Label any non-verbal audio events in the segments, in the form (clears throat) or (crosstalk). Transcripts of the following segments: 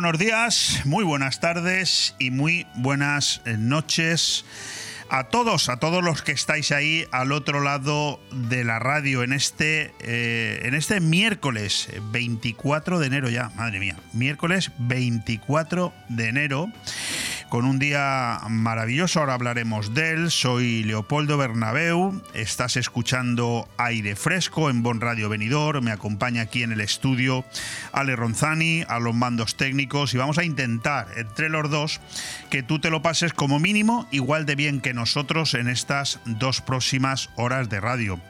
buenos días, muy buenas tardes y muy buenas eh, noches a todos, a todos los que estáis ahí al otro lado de la radio en este, eh, en este miércoles 24 de enero ya, madre mía, miércoles 24 de enero con un día maravilloso. Ahora hablaremos de él. Soy Leopoldo Bernabeu. Estás escuchando Aire Fresco en Bon Radio Venidor. Me acompaña aquí en el estudio Ale Ronzani, a los mandos técnicos. Y vamos a intentar, entre los dos, que tú te lo pases como mínimo igual de bien que nosotros en estas dos próximas horas de radio.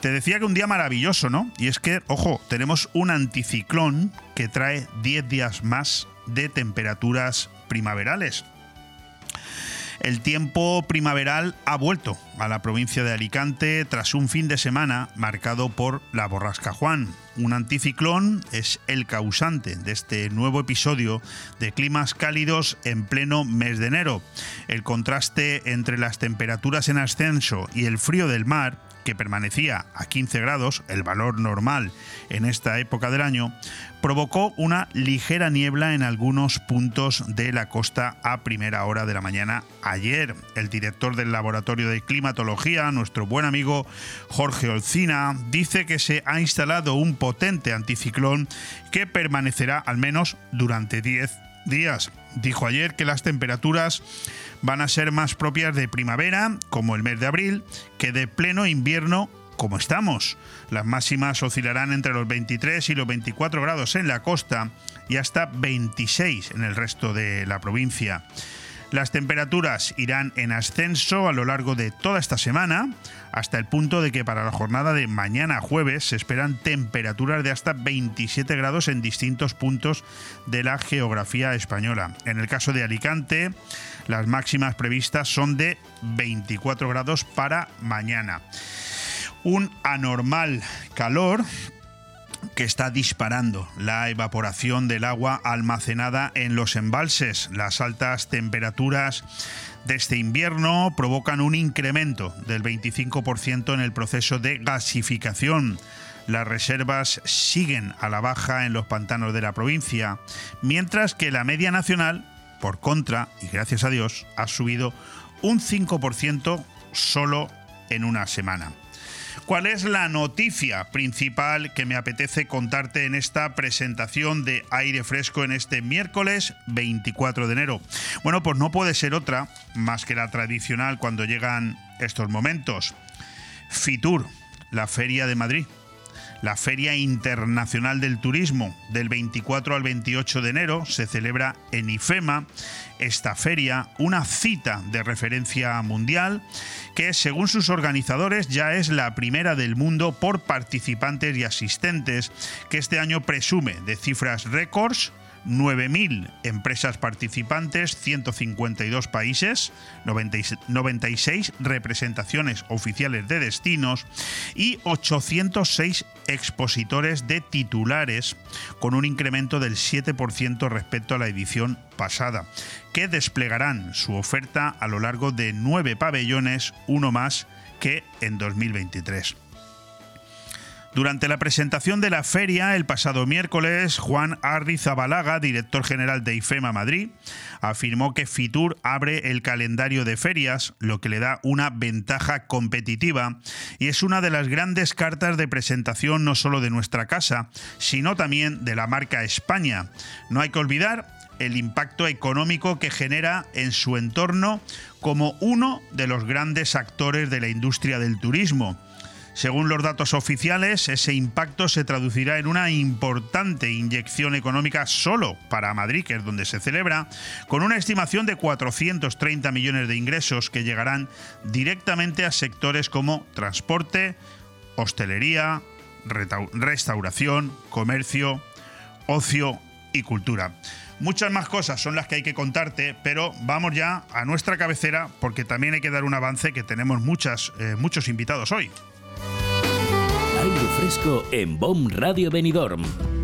Te decía que un día maravilloso, ¿no? Y es que, ojo, tenemos un anticiclón que trae 10 días más de temperaturas primaverales. El tiempo primaveral ha vuelto a la provincia de Alicante tras un fin de semana marcado por la borrasca Juan. Un anticiclón es el causante de este nuevo episodio de climas cálidos en pleno mes de enero. El contraste entre las temperaturas en ascenso y el frío del mar que permanecía a 15 grados, el valor normal en esta época del año, provocó una ligera niebla en algunos puntos de la costa a primera hora de la mañana ayer. El director del Laboratorio de Climatología, nuestro buen amigo Jorge Olcina, dice que se ha instalado un potente anticiclón que permanecerá al menos durante 10 días. Dijo ayer que las temperaturas van a ser más propias de primavera, como el mes de abril, que de pleno invierno, como estamos. Las máximas oscilarán entre los 23 y los 24 grados en la costa y hasta 26 en el resto de la provincia. Las temperaturas irán en ascenso a lo largo de toda esta semana, hasta el punto de que para la jornada de mañana jueves se esperan temperaturas de hasta 27 grados en distintos puntos de la geografía española. En el caso de Alicante, las máximas previstas son de 24 grados para mañana. Un anormal calor que está disparando la evaporación del agua almacenada en los embalses. Las altas temperaturas de este invierno provocan un incremento del 25% en el proceso de gasificación. Las reservas siguen a la baja en los pantanos de la provincia, mientras que la media nacional, por contra, y gracias a Dios, ha subido un 5% solo en una semana. ¿Cuál es la noticia principal que me apetece contarte en esta presentación de aire fresco en este miércoles 24 de enero? Bueno, pues no puede ser otra más que la tradicional cuando llegan estos momentos. Fitur, la Feria de Madrid la Feria Internacional del Turismo del 24 al 28 de enero se celebra en IFEMA. Esta feria, una cita de referencia mundial que según sus organizadores ya es la primera del mundo por participantes y asistentes, que este año presume de cifras récords 9.000 empresas participantes, 152 países, 96 representaciones oficiales de destinos y 806 expositores de titulares, con un incremento del 7% respecto a la edición pasada, que desplegarán su oferta a lo largo de nueve pabellones, uno más que en 2023. Durante la presentación de la feria el pasado miércoles, Juan Arrizabalaga, director general de IFEMA Madrid, afirmó que Fitur abre el calendario de ferias, lo que le da una ventaja competitiva y es una de las grandes cartas de presentación no solo de nuestra casa, sino también de la marca España. No hay que olvidar el impacto económico que genera en su entorno como uno de los grandes actores de la industria del turismo según los datos oficiales, ese impacto se traducirá en una importante inyección económica solo para Madrid, que es donde se celebra, con una estimación de 430 millones de ingresos que llegarán directamente a sectores como transporte, hostelería, restauración, comercio, ocio y cultura. Muchas más cosas son las que hay que contarte, pero vamos ya a nuestra cabecera porque también hay que dar un avance que tenemos muchas, eh, muchos invitados hoy fresco en BOM Radio Benidorm.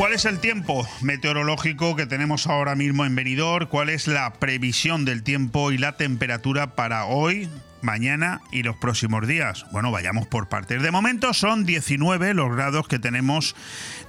¿Cuál es el tiempo meteorológico que tenemos ahora mismo en Benidorm? ¿Cuál es la previsión del tiempo y la temperatura para hoy, mañana y los próximos días. Bueno, vayamos por partes. De momento son 19 los grados que tenemos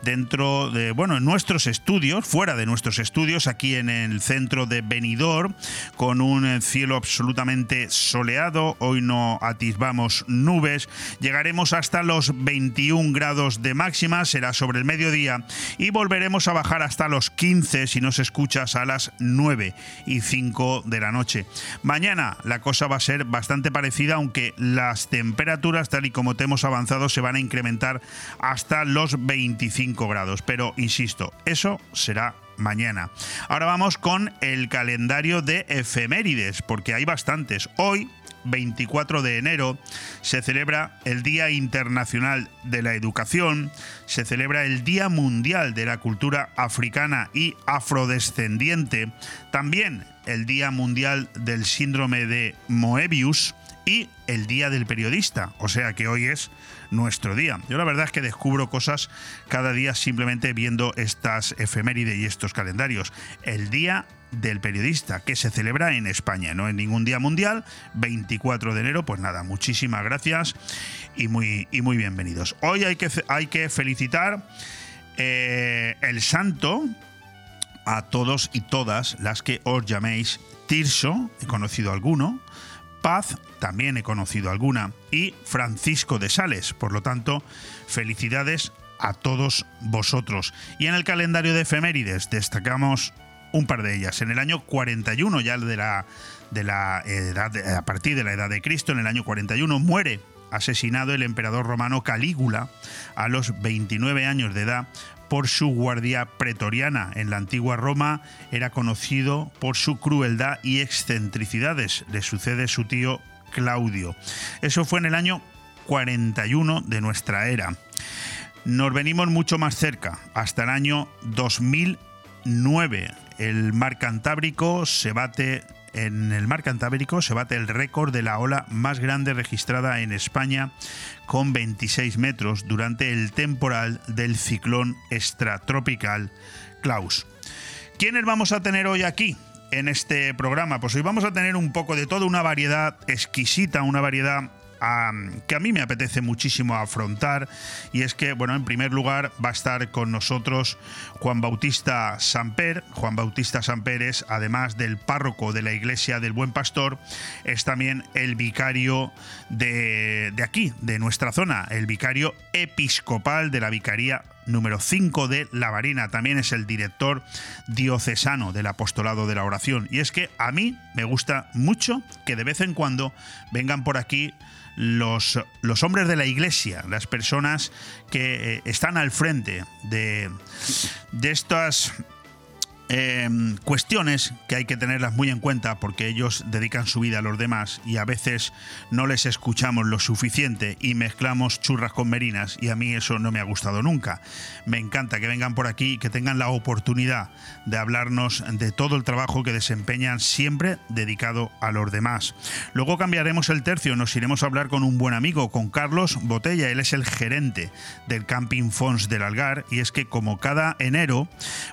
dentro de, bueno, en nuestros estudios, fuera de nuestros estudios, aquí en el centro de Benidorm, con un cielo absolutamente soleado. Hoy no atisbamos nubes. Llegaremos hasta los 21 grados de máxima, será sobre el mediodía, y volveremos a bajar hasta los 15 si nos escuchas a las 9 y 5 de la noche. Mañana la cosa va a ser bastante parecida, aunque las temperaturas, tal y como te hemos avanzado, se van a incrementar hasta los 25 grados. Pero, insisto, eso será mañana. Ahora vamos con el calendario de efemérides, porque hay bastantes. Hoy 24 de enero se celebra el Día Internacional de la Educación, se celebra el Día Mundial de la Cultura Africana y Afrodescendiente, también el Día Mundial del Síndrome de Moebius y el Día del Periodista, o sea que hoy es nuestro día. Yo la verdad es que descubro cosas cada día simplemente viendo estas efemérides y estos calendarios. El Día del Periodista, que se celebra en España, no en ningún día mundial, 24 de enero, pues nada, muchísimas gracias y muy, y muy bienvenidos. Hoy hay que, hay que felicitar eh, el santo a todos y todas las que os llaméis Tirso, he conocido alguno, Paz, también he conocido alguna, y Francisco de Sales. Por lo tanto, felicidades a todos vosotros. Y en el calendario de efemérides destacamos un par de ellas. En el año 41, ya de la, de la edad, a partir de la edad de Cristo, en el año 41, muere asesinado el emperador romano Calígula a los 29 años de edad por su guardia pretoriana. En la antigua Roma era conocido por su crueldad y excentricidades. Le sucede su tío Claudio. Eso fue en el año 41 de nuestra era. Nos venimos mucho más cerca, hasta el año 2009. El mar Cantábrico se bate en el mar Cantábrico se bate el récord de la ola más grande registrada en España con 26 metros durante el temporal del ciclón extratropical Klaus. ¿Quiénes vamos a tener hoy aquí? En este programa, pues hoy vamos a tener un poco de todo, una variedad exquisita, una variedad que a mí me apetece muchísimo afrontar y es que, bueno, en primer lugar va a estar con nosotros Juan Bautista Samper. Juan Bautista Samper es, además del párroco de la iglesia del Buen Pastor, es también el vicario de, de aquí, de nuestra zona, el vicario episcopal de la vicaría número 5 de La Varina. También es el director diocesano del apostolado de la oración. Y es que a mí me gusta mucho que de vez en cuando vengan por aquí los, los hombres de la iglesia, las personas que eh, están al frente de, de estas Em, cuestiones que hay que tenerlas muy en cuenta porque ellos dedican su vida a los demás y a veces no les escuchamos lo suficiente y mezclamos churras con merinas y a mí eso no me ha gustado nunca. Me encanta que vengan por aquí y que tengan la oportunidad de hablarnos de todo el trabajo que desempeñan siempre dedicado a los demás. Luego cambiaremos el tercio, nos iremos a hablar con un buen amigo, con Carlos Botella, él es el gerente del Camping Fons del Algar y es que como cada enero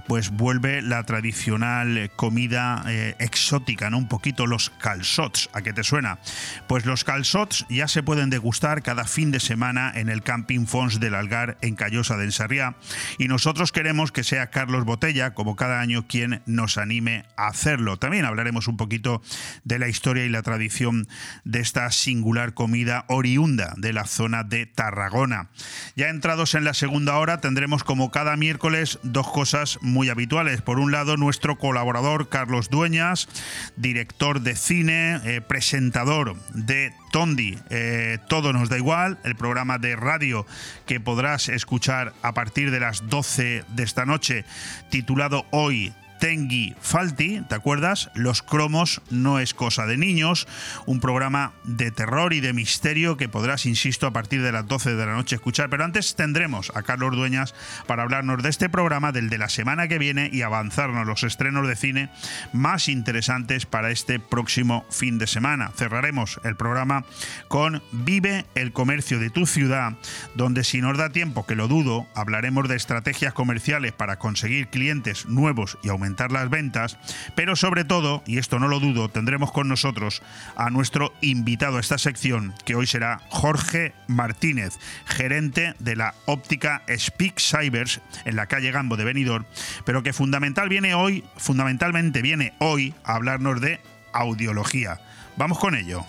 pues vuelve la tradicional comida eh, exótica, ¿no? Un poquito los calzots, ¿a qué te suena? Pues los calzots ya se pueden degustar cada fin de semana en el Camping Fons del Algar en Callosa de Ensarriá y nosotros queremos que sea Carlos Botella, como cada año, quien nos anime a hacerlo. También hablaremos un poquito de la historia y la tradición de esta singular comida oriunda de la zona de Tarragona. Ya entrados en la segunda hora tendremos como cada miércoles dos cosas muy muy habituales. Por un lado, nuestro colaborador Carlos Dueñas, director de cine, eh, presentador de Tondi, eh, Todo nos da igual, el programa de radio que podrás escuchar a partir de las 12 de esta noche, titulado Hoy Tengi Falti, ¿te acuerdas? Los cromos no es cosa de niños, un programa de terror y de misterio que podrás, insisto, a partir de las 12 de la noche escuchar. Pero antes tendremos a Carlos Dueñas para hablarnos de este programa, del de la semana que viene y avanzarnos los estrenos de cine más interesantes para este próximo fin de semana. Cerraremos el programa con Vive el comercio de tu ciudad, donde si nos da tiempo, que lo dudo, hablaremos de estrategias comerciales para conseguir clientes nuevos y aumentar las ventas, pero sobre todo, y esto no lo dudo, tendremos con nosotros a nuestro invitado a esta sección, que hoy será Jorge Martínez, gerente de la óptica Speak Cybers en la calle Gambo de Benidorm, pero que fundamental viene hoy, fundamentalmente viene hoy a hablarnos de audiología. Vamos con ello.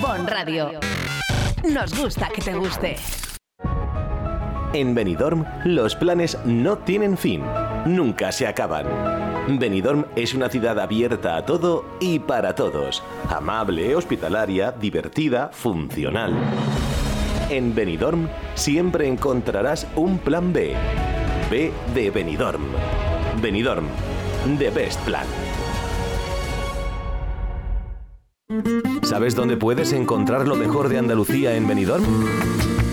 Bon Radio. Nos gusta que te guste. En Benidorm, los planes no tienen fin, nunca se acaban. Benidorm es una ciudad abierta a todo y para todos. Amable, hospitalaria, divertida, funcional. En Benidorm siempre encontrarás un plan B. B de Benidorm. Benidorm, The Best Plan. ¿Sabes dónde puedes encontrar lo mejor de Andalucía en Benidorm?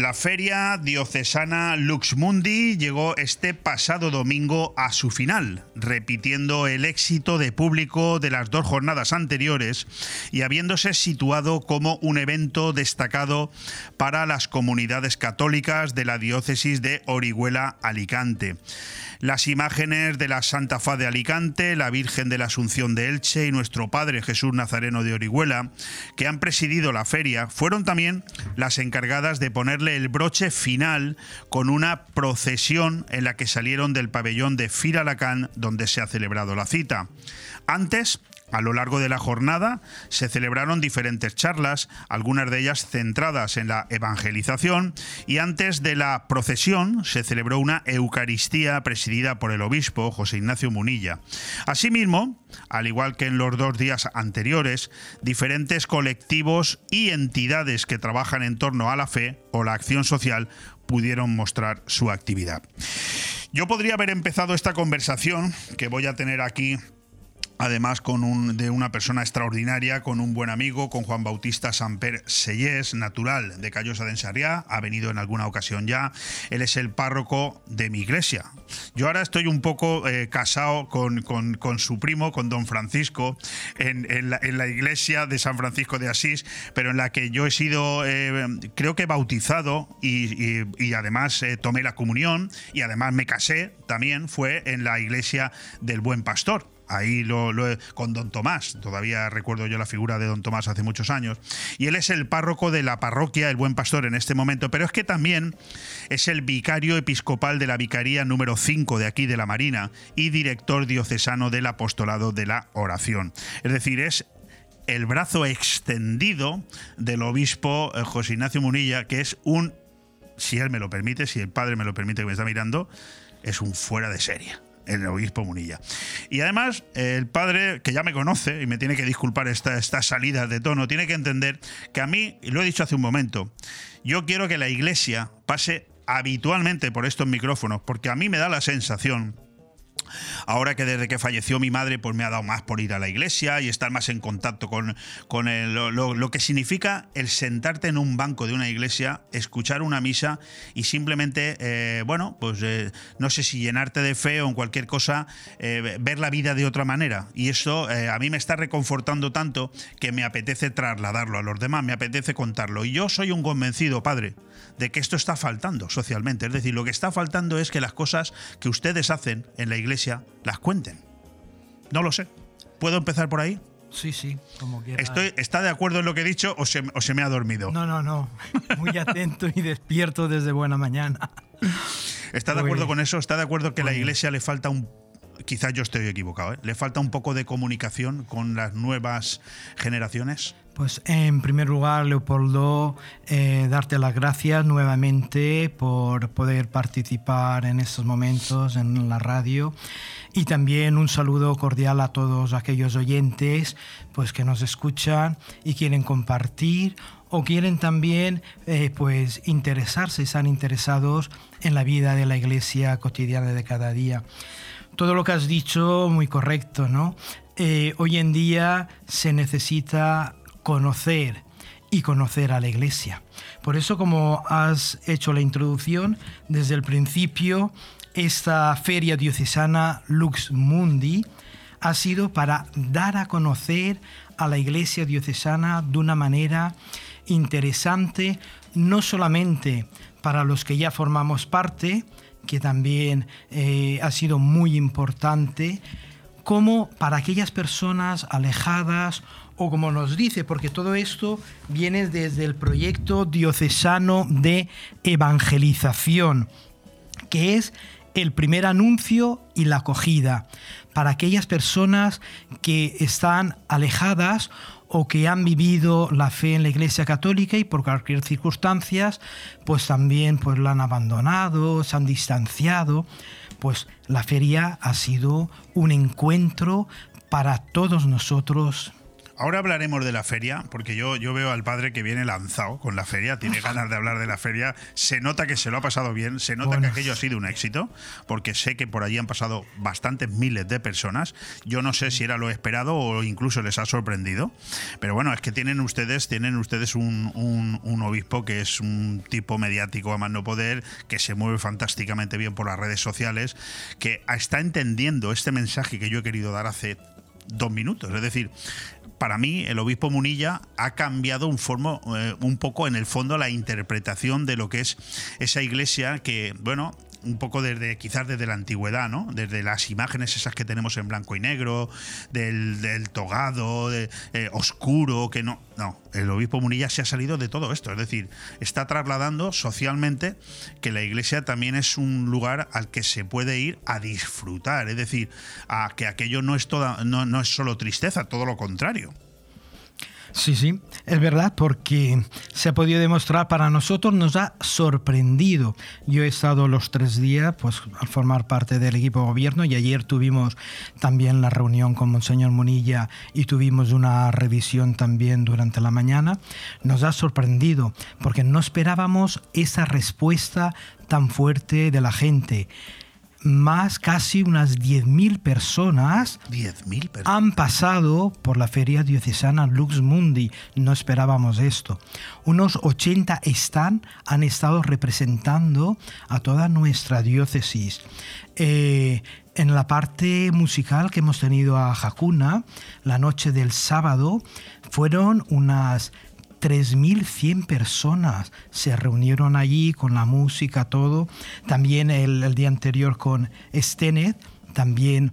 La feria diocesana Luxmundi llegó este pasado domingo a su final, repitiendo el éxito de público de las dos jornadas anteriores y habiéndose situado como un evento destacado para las comunidades católicas de la diócesis de Orihuela Alicante. Las imágenes de la Santa Fa de Alicante, la Virgen de la Asunción de Elche y nuestro Padre Jesús Nazareno de Orihuela, que han presidido la feria, fueron también las encargadas de ponerle el broche final con una procesión en la que salieron del pabellón de Firalacán, donde se ha celebrado la cita. Antes, a lo largo de la jornada se celebraron diferentes charlas, algunas de ellas centradas en la evangelización, y antes de la procesión se celebró una Eucaristía presidida por el obispo José Ignacio Munilla. Asimismo, al igual que en los dos días anteriores, diferentes colectivos y entidades que trabajan en torno a la fe o la acción social pudieron mostrar su actividad. Yo podría haber empezado esta conversación que voy a tener aquí además con un, de una persona extraordinaria, con un buen amigo, con Juan Bautista Samper Sellés, natural de Callosa de Ensarriá, ha venido en alguna ocasión ya. Él es el párroco de mi iglesia. Yo ahora estoy un poco eh, casado con, con, su primo, con don Francisco, en, la, iglesia de San Francisco de Asís, pero en la que yo he sido, eh, creo que bautizado y, y, además eh, tomé la comunión y además me casé también, fue en la iglesia del Buen Pastor ahí lo, con don Tomás, todavía recuerdo yo la figura de don Tomás hace muchos años, y él es el párroco de la parroquia El Buen Pastor en este momento, pero es que también es el vicario episcopal de la vicaría número 5 de aquí de la Marina y director diocesano del apostolado de la oración. Es decir, es el brazo extendido del obispo eh, José Ignacio Munilla, que es un, si él me lo permite, si el padre me lo permite que me está mirando, es un fuera de serie el obispo Munilla. Y además, el padre, que ya me conoce y me tiene que disculpar estas esta salidas de tono, tiene que entender que a mí, y lo he dicho hace un momento, yo quiero que la iglesia pase habitualmente por estos micrófonos, porque a mí me da la sensación Ahora que desde que falleció mi madre, pues me ha dado más por ir a la iglesia y estar más en contacto con, con lo, que significa el sentarte en un banco de una iglesia, escuchar una misa y simplemente, eh, bueno, pues eh, no sé si llenarte de fe o en cualquier cosa, eh, ver la vida de otra manera. Y eso a mí me está reconfortando tanto que me apetece trasladarlo a los demás, me apetece contarlo. Y yo soy un convencido, padre, de que esto está faltando socialmente. Es decir, lo que está faltando es que las cosas que ustedes hacen en la iglesia las cuenten. No lo sé. ¿Puedo empezar por ahí? Sí, sí, como quieras. Estoy, ¿Está de acuerdo en lo que he dicho o se, o se me ha dormido? No, no, no. (laughs) Muy atento y despierto desde buena mañana. ¿Está de acuerdo con eso? ¿Está de acuerdo que a la iglesia le falta un quizás yo estoy equivocado, ¿eh? ¿le falta un poco de comunicación con las nuevas generaciones? Pues en primer lugar, Leopoldo, eh, darte las gracias nuevamente por poder participar en estos momentos en la radio y también un saludo cordial a todos aquellos oyentes pues, que nos escuchan y quieren compartir o quieren también eh, pues interesarse, están interesados en la vida de la iglesia cotidiana de cada día todo lo que has dicho muy correcto, ¿no? Eh, hoy en día se necesita conocer y conocer a la iglesia. Por eso, como has hecho la introducción, desde el principio, esta feria diocesana Lux Mundi ha sido para dar a conocer a la iglesia diocesana de una manera interesante, no solamente para los que ya formamos parte, que también eh, ha sido muy importante, como para aquellas personas alejadas o como nos dice, porque todo esto viene desde el proyecto diocesano de evangelización, que es el primer anuncio y la acogida para aquellas personas que están alejadas o que han vivido la fe en la Iglesia Católica y por cualquier circunstancia, pues también pues la han abandonado, se han distanciado, pues la feria ha sido un encuentro para todos nosotros Ahora hablaremos de la feria, porque yo, yo veo al padre que viene lanzado con la feria, tiene ganas de hablar de la feria, se nota que se lo ha pasado bien, se nota que aquello ha sido un éxito, porque sé que por allí han pasado bastantes miles de personas. Yo no sé si era lo esperado o incluso les ha sorprendido, pero bueno, es que tienen ustedes, tienen ustedes un, un obispo que es un tipo mediático a más no poder, que se mueve fantásticamente bien por las redes sociales, que está entendiendo este mensaje que yo he querido dar hace dos minutos. Es decir, para mí el obispo Munilla ha cambiado un, formo, eh, un poco en el fondo la interpretación de lo que es esa iglesia que, bueno, un poco desde quizás desde la antigüedad, ¿no? Desde las imágenes esas que tenemos en blanco y negro, del, togado, de, eh, oscuro, que no, no, el obispo Munilla se ha salido de todo esto, es decir, está trasladando socialmente que la iglesia también es un lugar al que se puede ir a disfrutar, es decir, a que aquello no es toda, no, no es solo tristeza, todo lo contrario. Sí, sí, es verdad porque se ha podido demostrar para nosotros, nos ha sorprendido. Yo he estado los tres días pues, al formar parte del equipo de gobierno y ayer tuvimos también la reunión con Monseñor Munilla y tuvimos una revisión también durante la mañana. Nos ha sorprendido porque no esperábamos esa respuesta tan fuerte de la gente más casi unas 10.000 personas 10.000 personas. han pasado por la feria diocesana Lux Mundi. No esperábamos esto. Unos 80 están, han estado representando a toda nuestra diócesis. Eh, en la parte musical que hemos tenido a Hakuna, la noche del sábado, fueron unas 3.100 personas se reunieron allí con la música, todo. También el, día anterior con Stenet, también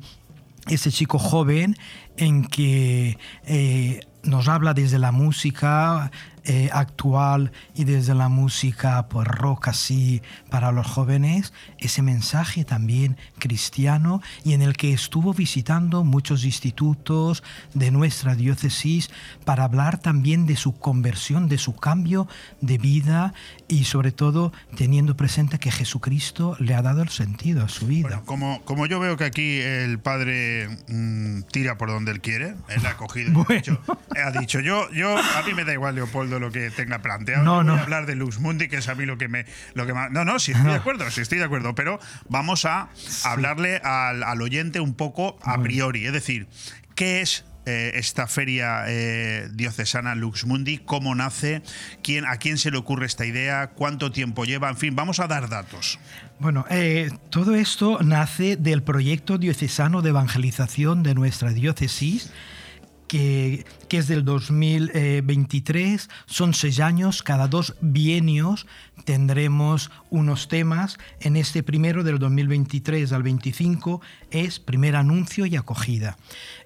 ese chico joven en que eh, nos habla desde la música eh, actual y desde la música pues rock así para los jóvenes, ese mensaje también cristiano y en el que estuvo visitando muchos institutos de nuestra diócesis para hablar también de su conversión, de su cambio de vida y sobre todo teniendo presente que Jesucristo le ha dado el sentido a su vida. Bueno, como, como yo veo que aquí el padre mm, tira por donde él quiere, él ha cogido y ha, (laughs) Bueno. dicho, ha dicho, yo, yo, a mí me da igual, Leopoldo, lo que tenga planteado. No, Yo voy no. a hablar de Lux Mundi, que es a mí lo que me. Lo que más, no, no, sí estoy de acuerdo, sí estoy de acuerdo, pero vamos a hablarle al, al oyente un poco a priori, es decir, ¿qué es eh, esta feria eh, diocesana Lux Mundi, cómo nace, quién, a quién se le ocurre esta idea, cuánto tiempo lleva, en fin, vamos a dar datos. Bueno, eh, todo esto nace del proyecto diocesano de evangelización de nuestra diócesis, que, es del 2023, son seis años, cada dos bienios tendremos unos temas. En este primero, del 2023 al 25, es primer anuncio y acogida.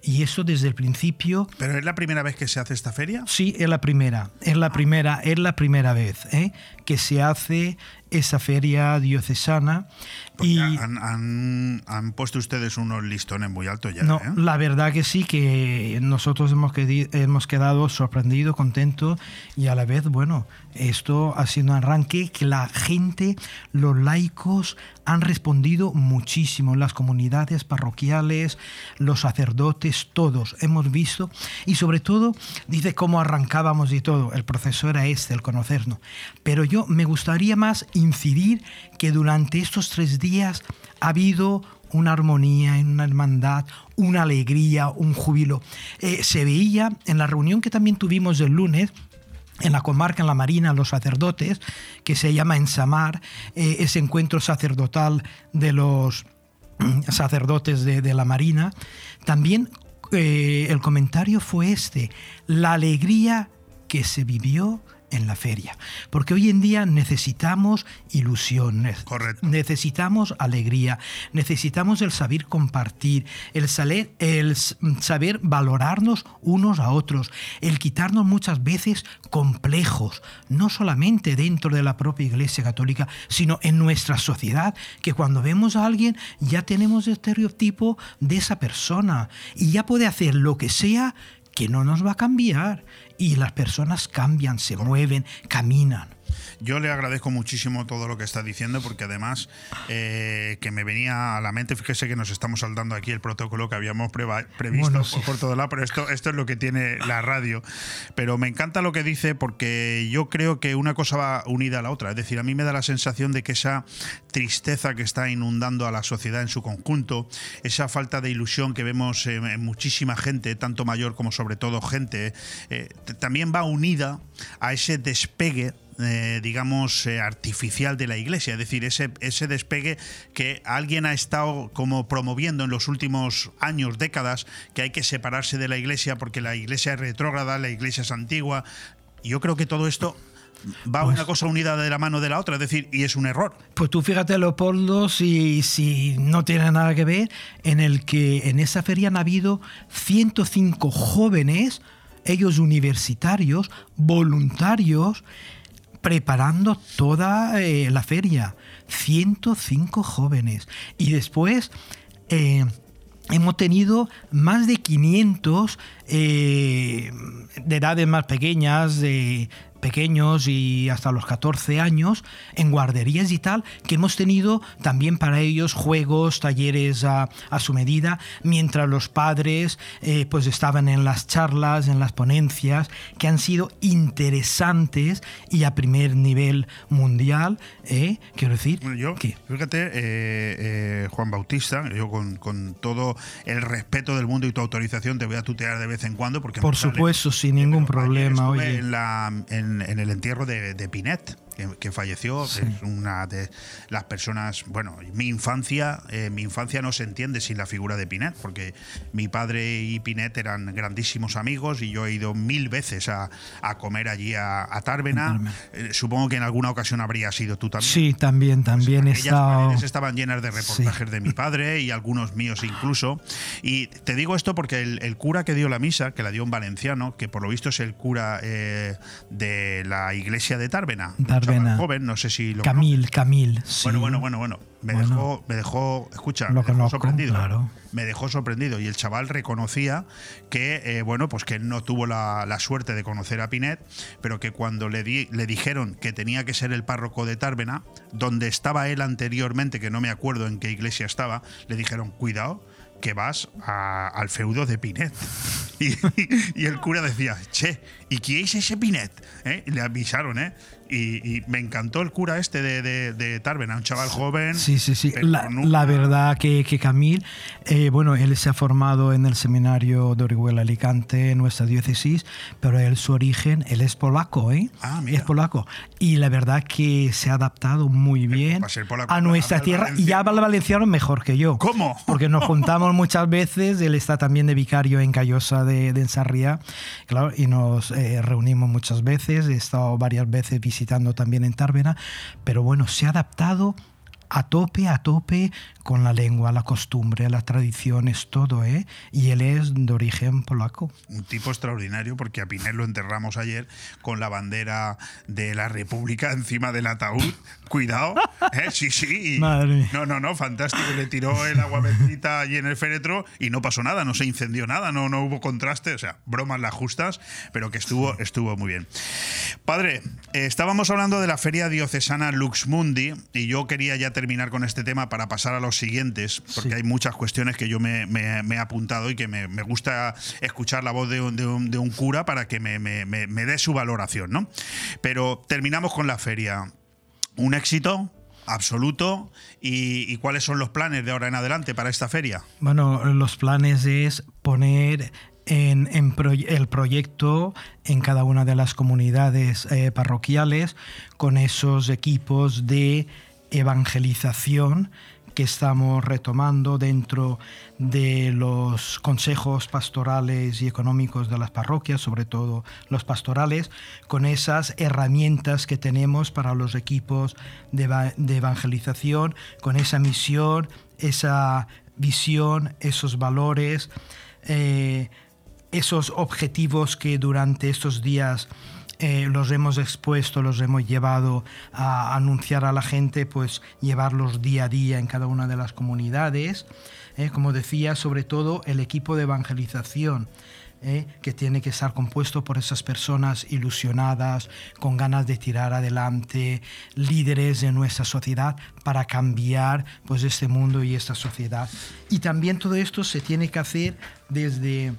Y eso desde el principio ¿Pero es la primera vez que se hace esta feria? Sí, es la primera, es la primera, es la primera vez ¿eh? que se hace esa feria diocesana Porque y han, han- han puesto ustedes unos listones muy altos ya. no, ¿eh? la verdad que sí que nosotros hemos, hemos quedado sorprendidos, contentos y a la vez, bueno, esto ha sido un arranque que la gente, los laicos han respondido muchísimo, las comunidades parroquiales, los sacerdotes, todos hemos visto y sobre todo dice cómo arrancábamos y todo, el proceso era este, el conocernos. Pero yo me gustaría más incidir que durante estos tres días ha habido una armonía, una hermandad, una alegría, un júbilo. Eh, se veía en la reunión que también tuvimos el lunes, en la comarca, en la Marina, los sacerdotes, que se llama Ensamar, eh, ese encuentro sacerdotal de los (clears throat) sacerdotes de, de la Marina, también eh, el comentario fue este, la alegría que se vivió en la feria. Porque hoy en día necesitamos ilusiones, Correcto. necesitamos alegría, necesitamos el saber compartir, el, saber, el s- saber valorarnos unos a otros, el quitarnos muchas veces complejos, no solamente dentro de la propia Iglesia Católica, sino en nuestra sociedad, que cuando vemos a alguien ya tenemos el estereotipo de esa persona y ya puede hacer lo que sea que no nos va a cambiar. Y las personas cambian, se mueven, caminan. Yo le agradezco muchísimo todo lo que está diciendo porque además eh, que me venía a la mente, fíjese que nos estamos saltando aquí el protocolo que habíamos preva- previsto Bueno, por, sí. por todo lado, pero esto, esto es lo que tiene la radio. Pero me encanta lo que dice porque yo creo que una cosa va unida a la otra. Es decir, a mí me da la sensación de que esa tristeza que está inundando a la sociedad en su conjunto, esa falta de ilusión que vemos en, muchísima gente, tanto mayor como sobre todo gente, eh, también va unida a ese despegue eh, digamos, eh, artificial de la iglesia, es decir, ese, ese despegue que alguien ha estado como promoviendo en los últimos años, décadas, que hay que separarse de la iglesia porque la iglesia es retrógrada, la iglesia es antigua. Yo creo que todo esto va una cosa unida de la mano de la otra, es decir, y es un error. Pues tú fíjate, Leopoldo, si, si no tiene nada que ver, en el que en esa feria han habido 105 jóvenes, ellos universitarios, voluntarios, preparando toda eh, la feria. 105 jóvenes. Y después... eh, Hemos tenido más de 500 eh, de edades más pequeñas, de pequeños y hasta los 14 años en guarderías y tal, que hemos tenido también para ellos juegos, talleres a, a su medida, mientras los padres eh, pues estaban en las charlas, en las ponencias, que han sido interesantes y a primer nivel mundial, ¿eh? quiero decir. Bueno, yo, que, fíjate, eh, eh, Juan Bautista, yo con, con, todo el respeto del mundo y tu autorización te voy a tutear de vez en cuando. porque Por supuesto, sin ningún problema. Oye. En, la, en, en, el entierro de, de Pinet que, que falleció, sí. es una de las personas, bueno, mi infancia, eh, mi infancia no se entiende sin la figura de Pinet, porque mi padre y Pinet eran grandísimos amigos y yo he ido mil veces a, a comer allí a, a Tárvena. Eh, supongo que en alguna ocasión habría sido tú también. Sí, también, también pues he estado... estaban llenas de reportajes sí. de mi padre y algunos míos incluso. Y te digo esto porque el, el, cura que dio la misa, que la dio un valenciano, que por lo visto es el cura eh, de la iglesia de Tárvena, Joven, no sé si lo Camil, Camil. Sí. Bueno, bueno, bueno, bueno. Me, bueno, dejó, me dejó, escucha, lo me dejó conozco, sorprendido. Claro. Me dejó sorprendido. Y el chaval reconocía que, eh, bueno, pues que él no tuvo la, la, suerte de conocer a Pinet, pero que cuando le, di, le dijeron que tenía que ser el párroco de Tárvena, donde estaba él anteriormente, que no me acuerdo en qué iglesia estaba, le dijeron, cuidado, que vas a, al feudo de Pinet. Y, (laughs) y, y, el cura decía, che, ¿y quién es ese Pinet? ¿Eh? Y le avisaron, ¿eh? Y, y, me encantó el cura este de, de, de Tárvena, un chaval joven. Sí, sí, sí. La, nunca... la, verdad que, que Camil, eh, bueno, él se ha formado en el seminario de Orihuela Alicante, en nuestra diócesis, pero él su origen, él es polaco, ¿eh? Ah, mira. Es polaco. Y la verdad que se ha adaptado muy bien polaco, a nuestra tierra y habla valenciano mejor que yo. ¿Cómo? Porque nos (laughs) juntamos muchas veces, él está también de vicario en Callosa de, de Ensarría, claro, y nos eh, reunimos muchas veces, he estado varias veces visitando visitando también en Tárvena, pero bueno, se ha adaptado a tope, a tope con la lengua, la costumbre, las tradiciones, todo, ¿eh? Y él es de origen polaco. Un tipo extraordinario porque a Pinel lo enterramos ayer con la bandera de la República encima del ataúd. Cuidado, ¿eh? Sí, sí. Madre no, no, no, fantástico. Le tiró el agua bendita allí en el féretro y no pasó nada, no se incendió nada, no, no hubo contraste, o sea, bromas las justas, pero que estuvo, estuvo muy bien. Padre, eh, estábamos hablando de la feria diocesana Lux Mundi y yo quería ya terminar con este tema para pasar a los siguientes, porque sí. hay muchas cuestiones que yo me, me, me he apuntado y que me, me, gusta escuchar la voz de un, de un, de un cura para que me, dé su valoración, ¿no? Pero terminamos con la feria. Un éxito, absoluto. ¿Y, ¿Y, cuáles son los planes de ahora en adelante para esta feria? Bueno, los planes es poner en, en pro, el proyecto en cada una de las comunidades eh, parroquiales con esos equipos de evangelización que estamos retomando dentro de los consejos pastorales y económicos de las parroquias, sobre todo los pastorales, con esas herramientas que tenemos para los equipos de, evangelización, con esa misión, esa visión, esos valores, eh, esos objetivos que durante estos días eh, los hemos expuesto, los hemos llevado a anunciar a la gente, pues llevarlos día a día en cada una de las comunidades. Eh, como decía, sobre todo el equipo de evangelización. Eh, que tiene que estar compuesto por esas personas ilusionadas, con ganas de tirar adelante, líderes de nuestra sociedad para cambiar pues, este mundo y esta sociedad. Y también todo esto se tiene que hacer desde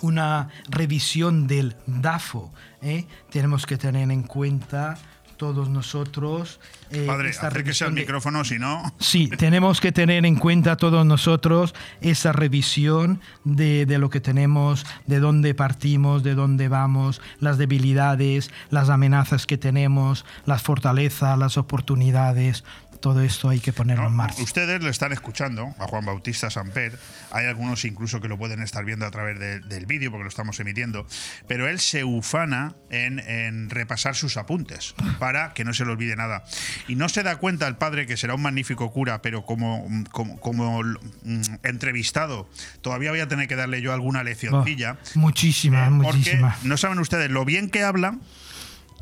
una revisión del DAFO. ¿eh? Tenemos que tener en cuenta todos nosotros. Eh, Padre, acérquese al de... micrófono, si no. Sí, tenemos que tener en cuenta todos nosotros esa revisión de, de, lo que tenemos, de dónde partimos, de dónde vamos, las debilidades, las amenazas que tenemos, las fortalezas, las oportunidades. Todo esto hay que ponerlo no, en marcha. Ustedes lo están escuchando a Juan Bautista Samper. Hay algunos incluso que lo pueden estar viendo a través de, del vídeo porque lo estamos emitiendo. Pero él se ufana en, en, repasar sus apuntes para que no se le olvide nada. Y no se da cuenta el padre que será un magnífico cura, pero como, como, como mm, entrevistado, todavía voy a tener que darle yo alguna leccioncilla. Oh, muchísimas, eh, muchísimas. No saben ustedes lo bien que habla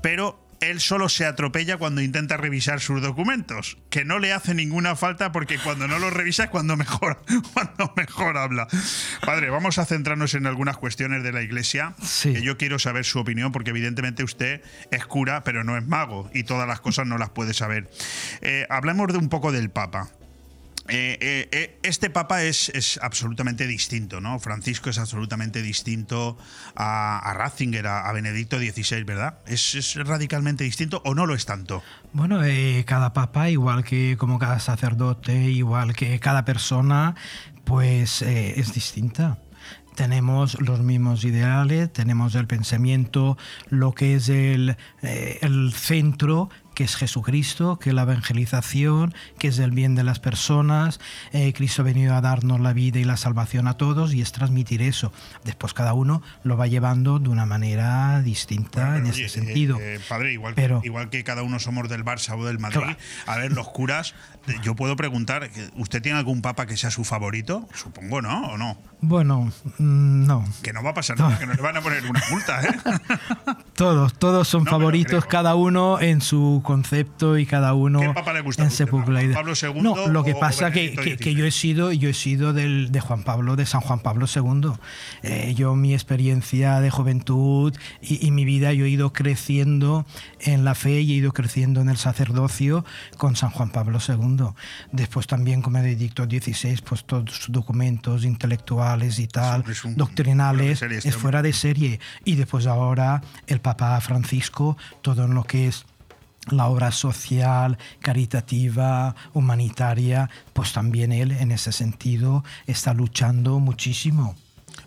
pero él solo se atropella cuando intenta revisar sus documentos, que no le hace ninguna falta porque cuando no los revisa es cuando mejor, (laughs) cuando mejor habla. Padre, vamos a centrarnos en algunas cuestiones de la Iglesia, que yo quiero saber su opinión porque evidentemente usted es cura, pero no es mago y todas las cosas no las puede saber. Eh, hablemos de un poco del Papa. Eh, eh, eh, este papa es, es, absolutamente distinto, ¿no? Francisco es absolutamente distinto a, Ratzinger, a, Benedicto XVI, ¿verdad? ¿Es, radicalmente distinto o no lo es tanto? Bueno, cada papa, igual que como cada sacerdote, igual que cada persona, pues es distinta tenemos los mismos ideales, tenemos el pensamiento, lo que es el, el centro que es Jesucristo, que es la evangelización, que es el bien de las personas. Eh, Cristo ha venido a darnos la vida y la salvación a todos y es transmitir eso. Después cada uno lo va llevando de una manera distinta en ese sentido. Eh, padre, igual, Pero, igual que cada uno somos del Barça o del Madrid, a ver, los curas, (laughs) yo puedo preguntar, ¿usted tiene algún papa que sea su favorito? Supongo, ¿no? ¿O no? Bueno, mm, no. Que no va a pasar nada, que no le van a poner una multa, ¿eh? (laughs) todos, todos son favoritos, cada uno en su concepto y cada uno en su Pablo II no, lo que pasa que, que, yo he sido yo he sido del, de Juan Pablo de San Juan Pablo II. Eh, yo mi experiencia de juventud y, mi vida yo he ido creciendo en la fe y he ido creciendo en el sacerdocio con San Juan Pablo II. Después también con Benedicto XVI, pues todos sus documentos intelectuales y tal, doctrinales, es este fuera de serie. Y después ahora el Papa Francisco, todo en lo que es la obra social, caritativa, humanitaria, pues también él en ese sentido está luchando muchísimo.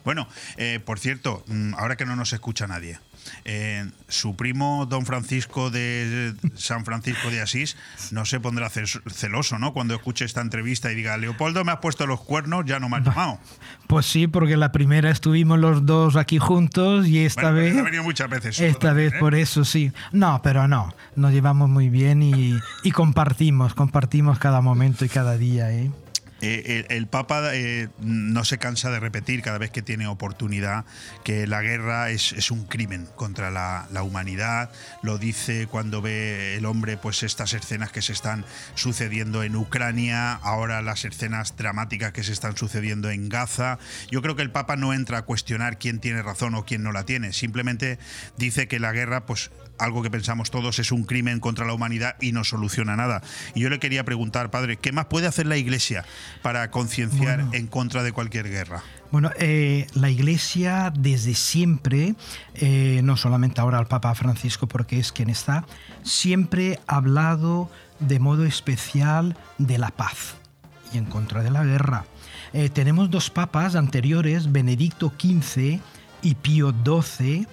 Bueno, eh, por cierto, mm, ahora que no nos escucha nadie, eh, su primo don Francisco de San Francisco de Asís no se pondrá celoso, ¿no? Cuando escuche esta entrevista y diga, Leopoldo me has puesto los cuernos, ya no me has llamado. Pues sí, porque la primera estuvimos los dos aquí juntos y esta vez... Ha venido muchas veces. Esta vez ¿eh? por eso sí. No, pero no, nos llevamos muy bien y, y compartimos, compartimos cada momento y cada día, ¿eh? Eh, el, Papa eh, no se cansa de repetir cada vez que tiene oportunidad que la guerra es, un crimen contra la, humanidad. Lo dice cuando ve el hombre pues estas escenas que se están sucediendo en Ucrania, ahora las escenas dramáticas que se están sucediendo en Gaza. Yo creo que el Papa no entra a cuestionar quién tiene razón o quién no la tiene. Simplemente dice que la guerra pues algo que pensamos todos es un crimen contra la humanidad y no soluciona nada. Y yo le quería preguntar, padre, ¿qué más puede hacer la Iglesia para concienciar en contra de cualquier guerra? Bueno, eh, la Iglesia desde siempre, eh, no solamente ahora al Papa Francisco porque es quien está, siempre ha hablado de modo especial de la paz y en contra de la guerra. Eh, tenemos dos papas anteriores, Benedicto XV y Pío XII,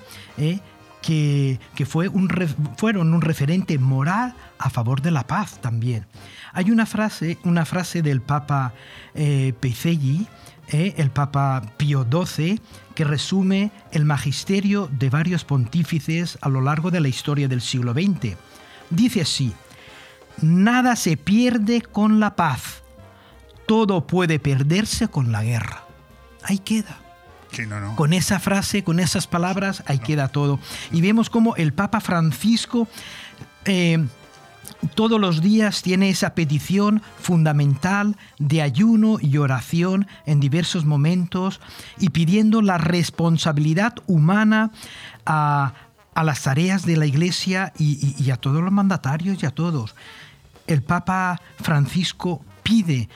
que, fue un, fueron un referente moral a favor de la paz también. Hay una frase, una frase del Papa eh, eh, el Papa Pío XII, que resume el magisterio de varios pontífices a lo largo de la historia del siglo XX. Dice así, nada se pierde con la paz, todo puede perderse con la guerra. Ahí queda. Con esa frase, con esas palabras, ahí queda todo. Y vemos como el Papa Francisco eh, todos los días tiene esa petición fundamental de ayuno y oración en diversos momentos y pidiendo la responsabilidad humana a, las tareas de la Iglesia y, y a todos los mandatarios y a todos. El Papa Francisco pide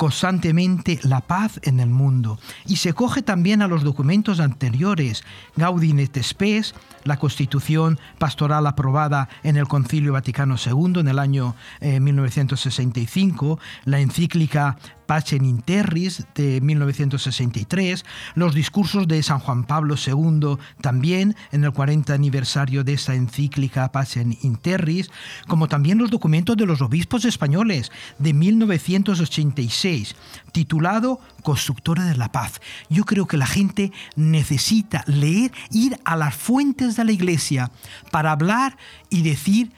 constantemente la paz en el mundo. Y se coge también a los documentos anteriores, Gaudium et Spes, la constitución pastoral aprobada en el Concilio Vaticano II en el año 1965, eh, la encíclica Pacem in Terris de 1963, los discursos de San Juan Pablo II también en el 40 aniversario de esta encíclica Pacem in Terris, como también los documentos de los obispos españoles de 1986, titulado Constructores de la Paz. Yo creo que la gente necesita leer, ir a las fuentes de la iglesia para hablar y decir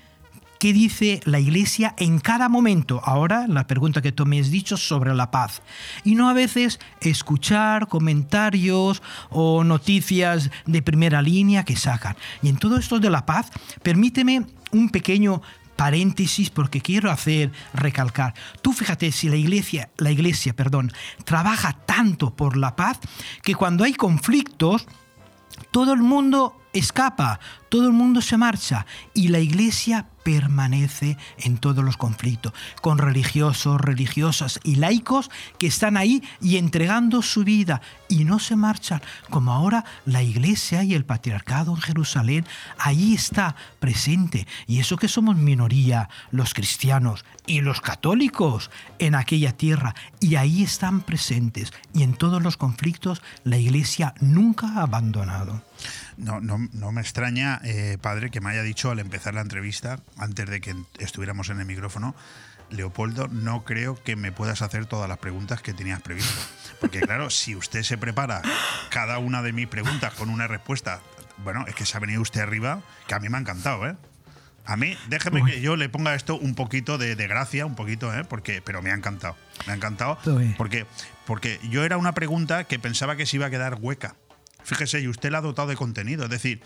qué dice la Iglesia en cada momento. Ahora, la pregunta que tú me has dicho sobre la paz. Y no a veces escuchar comentarios o noticias de primera línea que sacan. Y en todo esto de la paz, permíteme un pequeño paréntesis porque quiero hacer recalcar. Tú fíjate si la iglesia, la iglesia, perdón, trabaja tanto por la paz que cuando hay conflictos todo el mundo escapa, todo el mundo se marcha y la iglesia permanece en todos los conflictos, con religiosos, religiosas y laicos que están ahí y entregando su vida y no se marchan, como ahora la iglesia y el patriarcado en Jerusalén, ahí está presente. Y eso que somos minoría, los cristianos y los católicos en aquella tierra, y ahí están presentes. Y en todos los conflictos la iglesia nunca ha abandonado. No, no, no me extraña, eh, padre, que me haya dicho al empezar la entrevista, antes de que estuviéramos en el micrófono, Leopoldo, no creo que me puedas hacer todas las preguntas que tenías previsto. Porque claro, si usted se prepara cada una de mis preguntas con una respuesta, bueno, es que se ha venido usted arriba, que a mí me ha encantado, ¿eh? A mí, déjeme que yo le ponga esto un poquito de, de gracia, un poquito, ¿eh? Porque, pero me ha encantado. Me ha encantado. Porque, porque yo era una pregunta que pensaba que se iba a quedar hueca. Fíjese, y usted la ha dotado de contenido. Es decir,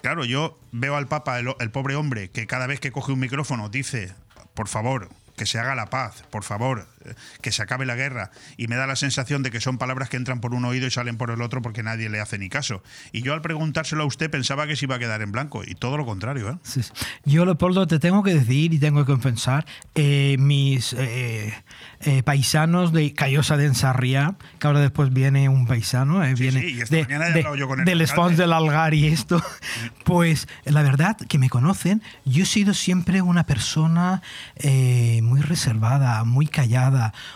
claro, yo veo al Papa, el, pobre hombre, que cada vez que coge un micrófono dice, por favor, que se haga la paz, por favor, que se acabe la guerra. Y me da la sensación de que son palabras que entran por un oído y salen por el otro porque nadie le hace ni caso. Y yo al preguntárselo a usted pensaba que se iba a quedar en blanco y todo lo contrario. ¿eh? Sí, sí. Yo, Leopoldo, te tengo que decir y tengo que confesar, eh, mis eh, eh, paisanos de Callosa de Ensarriá, que ahora después viene un paisano, eh, viene sí, y esta de, mañana he de- hablado yo con el del. Spons del Algar y esto, (laughs) pues la verdad que me conocen, yo he sido siempre una persona muy reservada, muy callada,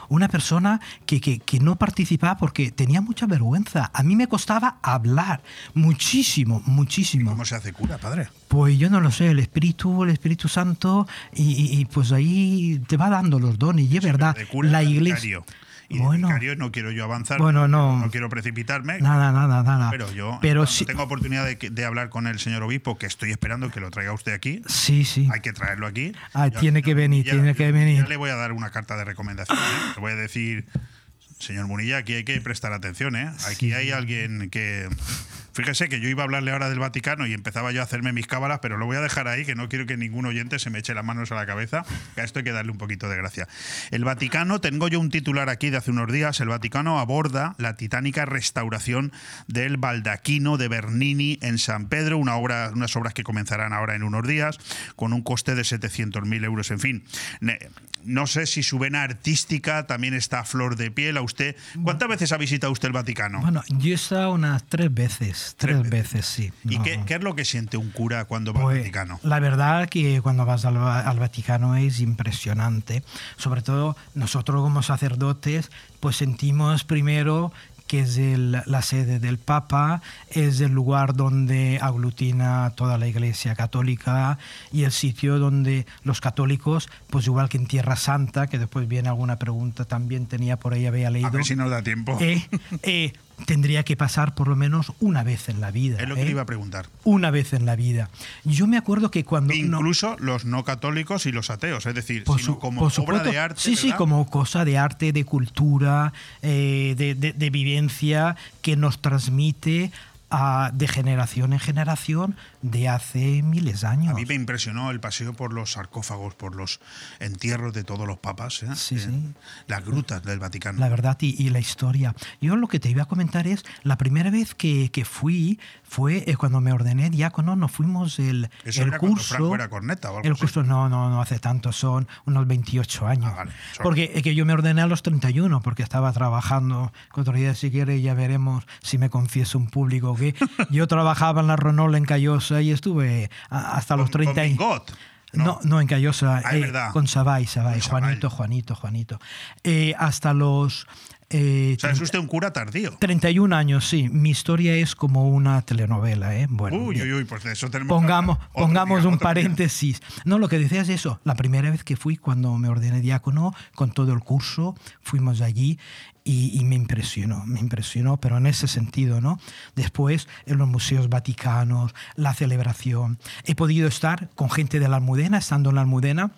una persona que, que, que no participaba porque tenía mucha vergüenza. A mí me costaba hablar muchísimo, muchísimo. ¿Cómo se hace cura, padre? Pues yo no lo sé, el Espíritu, el Espíritu Santo, y, y- y pues ahí te va dando los dones, y es verdad, la iglesia... Y de Bueno. vicario no quiero yo avanzar. Bueno, no. No quiero precipitarme. Nada, nada, nada. Pero yo, Pero tengo oportunidad de, de hablar con el señor obispo, que estoy esperando que lo traiga usted aquí, sí, sí. hay que traerlo aquí. Ah, Yo tiene que venir, tiene que venir. Ya le voy a dar una carta de recomendación. ¿eh? Le voy a decir, señor Munilla, aquí hay que prestar atención. ¿eh? Aquí Sí. hay alguien que. Fíjese que yo iba a hablarle ahora del Vaticano y empezaba yo a hacerme mis cábalas, pero lo voy a dejar ahí, que no quiero que ningún oyente se me eche las manos a la cabeza, que a esto hay que darle un poquito de gracia. El Vaticano, tengo yo un titular aquí de hace unos días, el Vaticano aborda la titánica restauración del baldaquino de Bernini en San Pedro, una obra, unas obras que comenzarán ahora en unos días, con un coste de 700.000 euros, en fin. No sé si su vena artística también está a flor de piel a usted. ¿Cuántas veces ha visitado usted el Vaticano? Bueno, yo he estado unas tres veces, tres, Tres veces. sí. ¿Y No. qué, qué es lo que siente un cura cuando va al Pues, Vaticano? La verdad que cuando vas al, al Vaticano es impresionante. Sobre todo nosotros como sacerdotes, pues sentimos primero que es el- la sede del Papa, es el lugar donde aglutina toda la Iglesia católica y el sitio donde los católicos, pues igual que en Tierra Santa, que después viene alguna pregunta, también tenía por ahí, había leído, A ver si nos da tiempo. eh, eh, tendría que pasar por lo menos una vez en la vida. es lo que ¿eh? le iba a preguntar. una vez en la vida. Yo me acuerdo que cuando... no- Incluso los no católicos y los ateos, es decir, por sino su- como por obra de arte. Sí, sí, como cosa de arte, de cultura, eh, de, de- de vivencia que nos transmite a- de generación en generación de hace miles de años. A mí me impresionó el paseo por los sarcófagos, por los entierros de todos los papas, ¿eh? Sí, Eh, sí. las grutas del Vaticano. La verdad y, y la historia. Yo lo que te iba a comentar es, la primera vez que, que fui fue eh, cuando me ordené diácono, nos fuimos el, Eso el era curso. Franco era corneta o algo el así. curso, no, no, no hace tanto, son unos 28 años. Ah, vale, porque es que yo me ordené a los 31, porque estaba trabajando. Que otro día, si quiere, ya veremos si me confieso un público yo trabajaba en la Ronol en Callosa y estuve hasta los Con- con 30 y- Bingot, No, no, en Callosa. Ah, eh. Con Sabay, Sabay. Juanito, Juanito, Juanito. Eh, hasta los Eh, O sea, es usted un cura tardío. 31 años, sí. Mi historia es como una telenovela, ¿eh? Bueno, Uy, uy, uy, pues de eso tenemos Pongamos. Otro pongamos día, un otro día. paréntesis. No, lo que decías es eso. La primera vez que fui, cuando me ordené diácono, con todo el curso, fuimos allí y, y me impresionó, me impresionó, pero en ese sentido, ¿no? Después, en los museos vaticanos, la celebración. He podido estar con gente de la Almudena, estando en la Almudena.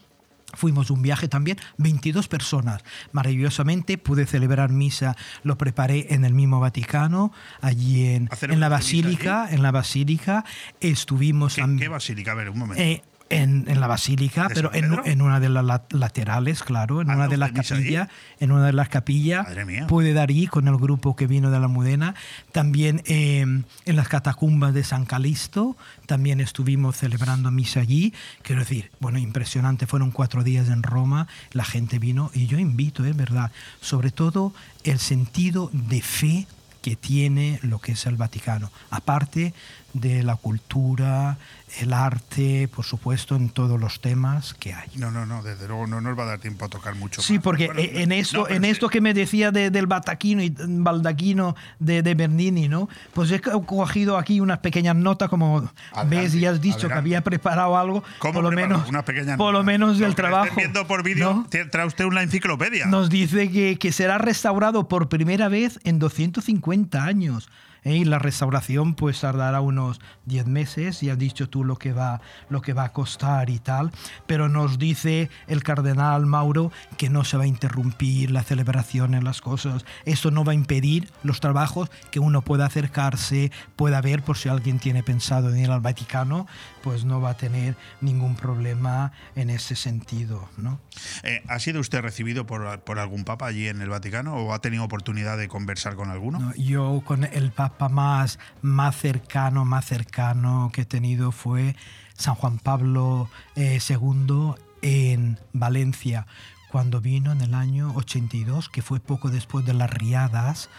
Fuimos un viaje también, 22 personas. Maravillosamente pude celebrar misa, lo preparé en el mismo Vaticano, allí en, ¿Hacer en la allí? basílica, en la basílica. Estuvimos ¿Qué, am- qué basílica? A ver, un momento. eh, en, en la basílica, ¿De pero en, en una de las la- laterales, claro, en ¿Anda una de las allí? capillas, en una de las capillas, pude dar ahí con el grupo que vino de la Mudena. También eh, en las catacumbas de San Calixto, también estuvimos celebrando misa allí. Quiero decir, bueno, impresionante, fueron cuatro días en Roma, la gente vino y yo invito, es verdad, sobre todo el sentido de fe que tiene lo que es el Vaticano, aparte de la cultura, el arte, por supuesto, en todos los temas que hay. No, no, no, desde luego no nos va a dar tiempo a tocar mucho Sí, más. porque Bueno, en esto, no, en sí. esto que me decía de- del bataquino y baldaquino de, de Bernini, ¿no? Pues he co- cogido aquí unas pequeñas notas, como Adelante, ves y has dicho que adelante. había preparado algo, ¿Cómo por lo menos, Una pequeña por lo menos del que trabajo. viendo por vídeo, ¿no? trae usted una enciclopedia. Nos dice que, que será restaurado por primera vez en 250 años. ¿Eh? Y la restauración pues tardará unos 10 meses, y has dicho tú lo que, va, lo que va a costar y tal, pero nos dice el cardenal Mauro que no se va a interrumpir la celebración en las cosas. Esto no va a impedir los trabajos que uno pueda acercarse, pueda ver por si alguien tiene pensado en ir al Vaticano, pues no va a tener ningún problema en ese sentido, ¿no? Eh, ¿Ha sido usted recibido por, por algún papa allí en el Vaticano o ha tenido oportunidad de conversar con alguno? No, yo con el papa más, más cercano, más cercano que he tenido fue San Juan Pablo eh, II en Valencia, cuando vino en el año 82, que fue poco después de las riadas,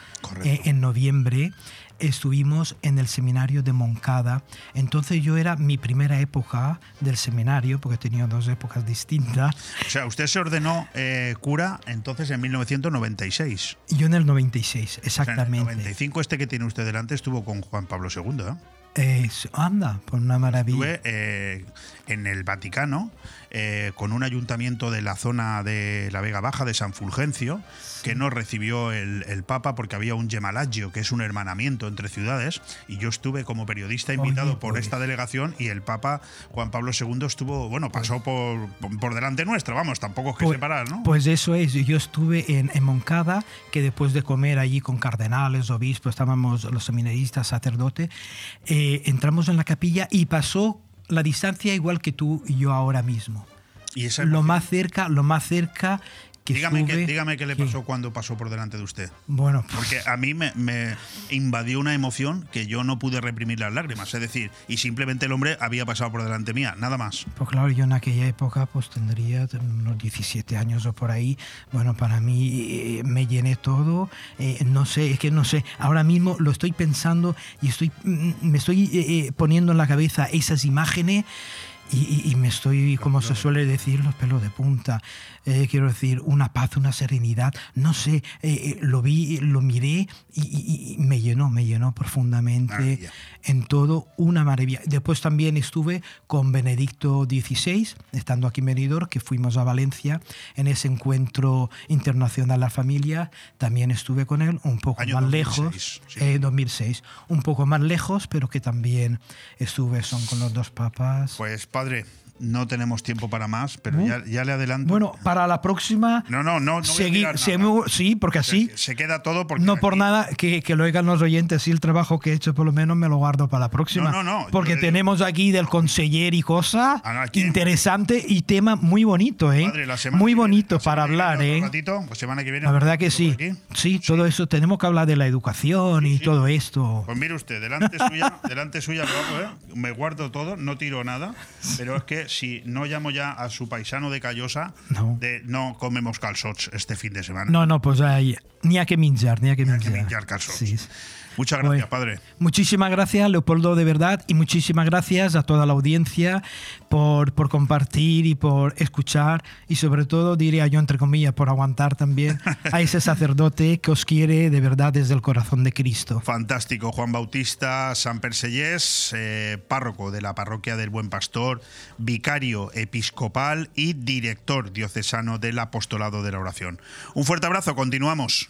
eh, en noviembre. Estuvimos en el seminario de Moncada. Entonces yo era mi primera época del seminario, porque he tenido dos épocas distintas. O sea, usted se ordenó eh, cura entonces en 1996. Y yo en el 96, O sea, en el exactamente. 95 este que tiene usted delante estuvo con Juan Pablo II. ¿eh? Eh, anda, pues una maravilla. Estuve eh, en el Vaticano eh, con un ayuntamiento de la zona de la Vega Baja, de San Fulgencio, que no recibió el, el Papa porque había un Gemalagio, que es un hermanamiento entre ciudades, y yo estuve como periodista invitado Oye, por pues. esta delegación y el Papa Juan Pablo II estuvo, bueno, pasó por, por delante nuestra, vamos, tampoco es que Pues- separar, ¿no? Pues eso es, yo estuve en, en Moncada, que después de comer allí con cardenales, obispos, estábamos los seminaristas, sacerdote, eh, entramos en la capilla y pasó la distancia igual que tú y yo ahora mismo. y esa Lo más cerca, lo más cerca que dígame, dígame qué le que- pasó cuando pasó por delante de usted. Bueno, pues, Porque a mí me, me invadió una emoción que yo no pude reprimir las lágrimas. Es decir, y simplemente el hombre había pasado por delante mía, nada más. Pues claro, yo en aquella época pues tendría unos 17 años o por ahí. Bueno, para mí eh, me llené todo. eh, no sé, es que no sé. Ahora mismo lo estoy pensando y estoy, mm, me estoy eh, poniendo en la cabeza esas imágenes. Y, y- me estoy, como se suele decir, los pelos de punta. Eh, quiero decir, una paz, una serenidad. No sé, eh, eh, lo vi, lo miré y, y- y me llenó, me llenó profundamente Maravilla. en todo una maravilla. Después también estuve con Benedicto XVI, estando aquí en Benidorm, que fuimos a Valencia en ese encuentro internacional de la familia. También estuve con él, un poco Año más 2006, lejos, sí. eh, 2006, un poco más lejos, pero que también estuve, son con los dos papas. Pues padre, no tenemos tiempo para más, pero ya, ya le adelanto. bueno, para la próxima, no, no, no, seguir, sí, porque así... Se, se queda todo porque No por aquí- nada que, que lo oigan los oyentes, sí, el trabajo que he hecho por lo menos me lo guardo para la próxima. No, no, no, Porque tenemos aquí del conseller y cosa Ah, no, interesante y tema muy bonito, ¿eh? Padre, la semana muy viene- bonito la para hablar, viene, ¿eh? ratito, pues semana que viene, La verdad que sí. Sí, todo eso, tenemos que hablar de la educación y sí. todo esto. Pues mire usted, delante suya, delante suya lo hago, ¿eh? me guardo todo, no tiro nada, (laughs) pero es que si no llamo ya a su paisano de Callosa, No. de no comemos calzots este fin de semana. No, no, pues hay, ni a que minjar, ni a que Ni a minjar. que minjar calzots. Sí. Muchas gracias, padre. Muchísimas gracias, Leopoldo, de verdad, y muchísimas gracias a toda la audiencia por, por compartir y por escuchar, y sobre todo, diría yo, entre comillas, por aguantar también (laughs) a ese sacerdote que os quiere de verdad desde el corazón de Cristo. Fantástico, Juan Bautista San Persellés, eh, párroco de la parroquia del Buen Pastor, vicario episcopal y director diocesano del apostolado de la oración. Un fuerte abrazo, continuamos.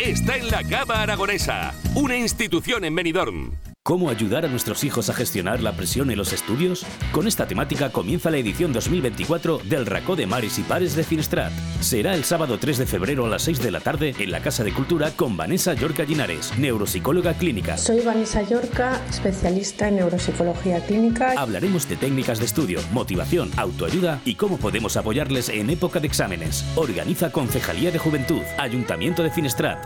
está en la Cava Aragonesa, una institución en Benidorm. ¿Cómo ayudar a nuestros hijos a gestionar la presión en los estudios? Con esta temática comienza la edición 2024 del Racó de Mares y Pares de Finestrat. Será el sábado 3 de febrero a las 6 de la tarde en la Casa de Cultura con Vanessa Yorca Linares, neuropsicóloga clínica. Soy Vanessa Yorca, especialista en neuropsicología clínica. Hablaremos de técnicas de estudio, motivación, autoayuda y cómo podemos apoyarles en época de exámenes. Organiza Concejalía de Juventud, Ayuntamiento de Finestrat,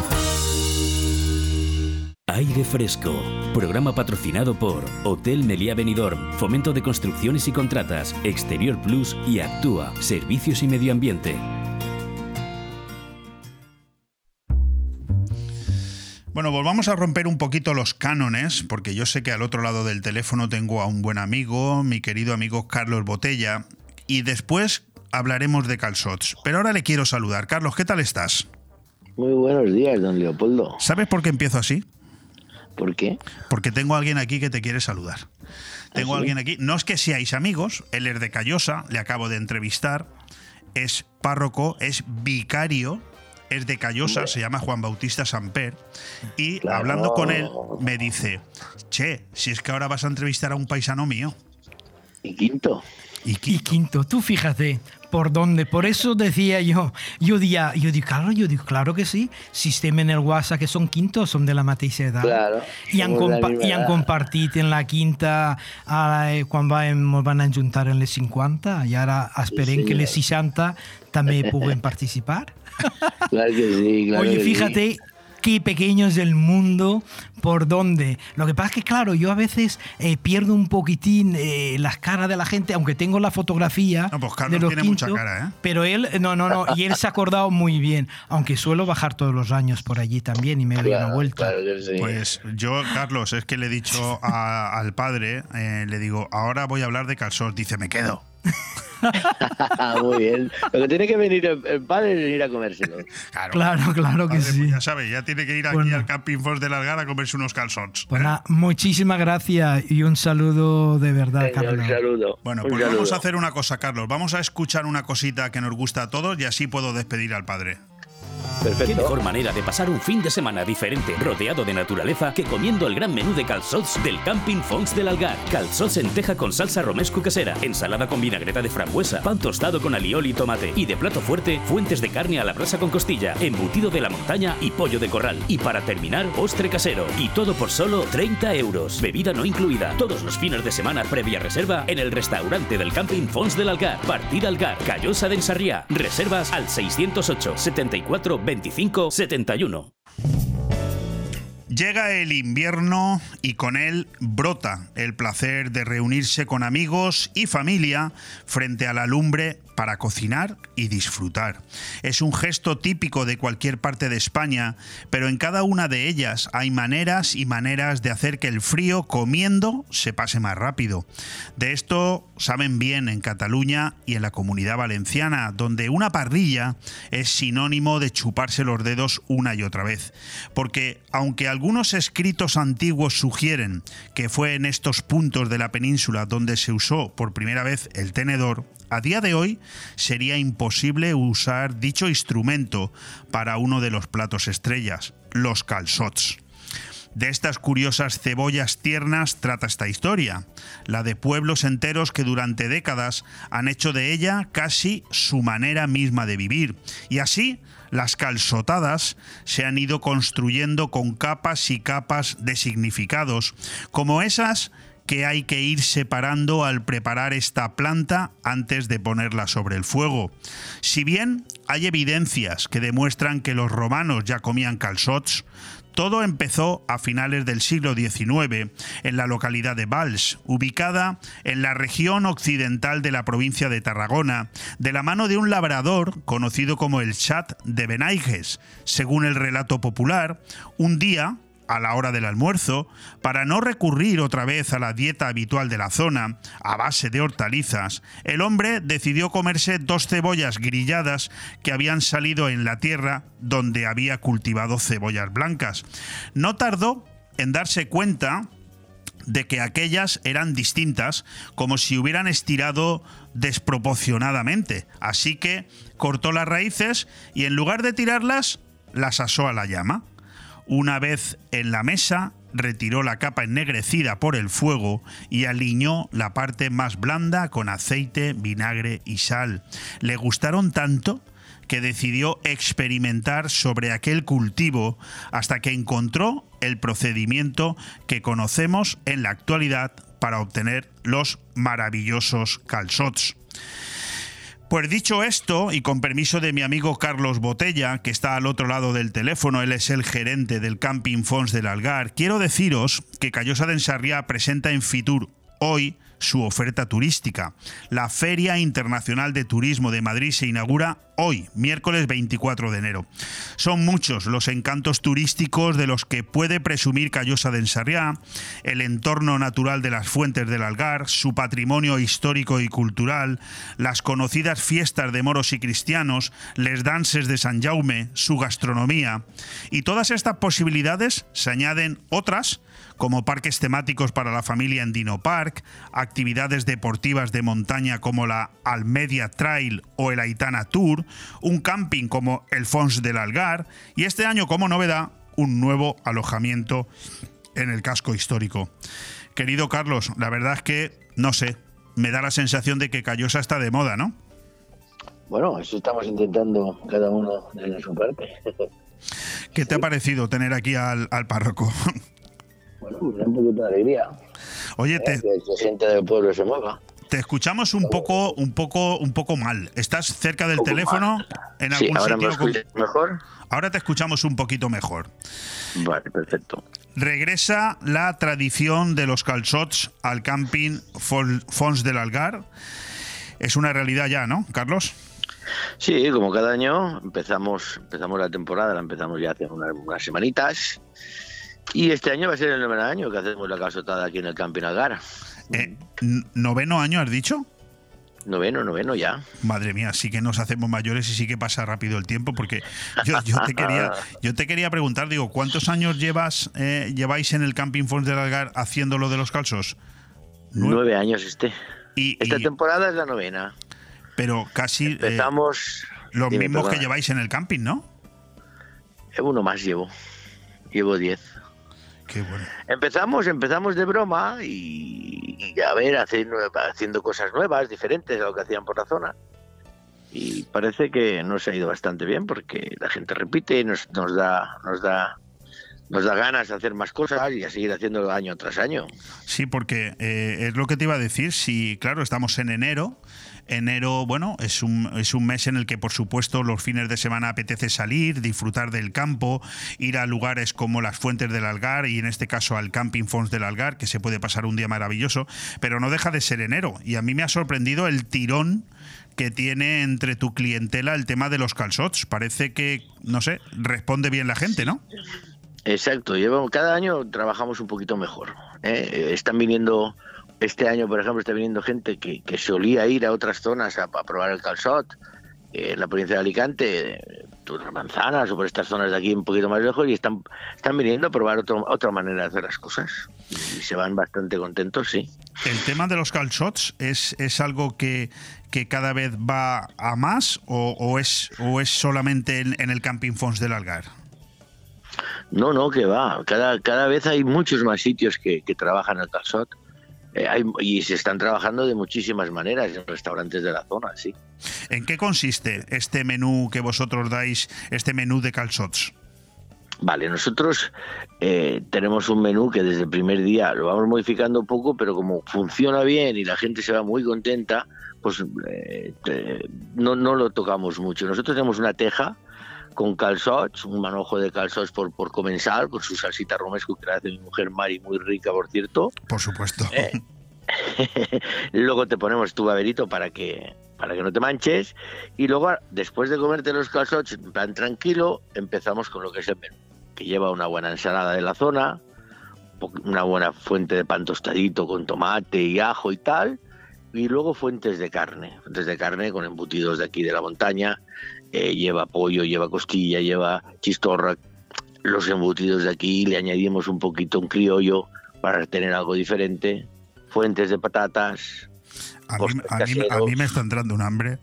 Aire Fresco. Programa patrocinado por Hotel Meliá Benidorm, Fomento de Construcciones y Contratas, Exterior Plus y Actúa, Servicios y Medio Ambiente. Bueno, volvamos a romper un poquito los cánones, porque yo sé que al otro lado del teléfono tengo a un buen amigo, mi querido amigo Carlos Botella, y después hablaremos de calzots. Pero ahora le quiero saludar. Carlos, ¿qué tal estás? Muy buenos días, don Leopoldo. ¿Sabes por qué empiezo así? ¿Por qué? Porque tengo a alguien aquí que te quiere saludar. Tengo a alguien aquí. No es que seáis amigos, él es de Callosa, le acabo de entrevistar. Es párroco, es vicario, es de Callosa, se llama Juan Bautista Samper. Y Claro. hablando con él, me dice: Che, si es que ahora vas a entrevistar a un paisano mío. Y quinto. Y Y quinto, tú fíjate por dónde. Por eso decía yo, yo diría, yo digo, claro, yo digo, claro que sí. Sistema en el WhatsApp que son quintos, son de la mateixa edad. Claro, I han, compa i han edad. compartit en la quinta ara, eh, quan vam, ens van ajuntar en les 50 i ara esperem Sí, que les señor. 60 també puguen participar. Claro que sí, claro Oye, que fíjate qué pequeño es el mundo, por dónde. Lo que pasa es que, claro, yo a veces eh, pierdo un poquitín eh, las caras de la gente, aunque tengo la fotografía No, pues de Carlos los tiene mucha cara, ¿eh? Pero él, no, no, no, y él se ha acordado muy bien, aunque suelo bajar todos los años por allí también y me doy una Claro, vuelta. claro que sí. Pues yo, Carlos, es que le he dicho a- al padre, eh, le digo, ahora voy a hablar de calzón. Dice, me quedo. (laughs) Muy bien. Lo que tiene que venir el, el padre es venir a comérselo. Claro, Claro, claro que Padre, sí. pues ya sabe, ya tiene que ir aquí Bueno. al Camping Force de Lalgar a comerse unos calzones. Pues nada, muchísimas gracias y un saludo de verdad, Carlos. un saludo. Bueno, un pues vamos a hacer una cosa, Carlos. Vamos a escuchar una cosita que nos gusta a todos y así puedo despedir al padre. ¿Qué mejor manera de pasar un fin de semana diferente, rodeado de naturaleza, que comiendo el gran menú de calzots del Camping Fons del Algar? Calzots en teja con salsa romesco casera, ensalada con vinagreta de frambuesa, pan tostado con alioli y tomate. Y de plato fuerte, fuentes de carne a la brasa con costilla, embutido de la montaña y pollo de corral. Y para terminar, postre casero. Y todo por solo 30 euros. Bebida no incluida. Todos los fines de semana previa reserva en el restaurante del Camping Fons del Algar. Partida Algar, Callosa de Ensarriá. Reservas al 608 74 25 71. Llega el invierno y con él brota el placer de reunirse con amigos y familia frente a la lumbre para cocinar y disfrutar. Es un gesto típico de cualquier parte de España, pero en cada una de ellas hay maneras y maneras de hacer que el frío comiendo se pase más rápido. De esto saben bien en Cataluña y en la comunidad valenciana, donde una parrilla es sinónimo de chuparse los dedos una y otra vez. Porque aunque algunos escritos antiguos sugieren que fue en estos puntos de la península donde se usó por primera vez el tenedor, a día de hoy sería imposible usar dicho instrumento para uno de los platos estrellas, los calzots. De estas curiosas cebollas tiernas trata esta historia, la de pueblos enteros que durante décadas han hecho de ella casi su manera misma de vivir. Y así, las calzotadas se han ido construyendo con capas y capas de significados, como esas que hay que ir separando al preparar esta planta antes de ponerla sobre el fuego. Si bien hay evidencias que demuestran que los romanos ya comían calzots, todo empezó a finales del siglo XIX en la localidad de Vals, ubicada en la región occidental de la provincia de Tarragona, de la mano de un labrador conocido como el Chat de Benaiges. Según el relato popular, un día a la hora del almuerzo, para no recurrir otra vez a la dieta habitual de la zona, a base de hortalizas, el hombre decidió comerse dos cebollas grilladas que habían salido en la tierra donde había cultivado cebollas blancas. No tardó en darse cuenta de que aquellas eran distintas, como si hubieran estirado desproporcionadamente. Así que cortó las raíces y en lugar de tirarlas, las asó a la llama. Una vez en la mesa, retiró la capa ennegrecida por el fuego y aliñó la parte más blanda con aceite, vinagre y sal. Le gustaron tanto que decidió experimentar sobre aquel cultivo hasta que encontró el procedimiento que conocemos en la actualidad para obtener los maravillosos calzots. Pues dicho esto, y con permiso de mi amigo Carlos Botella, que está al otro lado del teléfono, él es el gerente del Camping Fons del Algar, quiero deciros que Callosa de Ensarriá presenta en Fitur hoy su oferta turística. La Feria Internacional de Turismo de Madrid se inaugura hoy, miércoles 24 de enero. Son muchos los encantos turísticos de los que puede presumir Callosa de Ensarriá, el entorno natural de las fuentes del Algar, su patrimonio histórico y cultural, las conocidas fiestas de moros y cristianos, les dances de San Jaume, su gastronomía. Y todas estas posibilidades se añaden otras como parques temáticos para la familia en Dino Park, actividades deportivas de montaña como la Almedia Trail o el Aitana Tour, un camping como el Fons del Algar y este año como novedad un nuevo alojamiento en el casco histórico. Querido Carlos, la verdad es que, no sé, me da la sensación de que Callosa está de moda, ¿no? Bueno, eso estamos intentando cada uno desde su parte. ¿Qué te ha parecido tener aquí al, al párroco? (laughs) Bueno, un poquito de alegría. Oye, te, que gente del pueblo se mueva. te escuchamos un poco, un poco, un poco mal. ¿Estás cerca del teléfono? ¿En Sí, algún ahora me sitio? con- mejor. Ahora te escuchamos un poquito mejor. Vale, perfecto. Regresa la tradición de los calzots al camping Fons del Algar. Es una realidad ya, ¿no, Carlos? Sí, como cada año empezamos empezamos la temporada, la empezamos ya hace unas, unas semanitas. Y este año va a ser el noveno año que hacemos la casotada aquí en el Camping Algar. Eh, ¿Noveno año has dicho? Noveno, noveno ya. Madre mía, sí que nos hacemos mayores y sí que pasa rápido el tiempo, porque yo, yo te quería, (laughs) yo te quería preguntar, digo, ¿cuántos años llevas, eh, lleváis en el Camping Fons del Algar haciendo lo de los calzos? Nueve años este. Y, Esta y- temporada es la novena. pero casi eh, Empezamos. los mismos que lleváis en el camping, ¿no? Eh, Uno más llevo. Llevo diez. Empezamos, empezamos de broma y, y a ver, haciendo, haciendo cosas nuevas, diferentes a lo que hacían por la zona. Y parece que nos ha ido bastante bien porque la gente repite, nos, nos da, nos da, nos da ganas de hacer más cosas y a seguir haciendo año tras año. Sí, porque eh, es lo que te iba a decir. Si, claro, estamos en enero. Enero, bueno, es un, es un mes en el que, por supuesto, los fines de semana apetece salir, disfrutar del campo, ir a lugares como las Fuentes del Algar y, en este caso, al Camping Fons del Algar, que se puede pasar un día maravilloso, pero no deja de ser enero. Y a mí me ha sorprendido el tirón que tiene entre tu clientela el tema de los calzots. Parece que, no sé, responde bien la gente, ¿no? Exacto, llevamos, cada año trabajamos un poquito mejor. ¿eh? Están viniendo, este año por ejemplo, está viniendo gente que, que solía ir a otras zonas a, probar el calzot, en la provincia de Alicante, las manzanas o por estas zonas de aquí un poquito más lejos y están, están viniendo a probar otra manera de hacer las cosas y, se van bastante contentos, sí. ¿El tema de los calzots es, es algo que, que cada vez va a más o, es, o es solamente en, en el Camping Fons del Algar? No, no, que va. Cada, cada vez hay muchos más sitios que, trabajan el calzot. Eh, y se están trabajando de muchísimas maneras en restaurantes de la zona, sí. ¿En qué consiste este menú que vosotros dais, este menú de calzots? Vale, nosotros eh, tenemos un menú que desde el primer día lo vamos modificando un poco, pero como funciona bien y la gente se va muy contenta, pues eh, no, no lo tocamos mucho. Nosotros tenemos una teja con calzots, un manojo de calzots por, por comensal, con su salsita romesco que la hace mi mujer Mari, muy rica, por cierto. Por supuesto. Eh, (laughs) luego te ponemos tu baberito para que, para que no te manches. Y luego, después de comerte los calzots, en plan tranquilo, empezamos con lo que es el menú, que lleva una buena ensalada de la zona, una buena fuente de pan tostadito con tomate y ajo y tal. Y luego fuentes de carne, fuentes de carne con embutidos de aquí de la montaña, eh, lleva pollo, lleva costilla, lleva chistorra, los embutidos de aquí, le añadimos un poquito un criollo para tener algo diferente, fuentes de patatas. A mí, me está entrando un hambre.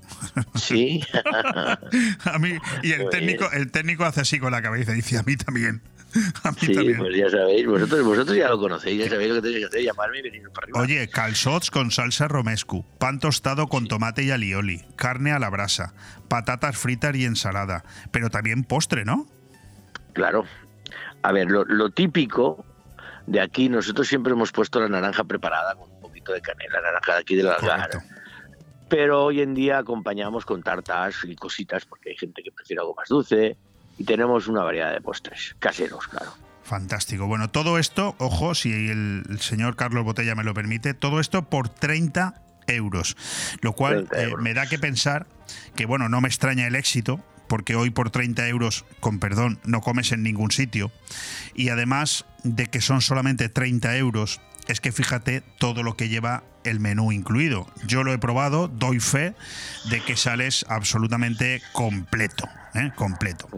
Sí. (laughs) a mí, y el técnico, el técnico hace así con la cabeza y dice, a mí también. (laughs) A mí sí, también. pues ya sabéis, vosotros, vosotros ya lo conocéis, ya sabéis lo que tenéis que hacer, llamarme y venir para arriba. Oye, calzots con salsa romescu, pan tostado con tomate y alioli, carne a la brasa, patatas fritas y ensalada, pero también postre, ¿no? Claro. A ver, lo, típico de aquí, nosotros siempre hemos puesto la naranja preparada con un poquito de canela, naranja de aquí de la. Pero hoy en día acompañamos con tartas y cositas porque hay gente que prefiere algo más dulce, y tenemos una variedad de postres caseros, claro. Fantástico. Bueno, todo esto, ojo, si el, señor Carlos Botella me lo permite, todo esto por 30 euros. Lo cual eh, me da que pensar que, bueno, no me extraña el éxito, porque hoy por 30 euros, con perdón, no comes en ningún sitio. Y además de que son solamente 30 euros, es que fíjate todo lo que lleva el menú incluido. Yo lo he probado, doy fe de que sales absolutamente completo. ¿Eh? completo.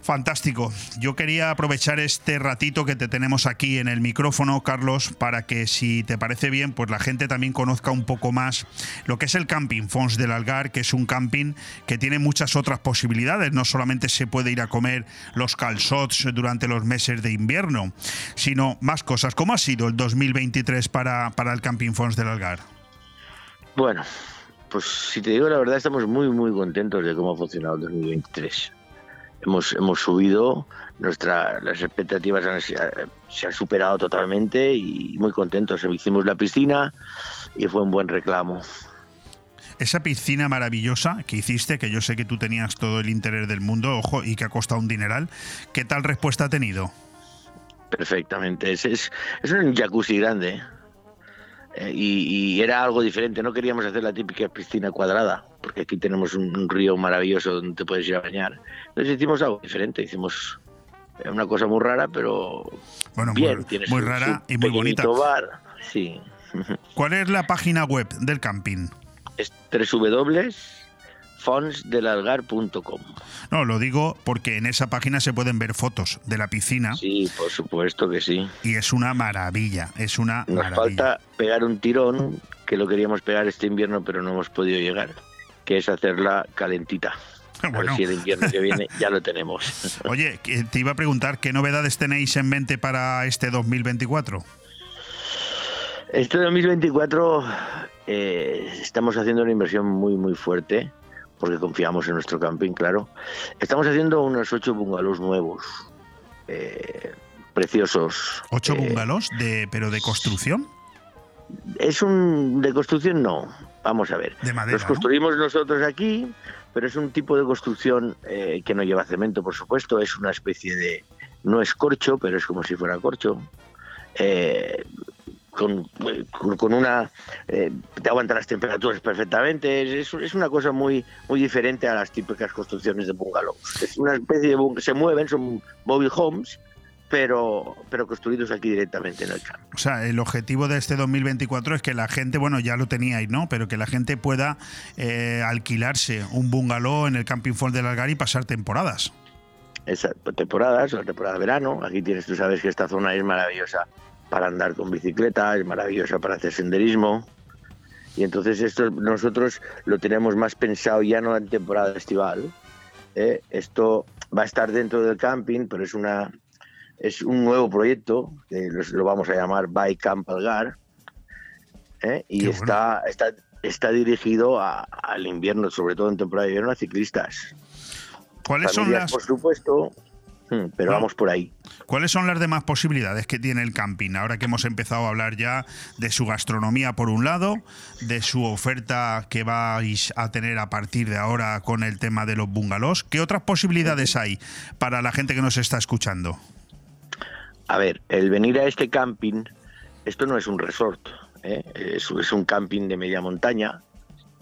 Fantástico. Yo quería aprovechar este ratito que te tenemos aquí en el micrófono, Carlos, para que si te parece bien, pues la gente también conozca un poco más lo que es el camping Fons del Algar, que es un camping que tiene muchas otras posibilidades. No solamente se puede ir a comer los calzots durante los meses de invierno, sino más cosas. ¿Cómo ha sido el 2023 para, para el camping Fons del Algar? Bueno, pues si te digo la verdad, estamos muy, muy contentos de cómo ha funcionado el 2023. Hemos, hemos subido, nuestra, las expectativas se han superado totalmente y muy contentos. Hicimos la piscina y fue un buen reclamo. Esa piscina maravillosa que hiciste, que yo sé que tú tenías todo el interés del mundo, ojo, y que ha costado un dineral, ¿qué tal respuesta ha tenido? Perfectamente, es, es, es un jacuzzi grande. Eh, y, era algo diferente. No queríamos hacer la típica piscina cuadrada, porque aquí tenemos un, río maravilloso donde te puedes ir a bañar. Entonces hicimos algo diferente, hicimos eh, una cosa muy rara, pero bueno, bien. Muy, muy rara y muy bonita. Bar. Sí. ¿Cuál es la página web del camping? Es www fonsdelalgar.com. No, lo digo porque en esa página se pueden ver fotos de la piscina. Sí, por supuesto que sí. Y es una maravilla, es una Nos falta pegar un tirón, que lo queríamos pegar este invierno, pero no hemos podido llegar, que es hacerla calentita. (laughs) Bueno. A ver si el invierno que viene ya lo tenemos. (laughs) Oye, te iba a preguntar, ¿qué novedades tenéis en mente para este 2024? Este 2024 eh, estamos haciendo una inversión muy, muy fuerte porque confiamos en nuestro camping, claro. Estamos haciendo unos ocho bungalows nuevos eh, preciosos. ¿Ocho eh, bungalows, de, pero de construcción? Es un de construcción no. Vamos a ver. De madera, Los ¿no? construimos nosotros aquí, pero es un tipo de construcción eh, que no lleva cemento, por supuesto. Es una especie de no es corcho, pero es como si fuera corcho. Eh, con, con- con una eh, te aguanta las temperaturas perfectamente es, es una cosa muy muy diferente a las típicas construcciones de bungalows es una especie de bung- se mueven son mobile homes pero pero construidos aquí directamente en el campo O sea, el objetivo de este 2024 es que la gente, bueno, ya lo teníais, ¿no? Pero que la gente pueda eh, alquilarse un bungalow en el Camping Fall del Algar y pasar temporadas. Esa temporadas, la temporada de verano. Aquí tienes, tú sabes que esta zona es maravillosa para andar con bicicleta, es maravillosa para hacer senderismo. Y entonces esto nosotros lo tenemos más pensado ya no en temporada estival. ¿eh? Esto va a estar dentro del camping, pero es una es un nuevo proyecto que lo vamos a llamar By Camp Algar. ¿eh? Y Qué está, está está dirigido a- al invierno, sobre todo en temporada de invierno, a ciclistas. ¿Cuáles son las Por supuesto, pero No. vamos por ahí. ¿Cuáles son las demás posibilidades que tiene el camping? Ahora que hemos empezado a hablar ya de su gastronomía por un lado, de su oferta que vais a tener a partir de ahora con el tema de los bungalows, ¿qué otras posibilidades hay para la gente que nos está escuchando? A ver, el venir a este camping, esto no es un resort, ¿eh? es, es un camping de media montaña,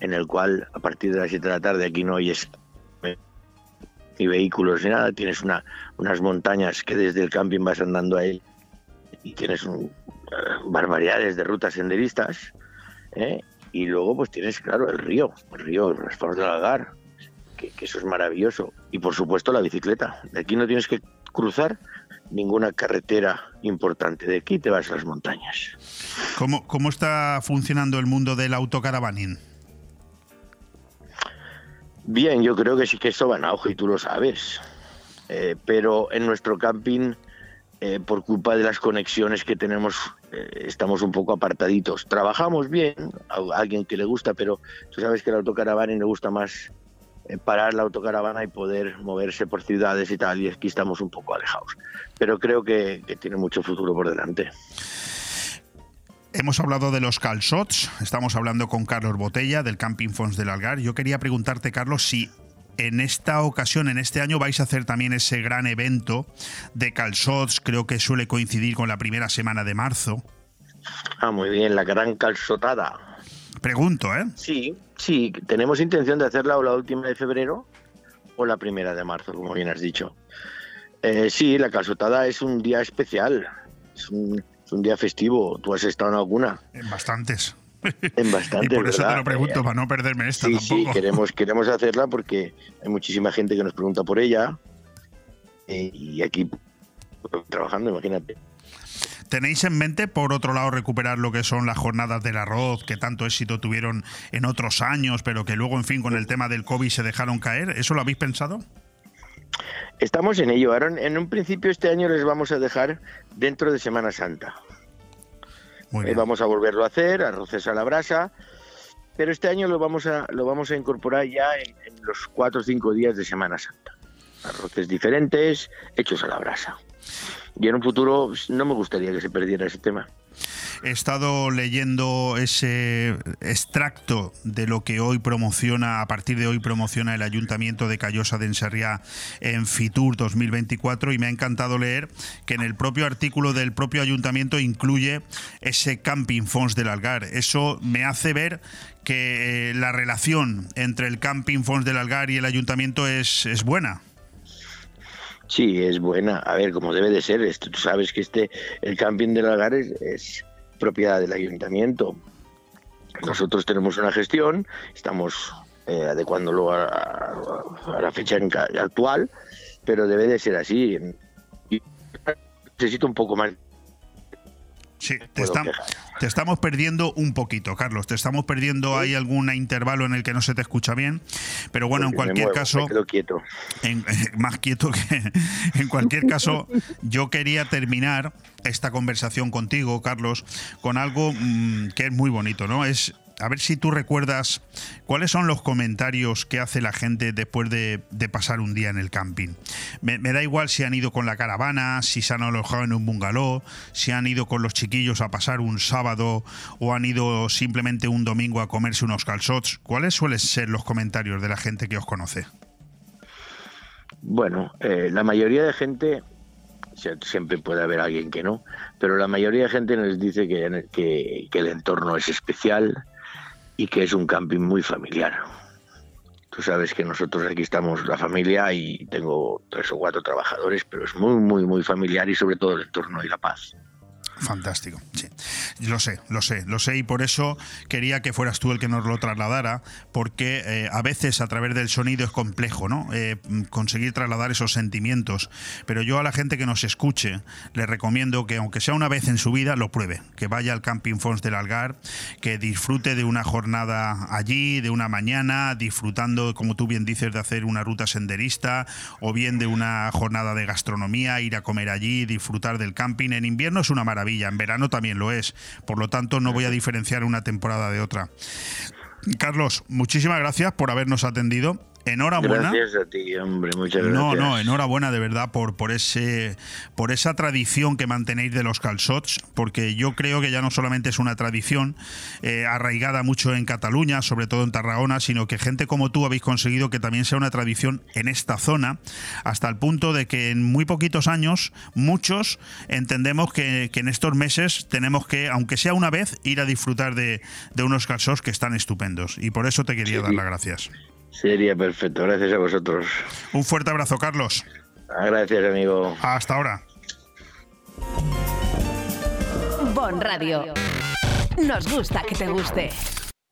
en el cual a partir de las 7 de la tarde aquí no oyes ni vehículos ni nada, tienes una, unas montañas que desde el camping vas andando ahí y tienes un- eh, barbaridades de rutas senderistas, ¿eh? y luego pues tienes, claro, el río, el río, el Resort del Algar, que, que eso es maravilloso, y por supuesto la bicicleta, de aquí no tienes que cruzar ninguna carretera importante. De aquí te vas a las montañas. ¿Cómo, cómo está funcionando el mundo del autocaravaning? Bien, yo creo que sí que esto va en auge y tú lo sabes. Eh, pero en nuestro camping, eh, por culpa de las conexiones que tenemos, eh, estamos un poco apartaditos. Trabajamos bien, a alguien que le gusta, pero tú sabes que el autocaravana le gusta más eh, parar la autocaravana y poder moverse por ciudades y tal, y aquí estamos un poco alejados. Pero creo que, que tiene mucho futuro por delante. Hemos hablado de los calzots, estamos hablando con Carlos Botella del Camping Fons del Algar. Yo quería preguntarte, Carlos, si en esta ocasión, en este año, vais a hacer también ese gran evento de calzots, creo que suele coincidir con la primera semana de marzo. Ah, muy bien, la gran calzotada. Pregunto, ¿eh? Sí, sí, tenemos intención de hacerla o la última de febrero o la primera de marzo, como bien has dicho. Eh, sí, la calzotada es un día especial, es un, es un día festivo. ¿Tú has estado en alguna? En bastantes. (laughs) En bastantes, y por eso te ¿verdad? lo pregunto, para no perderme esta Sí, tampoco. sí, queremos, queremos hacerla porque hay muchísima gente que nos pregunta por ella eh, y aquí trabajando, imagínate. ¿Tenéis en mente, por otro lado, recuperar lo que son las jornadas del arroz, que tanto éxito tuvieron en otros años, pero que luego, en fin, con el tema del COVID se dejaron caer? ¿Eso lo habéis pensado? Estamos en ello. Ahora, en un principio, este año les vamos a dejar dentro de Semana Santa. Muy Eh, vamos a volverlo a hacer, arroces a la brasa, pero este año lo vamos a, lo vamos a incorporar ya en, en los cuatro o cinco días de Semana Santa. Arroces diferentes, hechos a la brasa. Y en un futuro no me gustaría que se perdiera ese tema. He estado leyendo ese extracto de lo que hoy promociona, a partir de hoy promociona el Ayuntamiento de Callosa de Enserriá en Fitur 2024 y me ha encantado leer que en el propio artículo del propio Ayuntamiento incluye ese Camping Fons del Algar. Eso me hace ver que eh, la relación entre el Camping Fons del Algar y el Ayuntamiento es, es buena. Sí, es buena. A ver, como debe de ser. Esto, tú sabes que este, el camping del Algar es, propiedad del ayuntamiento. Nosotros tenemos una gestión, estamos eh, adecuándolo a, a- a la fecha actual, pero debe de ser así. Necesito un poco más. Sí, te, estamos perdiendo un poquito, Carlos. Te estamos perdiendo. Hay algún intervalo en el que no se te escucha bien. Pero bueno, en Porque me cualquier muevo, caso. quieto. en- (laughs) más quieto que. (laughs) En cualquier caso, yo quería terminar esta conversación contigo, Carlos, con algo mm, que es muy bonito, ¿no? Es a ver si tú recuerdas cuáles son los comentarios que hace la gente después de, pasar un día en el camping. Me, da igual si han ido con la caravana, si se han alojado en un bungalow, si han ido con los chiquillos a pasar un sábado o han ido simplemente un domingo a comerse unos calzots. ¿Cuáles suelen ser los comentarios de la gente que os conoce? Bueno, eh, la mayoría de gente siempre puede haber alguien que no, pero la mayoría de gente nos dice que, que, el entorno es especial y que es un camping muy familiar. Tú sabes que nosotros aquí estamos la familia y tengo tres o cuatro trabajadores, pero es muy, muy, muy familiar y sobre todo el entorno y la paz. Fantástico, sí. Lo sé, lo sé, lo sé y por eso quería que fueras tú el que nos lo trasladara, porque eh, a veces a través del sonido es complejo, ¿no? Eh, conseguir trasladar esos sentimientos. Pero yo a la gente que nos escuche le recomiendo que aunque sea una vez en su vida, lo pruebe, que vaya al Camping Fons del Algar, que disfrute de una jornada allí, de una mañana, disfrutando, como tú bien dices, de hacer una ruta senderista o bien de una jornada de gastronomía, ir a comer allí, disfrutar del camping. En invierno es una maravilla en verano también lo es, por lo tanto no voy a diferenciar una temporada de otra. Carlos, muchísimas gracias por habernos atendido enhorabuena. Gracias a ti, hombre, muchas gracias. No, no, enhorabuena de verdad por, por, ese, por esa tradición que mantenéis de los calzots, porque yo creo que ya no solamente es una tradición eh, arraigada mucho en Cataluña, sobre todo en Tarragona, sino que gente como tú habéis conseguido que también sea una tradición en esta zona, hasta el punto de que en muy poquitos años muchos entendemos que, en estos meses tenemos que, aunque sea una vez, ir a disfrutar de, unos calzots que están estupendos. Y por eso te quería dar las gracias. Sería perfecto, gracias a vosotros. Un fuerte abrazo, Carlos. Gracias, amigo. Hasta ahora. Bon Radio. Nos gusta que te guste.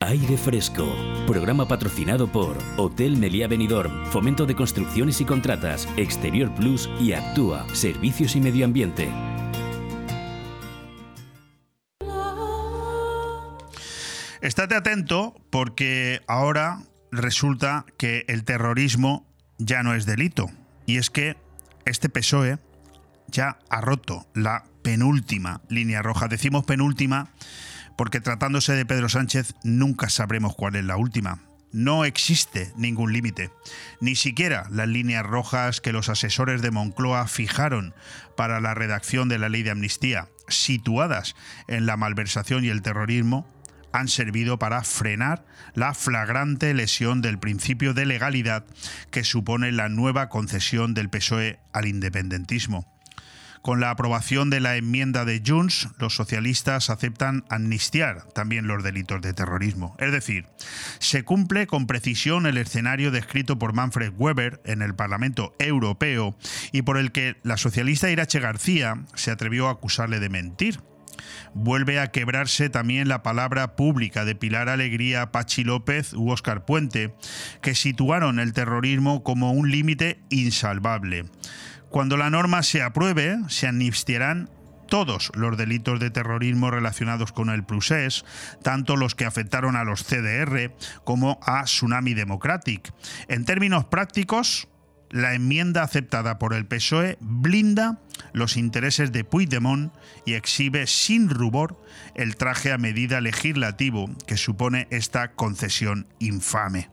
Aire Fresco, programa patrocinado por Hotel Meliá Benidorm, Fomento de Construcciones y Contratas, Exterior Plus y Actúa, Servicios y Medio Ambiente. Estate atento porque ahora resulta que el terrorismo ya no es delito. Y es que este PSOE ya ha roto la penúltima línea roja. Decimos penúltima porque tratándose de Pedro Sánchez nunca sabremos cuál es la última. No existe ningún límite, ni siquiera las líneas rojas que los asesores de Moncloa fijaron para la redacción de la ley de amnistía, situadas en la malversación y el terrorismo, han servido para frenar la flagrante lesión del principio de legalidad que supone la nueva concesión del PSOE al independentismo. Con la aprobación de la enmienda de Junts, los socialistas aceptan amnistiar también los delitos de terrorismo. Es decir, se cumple con precisión el escenario descrito por Manfred Weber en el Parlamento Europeo y por el que la socialista Irache García se atrevió a acusarle de mentir vuelve a quebrarse también la palabra pública de Pilar Alegría, Pachi López u Óscar Puente, que situaron el terrorismo como un límite insalvable. Cuando la norma se apruebe, se amnistiarán todos los delitos de terrorismo relacionados con el Prusés, tanto los que afectaron a los CDR como a Tsunami Democratic. En términos prácticos, la enmienda aceptada por el PSOE blinda los intereses de Puigdemont y exhibe sin rubor el traje a medida legislativo que supone esta concesión infame.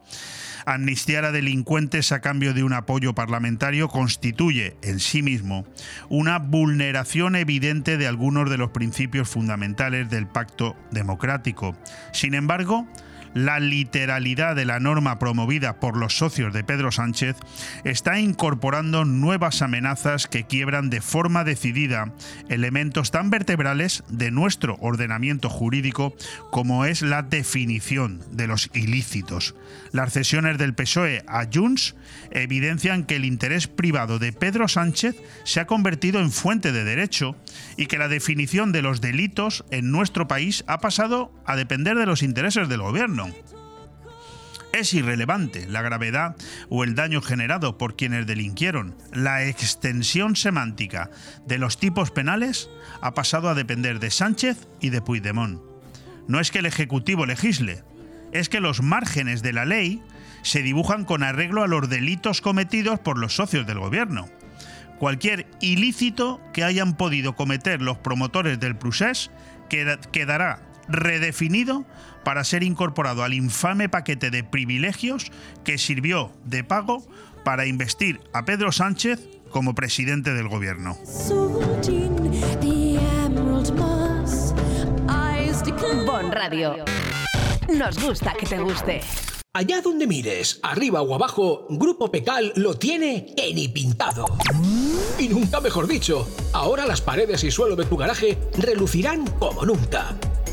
Amnistiar a delincuentes a cambio de un apoyo parlamentario constituye en sí mismo una vulneración evidente de algunos de los principios fundamentales del pacto democrático. Sin embargo, la literalidad de la norma promovida por los socios de Pedro Sánchez está incorporando nuevas amenazas que quiebran de forma decidida elementos tan vertebrales de nuestro ordenamiento jurídico como es la definición de los ilícitos. Las cesiones del PSOE a Junts evidencian que el interés privado de Pedro Sánchez se ha convertido en fuente de derecho y que la definición de los delitos en nuestro país ha pasado a depender de los intereses del gobierno. Es irrelevante la gravedad o el daño generado por quienes delinquieron. La extensión semántica de los tipos penales ha pasado a depender de Sánchez y de Puigdemont. No es que el Ejecutivo legisle, es que los márgenes de la ley se dibujan con arreglo a los delitos cometidos por los socios del gobierno. Cualquier ilícito que hayan podido cometer los promotores del procés quedará redefinido para ser incorporado al infame paquete de privilegios que sirvió de pago para investir a Pedro Sánchez como presidente del gobierno. Bon Radio. Nos gusta que te guste. Allá donde mires, arriba o abajo, Grupo Pecal lo tiene que ni pintado. Y nunca mejor dicho, ahora las paredes y suelo de tu garaje relucirán como nunca.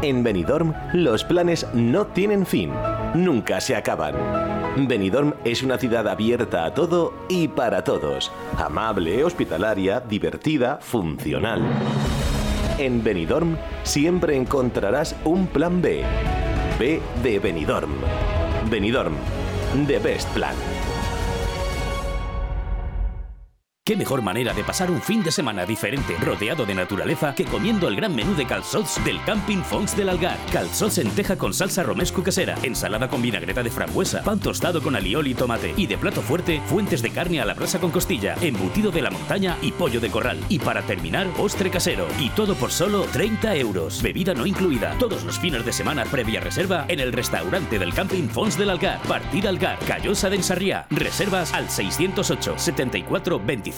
En Benidorm, los planes no tienen fin, nunca se acaban. Benidorm es una ciudad abierta a todo y para todos. Amable, hospitalaria, divertida, funcional. En Benidorm siempre encontrarás un plan B. B de Benidorm. Benidorm, The Best Plan. ¿Qué mejor manera de pasar un fin de semana diferente, rodeado de naturaleza, que comiendo el gran menú de calzots del Camping Fons del Algar? Calzots en teja con salsa romesco casera, ensalada con vinagreta de frambuesa, pan tostado con aliol y tomate. Y de plato fuerte, fuentes de carne a la brasa con costilla, embutido de la montaña y pollo de corral. Y para terminar, postre casero. Y todo por solo 30 euros. Bebida no incluida. Todos los fines de semana previa reserva en el restaurante del Camping Fons del Algar. Partida Algar, Callosa de Ensarriá. Reservas al 608 74 25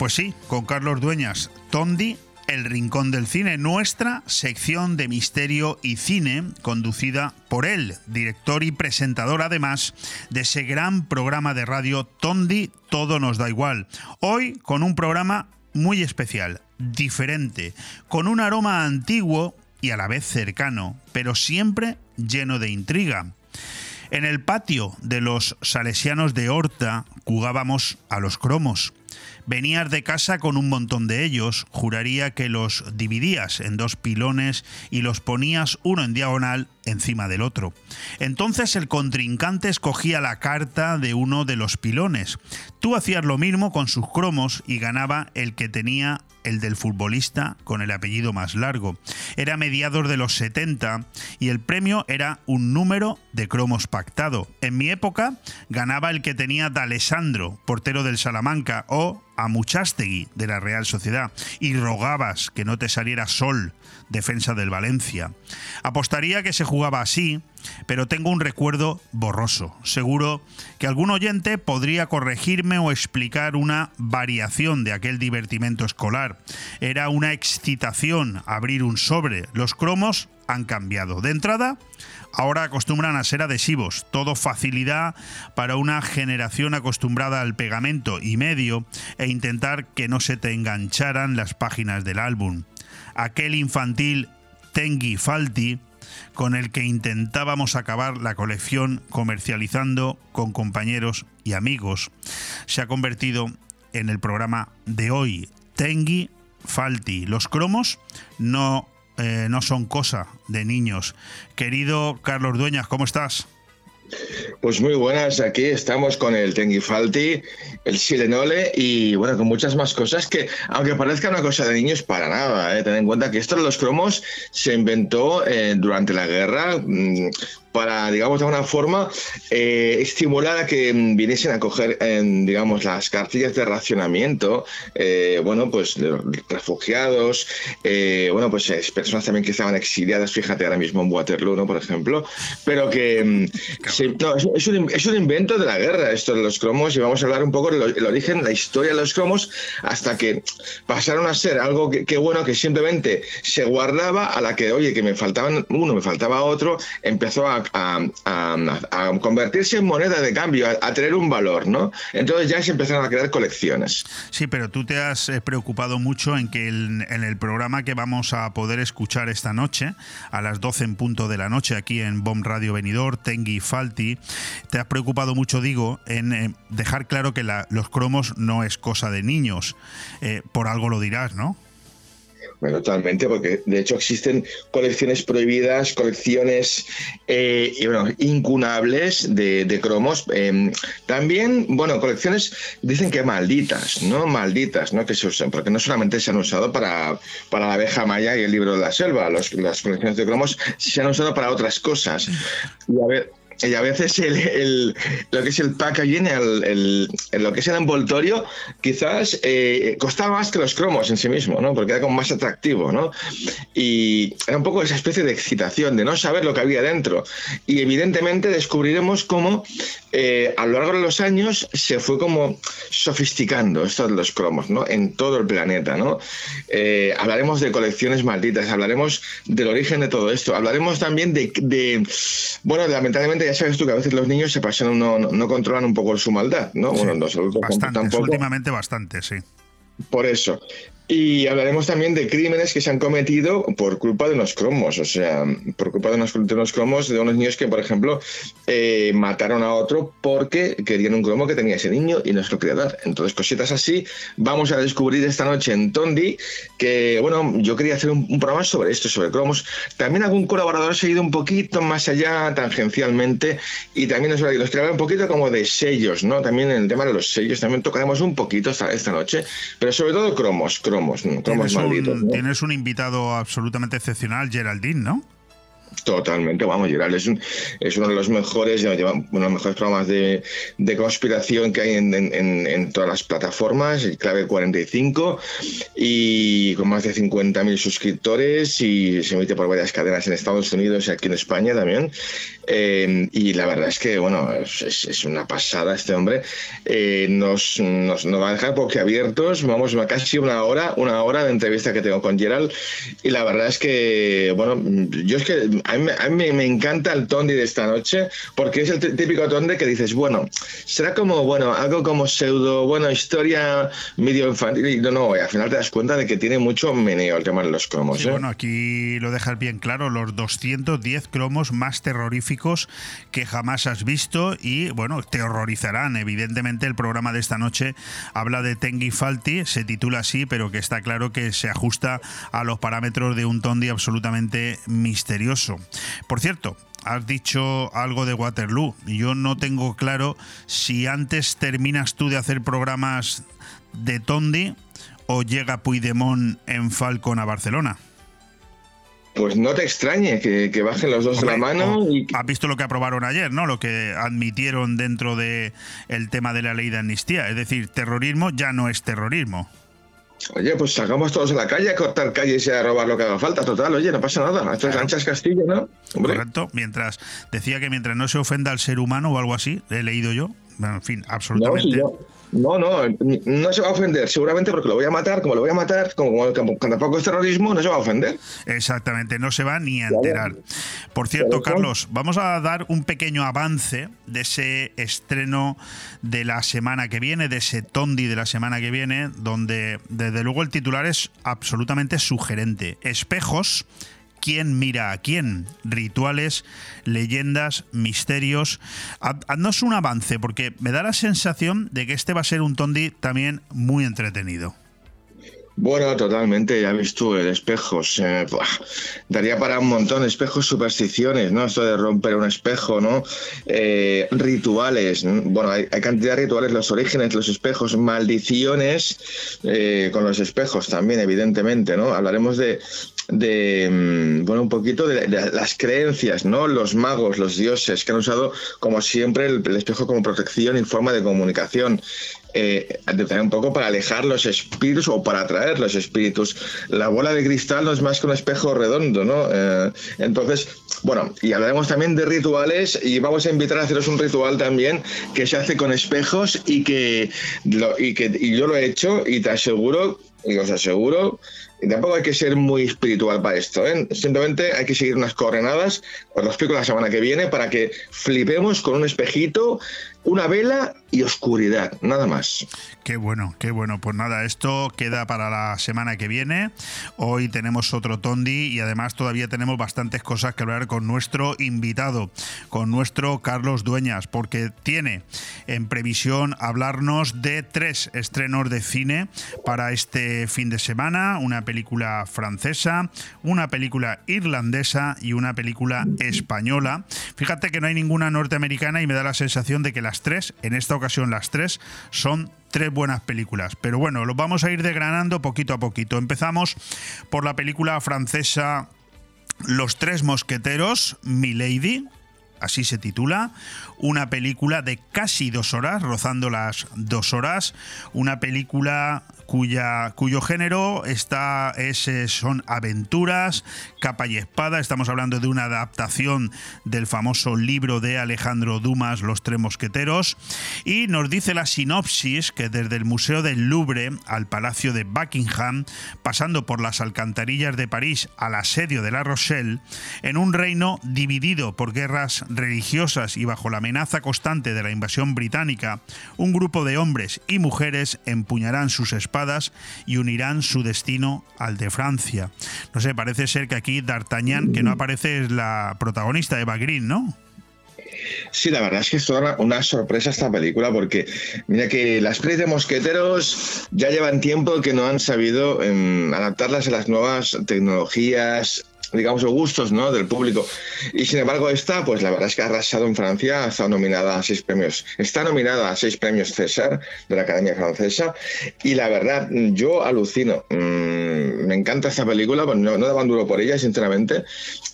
Pues sí, con Carlos Dueñas, Tondi, El Rincón del Cine, nuestra sección de misterio y cine, conducida por él, director y presentador además de ese gran programa de radio Tondi, Todo nos da igual. Hoy con un programa muy especial, diferente, con un aroma antiguo y a la vez cercano, pero siempre lleno de intriga. En el patio de los salesianos de Horta jugábamos a los cromos. Venías de casa con un montón de ellos, juraría que los dividías en dos pilones y los ponías uno en diagonal encima del otro. Entonces el contrincante escogía la carta de uno de los pilones. Tú hacías lo mismo con sus cromos y ganaba el que tenía el del futbolista con el apellido más largo. Era mediados de los 70 y el premio era un número de cromos pactado. En mi época ganaba el que tenía D'Alessandro, portero del Salamanca, o a Muchastegui de la Real Sociedad y rogabas que no te saliera Sol, defensa del Valencia. Apostaría que se jugaba así, pero tengo un recuerdo borroso. Seguro que algún oyente podría corregirme o explicar una variación de aquel divertimento escolar. Era una excitación abrir un sobre. Los cromos han cambiado. De entrada, ahora acostumbran a ser adhesivos, todo facilidad para una generación acostumbrada al pegamento y medio e intentar que no se te engancharan las páginas del álbum. Aquel infantil Tengi Falti con el que intentábamos acabar la colección comercializando con compañeros y amigos, se ha convertido en el programa de hoy. Tengi Falti. Los cromos no eh, no son cosa de niños. Querido Carlos Dueñas, ¿cómo estás? Pues muy buenas, aquí estamos con el Tengifalti, el Silenole y bueno, con muchas más cosas que, aunque parezca una cosa de niños, para nada. ¿eh? Ten en cuenta que esto de los cromos se inventó eh, durante la guerra. Mm, para, digamos, de alguna forma, eh, estimular a que viniesen a coger, digamos, las cartillas de racionamiento, eh, bueno, pues refugiados, eh, bueno, pues personas también que estaban exiliadas, fíjate ahora mismo en Waterloo, ¿no? Por ejemplo, pero que mm, no, es, un, es, un, invento de la guerra esto de los cromos y vamos a hablar un poco del origen, la historia de los cromos, hasta que pasaron a ser algo que, bueno, que simplemente se guardaba a la que, oye, que me faltaban uno, me faltaba otro, empezó a a, convertirse en moneda de cambio, a, tener un valor, ¿no? Entonces ya se empezaron a crear colecciones. Sí, pero tú te has eh, preocupado mucho en que en el programa que vamos a poder escuchar esta noche, a las 12 en punto de la noche, aquí en Bomb Radio Venidor, Tengi Falti, te has preocupado mucho, digo, en eh, dejar claro que los cromos no es cosa de niños. Eh, por algo lo dirás, ¿no? Bueno, totalmente, porque de hecho existen colecciones prohibidas, colecciones eh, incunables de, cromos. Em, también, bueno, colecciones dicen que malditas, ¿no? Malditas, ¿no? Que se usan, porque no solamente se han usado para, para la abeja maya y el libro de la selva, las colecciones de cromos se han usado para otras cosas. Y a ver, y a veces el, lo que es el packaging, el, lo que es el envoltorio, quizás eh, costaba más que los cromos en sí mismo, ¿no? Porque era como más atractivo, ¿no? Y era un poco esa especie de excitación, de no saber lo que había dentro. Y evidentemente descubriremos cómo eh, a lo largo de los años se fue como sofisticando esto de los cromos, ¿no? En todo el planeta, ¿no? Eh, hablaremos de colecciones malditas, hablaremos del origen de todo esto, hablaremos también de, de bueno, lamentablemente ya sabes tú que a veces los niños se pasan, no, no, controlan un poco su maldad, ¿no? bueno, los adultos tampoco. Últimamente bastante, sí. Por eso. Y hablaremos también de crímenes que se han cometido por culpa de unos cromos, o sea, por culpa de unos, de cromos de unos niños que, por ejemplo, eh, mataron a otro porque querían un cromo que tenía ese niño y no se lo quería dar. Entonces, cositas así, vamos a descubrir esta noche en Tondi que, bueno, yo quería hacer un, programa sobre esto, sobre cromos. También algún colaborador se ha ido un poquito más allá, tangencialmente, y también nos, nos un poquito como de sellos, ¿no? También en el tema de los sellos, también tocaremos un poquito esta, esta noche, pero sobre todo cromos, cromos tienes Un, invitado absolutamente excepcional, Geraldine, ¿no? Totalmente, vamos, Gerald es, es uno de los mejores, uno de los mejores programas de, conspiración que hay en, todas las plataformas, el Clave 45, y con más de 50.000 suscriptores y se emite por varias cadenas en Estados Unidos y aquí en España también. Eh, y la verdad es que, bueno, es, una pasada este hombre. Eh, nos, nos, va a dejar abiertos vamos, casi una hora, una hora de entrevista que tengo con Gerald. Y la verdad es que, bueno, yo es que a mí, me encanta el Tondi de esta noche porque es el típico Tondi que dices, bueno, será como, bueno, algo como pseudo, bueno, historia medio infantil. Y no, no, al final te das cuenta de que tiene mucho meneo el tema de los cromos. ¿eh? Bueno, aquí lo dejas bien claro, los 210 cromos más terroríficos que jamás has visto y, bueno, te horrorizarán. Evidentemente, el programa de esta noche habla de Tengi Falti, se titula así, pero que está claro que se ajusta a los parámetros de un Tondi absolutamente misterioso. Por cierto, has dicho algo de Waterloo. Yo no tengo claro si antes terminas tú de hacer programas de Tondi o llega Puigdemont en Falcon a Barcelona. Pues no te extrañe que, bajen los dos de la mano. Y... Has visto lo que aprobaron ayer, ¿no? Lo que admitieron dentro de el tema de la ley de amnistía. Es decir, terrorismo ya no es terrorismo. Oye, pues sacamos todos a la calle a cortar calles y a robar lo que haga falta. Total, oye, no pasa nada. Esto es Ganchas Castillo, ¿no? Correcto. Mientras decía que mientras no se ofenda al ser humano o algo así, he leído yo. en fin, absolutamente. No, no, no se va a ofender, seguramente porque lo voy a matar, como lo voy a matar, como, tampoco es terrorismo, no se va a ofender. Exactamente, no se va ni a enterar. Por cierto, Carlos, vamos a dar un pequeño avance de ese estreno de la semana que viene, de ese Tondi de la semana que viene, donde desde luego el titular es absolutamente sugerente. Espejos quién mira a quién, rituales, leyendas, misterios. Haznos un avance, porque me da la sensación de que este va a ser un Tondi también muy entretenido. Bueno, totalmente, ya ves tú, el espejo. daría para un montón, espejos, supersticiones, ¿no? Esto de romper un espejo, ¿no? Eh, rituales, bueno, hay, cantidad de rituales, los orígenes, los espejos, maldiciones eh, con los espejos también, evidentemente, ¿no? Hablaremos de, de mm, bueno, un poquito de, las creencias, ¿no? Los magos, los dioses que han usado, como siempre, el, espejo como protección y forma de comunicación. Eh, un poco para alejar los espíritus o para atraer los espíritus. La bola de cristal no es más que un espejo redondo, ¿no? Eh, entonces, bueno, y hablaremos también de rituales y vamos a invitar a haceros un ritual también que se hace con espejos y que, y que y yo lo he hecho y te aseguro, y os aseguro tampoco hay que ser muy espiritual para esto, ¿eh? Simplemente hay que seguir unas coordenadas, os lo explico la semana que viene, para que flipemos con un espejito una vela y oscuridad, nada más. Qué bueno, qué bueno. Pues nada, esto queda para la semana que viene. Hoy tenemos otro Tondi y además todavía tenemos bastantes cosas que hablar con nuestro invitado, con nuestro Carlos Dueñas, porque tiene en previsión hablarnos de tres estrenos de cine para este fin de semana. Una película francesa, una película irlandesa y una película española. Fíjate que no hay ninguna norteamericana y me da la sensación de que las tres, en esta ocasión las tres, son tres buenas películas. Pero bueno, lo vamos a ir desgranando poquito a poquito. Empezamos por la película francesa Los Tres Mosqueteros, Milady, así se titula, una película de casi dos horas, rozando las dos horas, una película cuya, cuyo género está, es, eh, son aventuras, capa y espada. Estamos hablando de una adaptación del famoso libro de Alejandro Dumas, Los Tres Mosqueteros. Y nos dice la sinopsis que desde el Museo del Louvre al Palacio de Buckingham, pasando por las alcantarillas de París al asedio de La Rochelle, en un reino dividido por guerras religiosas y bajo la amenaza constante de la invasión británica, un grupo de hombres y mujeres empuñarán sus espadas y unirán su destino al de Francia. No sé, parece ser que aquí D'Artagnan, que no aparece, es la protagonista, de Green, ¿no? Sí, la verdad es que es una, sorpresa esta película porque mira que las pelis de mosqueteros ya llevan tiempo que no han sabido em, adaptarlas a las nuevas tecnologías, digamos, los gustos ¿no? del público. Y sin embargo, esta, pues la verdad es que ha arrasado en Francia, ha estado nominada a seis premios. Está nominada a seis premios César de la Academia Francesa. Y la verdad, yo alucino. Mm, me encanta esta película, pues no, no daban duro por ella, sinceramente.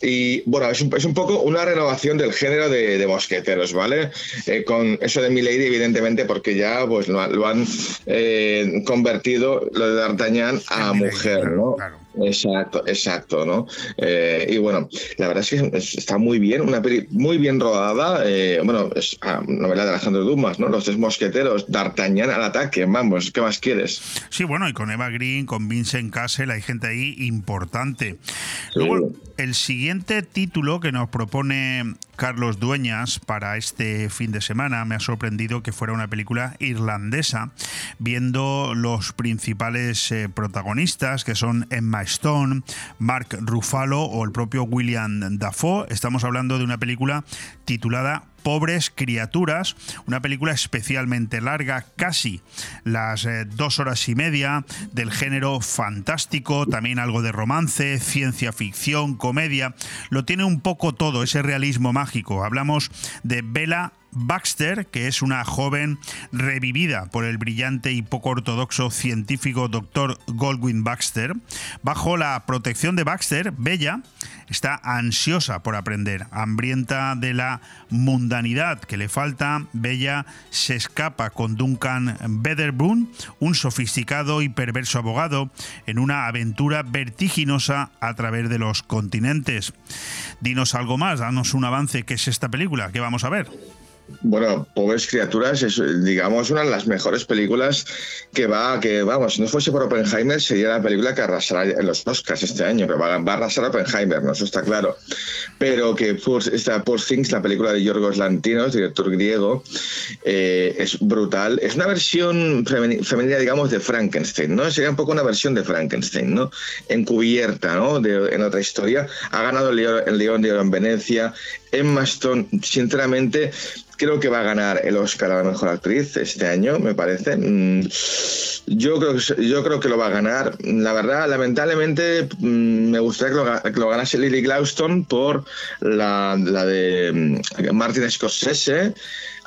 Y bueno, es un, es un poco una renovación del género de, de mosqueteros, ¿vale? Eh, con eso de Milady, evidentemente, porque ya pues lo, han eh, convertido, lo de D'Artagnan, a mujer, ¿no? Exacto, exacto, ¿no? Eh, y bueno, la verdad es que está muy bien, una peli muy bien rodada. Eh, bueno, es ah, novela de Alejandro Dumas, ¿no? Los tres mosqueteros, D'Artagnan al ataque, vamos, ¿qué más quieres? Sí, bueno, y con Eva Green, con Vincent Castle, hay gente ahí importante. Luego, el siguiente título que nos propone Carlos Dueñas para este fin de semana me ha sorprendido que fuera una película irlandesa, viendo los principales eh, protagonistas que son Emma Stone, Mark Ruffalo o el propio William Dafoe. Estamos hablando de una película titulada Pobres Criaturas, una película especialmente larga, casi las eh, dos horas y media, del género fantástico, también algo de romance, ciencia ficción, comedia. Lo tiene un poco todo, ese realismo mágico. Hablamos de Bella Baxter, que es una joven revivida por el brillante y poco ortodoxo científico Dr. Goldwyn Baxter. Bajo la protección de Baxter, Bella está ansiosa por aprender, hambrienta de la mundanidad que le falta. Bella se escapa con Duncan Bederboon, un sofisticado y perverso abogado, en una aventura vertiginosa a través de los continentes. Dinos algo más, danos un avance. ¿Qué es esta película? ¿Qué vamos a ver? Bueno, Pobres Criaturas es, digamos, una de las mejores películas que va, que vamos, si no fuese por Oppenheimer sería la película que arrasará en los Oscars este año, pero va, a arrasar Oppenheimer, ¿no? Eso está claro. Pero que Poor, esta Poor Things, la película de Yorgos Lantinos, director griego, eh, es brutal. Es una versión femenina, digamos, de Frankenstein, ¿no? Sería un poco una versión de Frankenstein, ¿no? Encubierta, ¿no? en otra historia. Ha ganado el León de Oro en Venecia. Emma Stone, sinceramente, creo que va a ganar el Oscar a la mejor actriz este año, me parece. Mm, yo creo, que, yo creo que lo va a ganar. La verdad, lamentablemente, mm, me gustaría que lo, ganase Lily Glauston por la, la de mm, Martin Scorsese.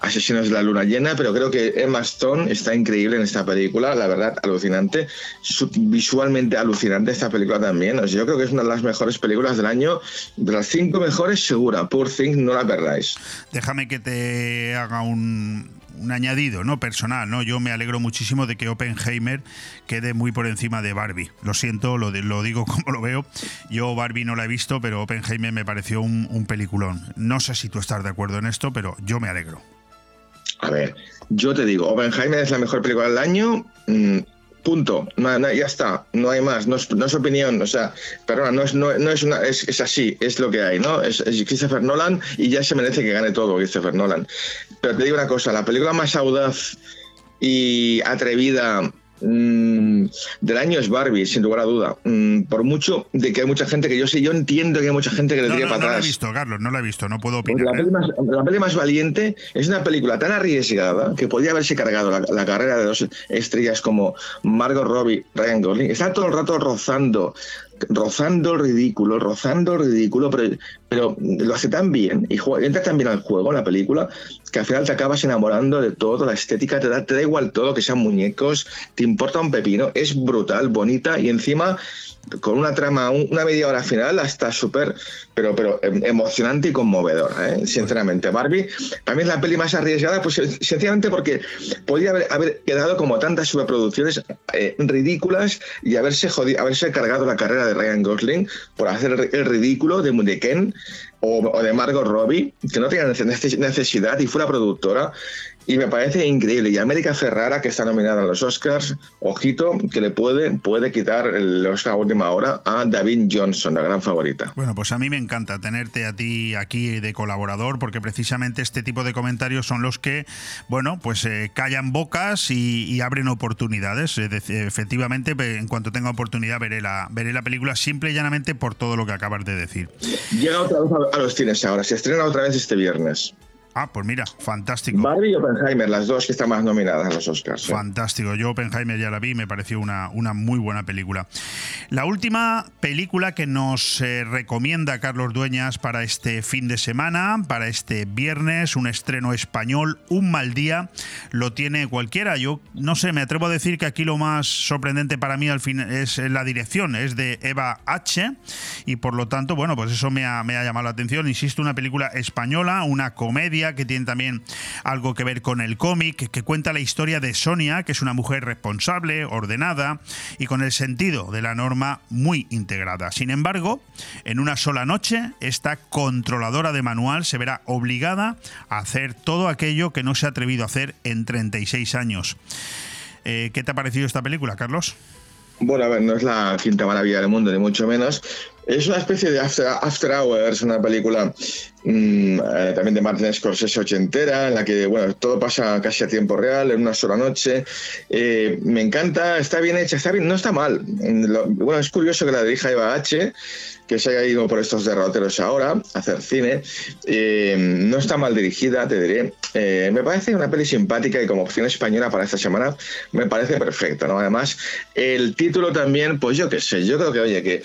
Asesinos de la Luna Llena, pero creo que Emma Stone está increíble en esta película, la verdad, alucinante, visualmente alucinante esta película también. yo creo que es una de las mejores películas del año, de las cinco mejores segura, Poor Things, no la perdáis. Déjame que te haga un, añadido no personal no yo me alegro muchísimo de que Oppenheimer quede muy por encima de Barbie. Lo siento lo, lo digo (laughs) como lo veo. Yo Barbie no la he visto pero Oppenheimer me pareció un, un peliculón. No sé si tú estás de acuerdo en esto pero yo me alegro a ver, yo te digo, Oppenheimer es la mejor película del año. Mm, punto. ya está. No hay más. No es, opinión. O sea, perdona, no es, no, es una. Es, así. Es lo que hay, ¿no? Es, Christopher Nolan y ya se merece que gane todo Christopher Nolan. Pero te digo una cosa: la película más audaz y atrevida Mm, del año es Barbie, sin lugar a duda. Mm, por mucho de que hay mucha gente que yo sé, yo entiendo que hay mucha gente que le diría para atrás. No la he visto, Carlos, no la he visto, no puedo opinar. La, peli ¿eh? más, valiente es una película tan arriesgada que podría haberse cargado la, carrera de dos estrellas como Margot Robbie, Ryan Gosling. Está todo el rato rozando rozando el ridículo, rozando el ridículo, pero, lo hace tan bien y entra tan bien al juego, la película, que al final te acabas enamorando de todo, la estética te da, te da igual todo, que sean muñecos, te importa un pepino, es brutal, bonita y encima con una trama, una media hora final, hasta súper, pero, pero em, emocionante y conmovedora, ¿eh? sinceramente. Barbie, para mí es la peli más arriesgada, pues sencillamente porque podría haber, quedado como tantas superproducciones eh, ridículas y haberse, haberse cargado la carrera de Ryan Gosling por hacer el ridículo de, de Ken o, de Margot Robbie, que no tenía necesidad y fue la productora. Y me parece increíble. Y América Ferrara, que está nominada a los Oscars, ojito, que le puede, puede quitar el Oscar a última hora a David Johnson, la gran favorita. Bueno, pues a mí me encanta tenerte a ti aquí de colaborador, porque precisamente este tipo de comentarios son los que, bueno, pues eh, callan bocas y, abren oportunidades. efectivamente, en cuanto tenga oportunidad, veré la, veré la película simple y llanamente por todo lo que acabas de decir. Llega otra vez a los cines ahora, se estrena otra vez este viernes. Ah, pues mira, fantástico. Barbie y Oppenheimer, las dos que están más nominadas a los Oscars. Fantástico. Yo Oppenheimer ya la vi, me pareció una, una muy buena película. La última película que nos eh, recomienda Carlos Dueñas para este fin de semana, para este viernes, un estreno español, Un mal día, lo tiene cualquiera. Yo no sé, me atrevo a decir que aquí lo más sorprendente para mí al fin es la dirección, es de Eva H. Y por lo tanto, bueno, pues eso me ha, me ha llamado la atención. Insisto, una película española, una comedia que tiene también algo que ver con el cómic, que cuenta la historia de Sonia, que es una mujer responsable, ordenada y con el sentido de la norma muy integrada. Sin embargo, en una sola noche, esta controladora de manual se verá obligada a hacer todo aquello que no se ha atrevido a hacer en 36 años. Eh, ¿Qué te ha parecido esta película, Carlos? Bueno, a ver, no es la quinta maravilla del mundo, ni mucho menos. Es una especie de After, Hours, una película mm, eh, también de Martin Scorsese ochentera, en la que bueno, todo pasa casi a tiempo real, en una sola noche. Eh, me encanta, está bien hecha, está bien, no está mal. bueno, es curioso que la dirija Eva H que se haya ido por estos derroteros ahora a hacer cine. Eh, no está mal dirigida, te diré. Me parece una peli simpática y como opción española para esta semana me parece perfecta. ¿no? Además, el título también, pues yo qué sé, yo creo que, oye, que,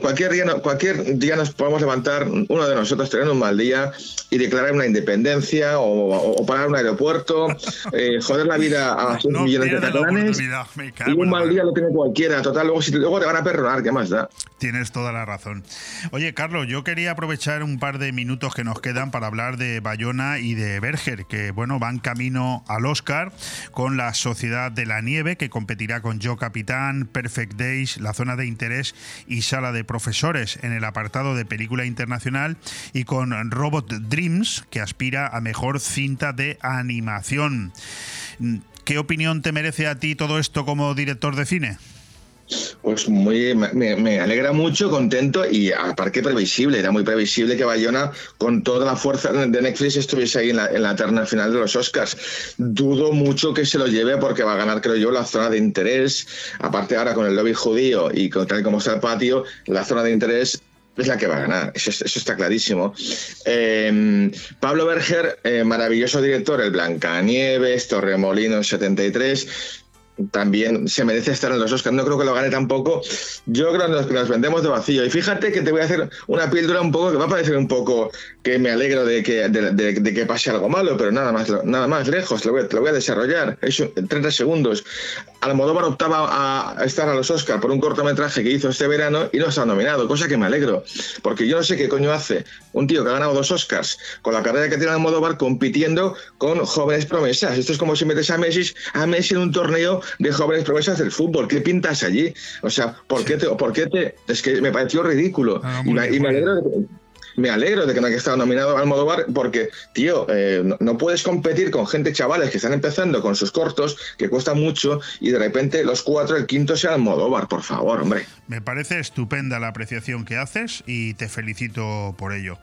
cualquier, día, cualquier día nos podemos levantar, uno de nosotros tener un mal día y declarar una independencia o, parar un aeropuerto, eh, joder la vida a 6 millones de catalanes. Y un mal día lo tiene cualquiera. Total, luego, si, luego te van a perdonar, ¿qué más da? Tienes toda la razón. Oye, Carlos, yo quería aprovechar un par de minutos que nos quedan para hablar de Bayona y de Berger, que bueno, van camino al Oscar con la Sociedad de la Nieve, que competirá con Yo Capitán, Perfect Days, La Zona de Interés y Sala de Profesores en el apartado de película internacional, y con Robot Dreams, que aspira a mejor cinta de animación. ¿Qué opinión te merece a ti todo esto como director de cine? Pues muy, me, alegra mucho, contento y aparte previsible, era muy previsible que Bayona con toda la fuerza de Netflix estuviese ahí en la, en la terna final de los Oscars. Dudo mucho que se lo lleve porque va a ganar, creo yo, la zona de interés. Aparte ahora con el lobby judío y con tal como está el patio, la zona de interés es la que va a ganar, eso, está clarísimo. Em, Pablo Berger, eh, maravilloso director, el Blancanieves, Torremolinos 73, también se merece estar en los Oscars. No creo que lo gane tampoco. Yo creo que nos vendemos de vacío. Y fíjate que te voy a hacer una píldora un poco que va a parecer un poco que me alegro de que, de, que pase algo malo, pero nada más, nada más lejos. Lo voy, lo voy a desarrollar. Eso, en 30 segundos. Almodóvar optaba a estar a los Oscars por un cortometraje que hizo este verano y no está nominado, cosa que me alegro. Porque yo no sé qué coño hace un tío que ha ganado dos Oscars con la carrera que tiene Almodóvar compitiendo con jóvenes promesas. Esto es como si metes a Messi, a Messi en un torneo de jóvenes promesas del fútbol. ¿Qué pintas allí? O sea, ¿por, qué, te, ¿por qué te.? Es que me pareció ridículo. Ah, y, me, y, me, alegro de, me alegro de que no haya estado nominado al Almodóvar porque, tío, eh, no, puedes competir con gente chavales que están empezando con sus cortos, que cuesta mucho, y de repente los cuatro, el quinto sea Almodóvar, por favor, hombre. Me parece estupenda la apreciación que haces y te felicito por ello.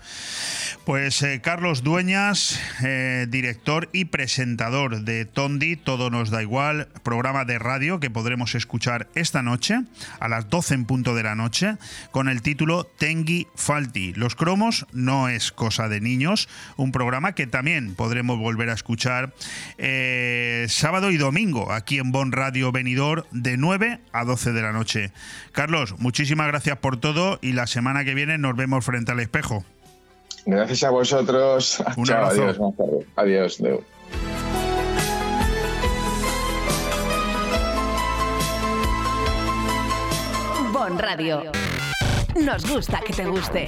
Pues eh, Carlos Dueñas, eh, director y presentador de Tondi, Todo nos da igual, programa de radio que podremos escuchar esta noche a las 12 en punto de la noche con el título Tengi Falti. Los cromos no es cosa de niños, un programa que también podremos volver a escuchar eh, sábado y domingo aquí en Bon Radio Venidor de 9 a 12 de la noche. Carlos, muchísimas gracias por todo y la semana que viene nos vemos frente al espejo. Gracias a vosotros. Un (laughs) abrazo. Adiós. Adiós. Bon Radio. Nos gusta que te guste.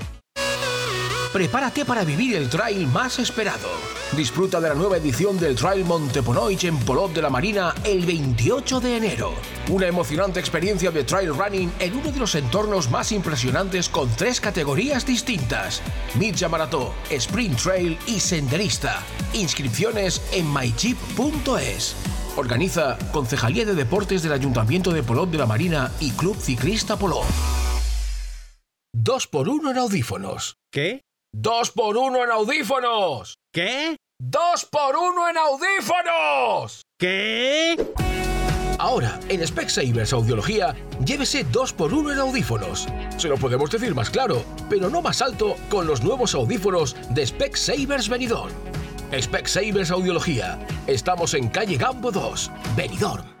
prepárate para vivir el trail más esperado. Disfruta de la nueva edición del Trail Monteponoich en Polot de la Marina el 28 de enero. Una emocionante experiencia de trail running en uno de los entornos más impresionantes con tres categorías distintas: Midja Marató, Sprint Trail y Senderista. Inscripciones en mychip.es. Organiza Concejalía de Deportes del Ayuntamiento de Polot de la Marina y Club Ciclista Polot. 2 por 1 en audífonos. ¿Qué? ¡Dos por uno en audífonos! ¿Qué? ¡Dos por uno en audífonos! ¿Qué? Ahora, en Specsavers Audiología, llévese 2 por 1 en audífonos. Se lo podemos decir más claro, pero no más alto con los nuevos audífonos de Specsavers Benidorm. Specsavers Audiología. Estamos en calle Gambo 2, Benidorm.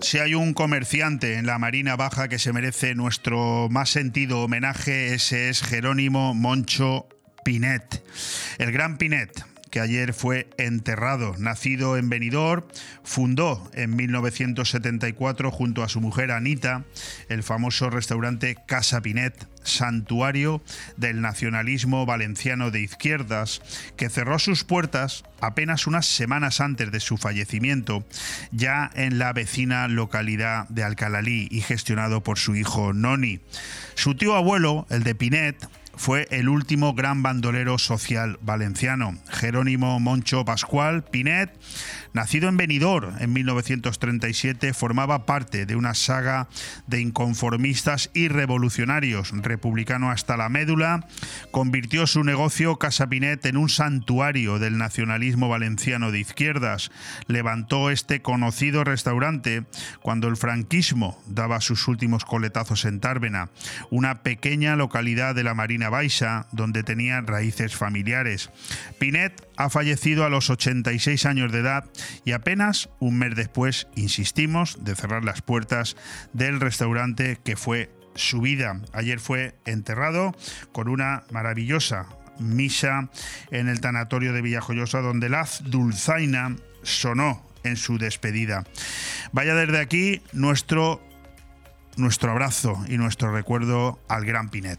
Si hay un comerciante en la Marina Baja que se merece nuestro más sentido homenaje, ese es Jerónimo Moncho Pinet. El gran Pinet, ayer fue enterrado. Nacido en Benidorm, fundó en 1974 junto a su mujer Anita el famoso restaurante Casa Pinet, santuario del nacionalismo valenciano de izquierdas, que cerró sus puertas apenas unas semanas antes de su fallecimiento, ya en la vecina localidad de Alcalalí y gestionado por su hijo Noni. Su tío abuelo, el de Pinet, fue el último gran bandolero social valenciano. Jerónimo Moncho Pascual Pinet, nacido en Benidorm en 1937, formaba parte de una saga de inconformistas y revolucionarios, republicano hasta la médula, convirtió su negocio Casa Pinet en un santuario del nacionalismo valenciano de izquierdas, levantó este conocido restaurante cuando el franquismo daba sus últimos coletazos en Tárvena, una pequeña localidad de la Marina Baixa donde tenía raíces familiares. Pinet ha fallecido a los 86 años de edad y apenas un mes después, insistimos, de cerrar las puertas del restaurante que fue su vida. Ayer fue enterrado con una maravillosa misa en el tanatorio de Villajoyosa donde la dulzaina sonó en su despedida. Vaya desde aquí nuestro, nuestro abrazo y nuestro recuerdo al gran Pinet.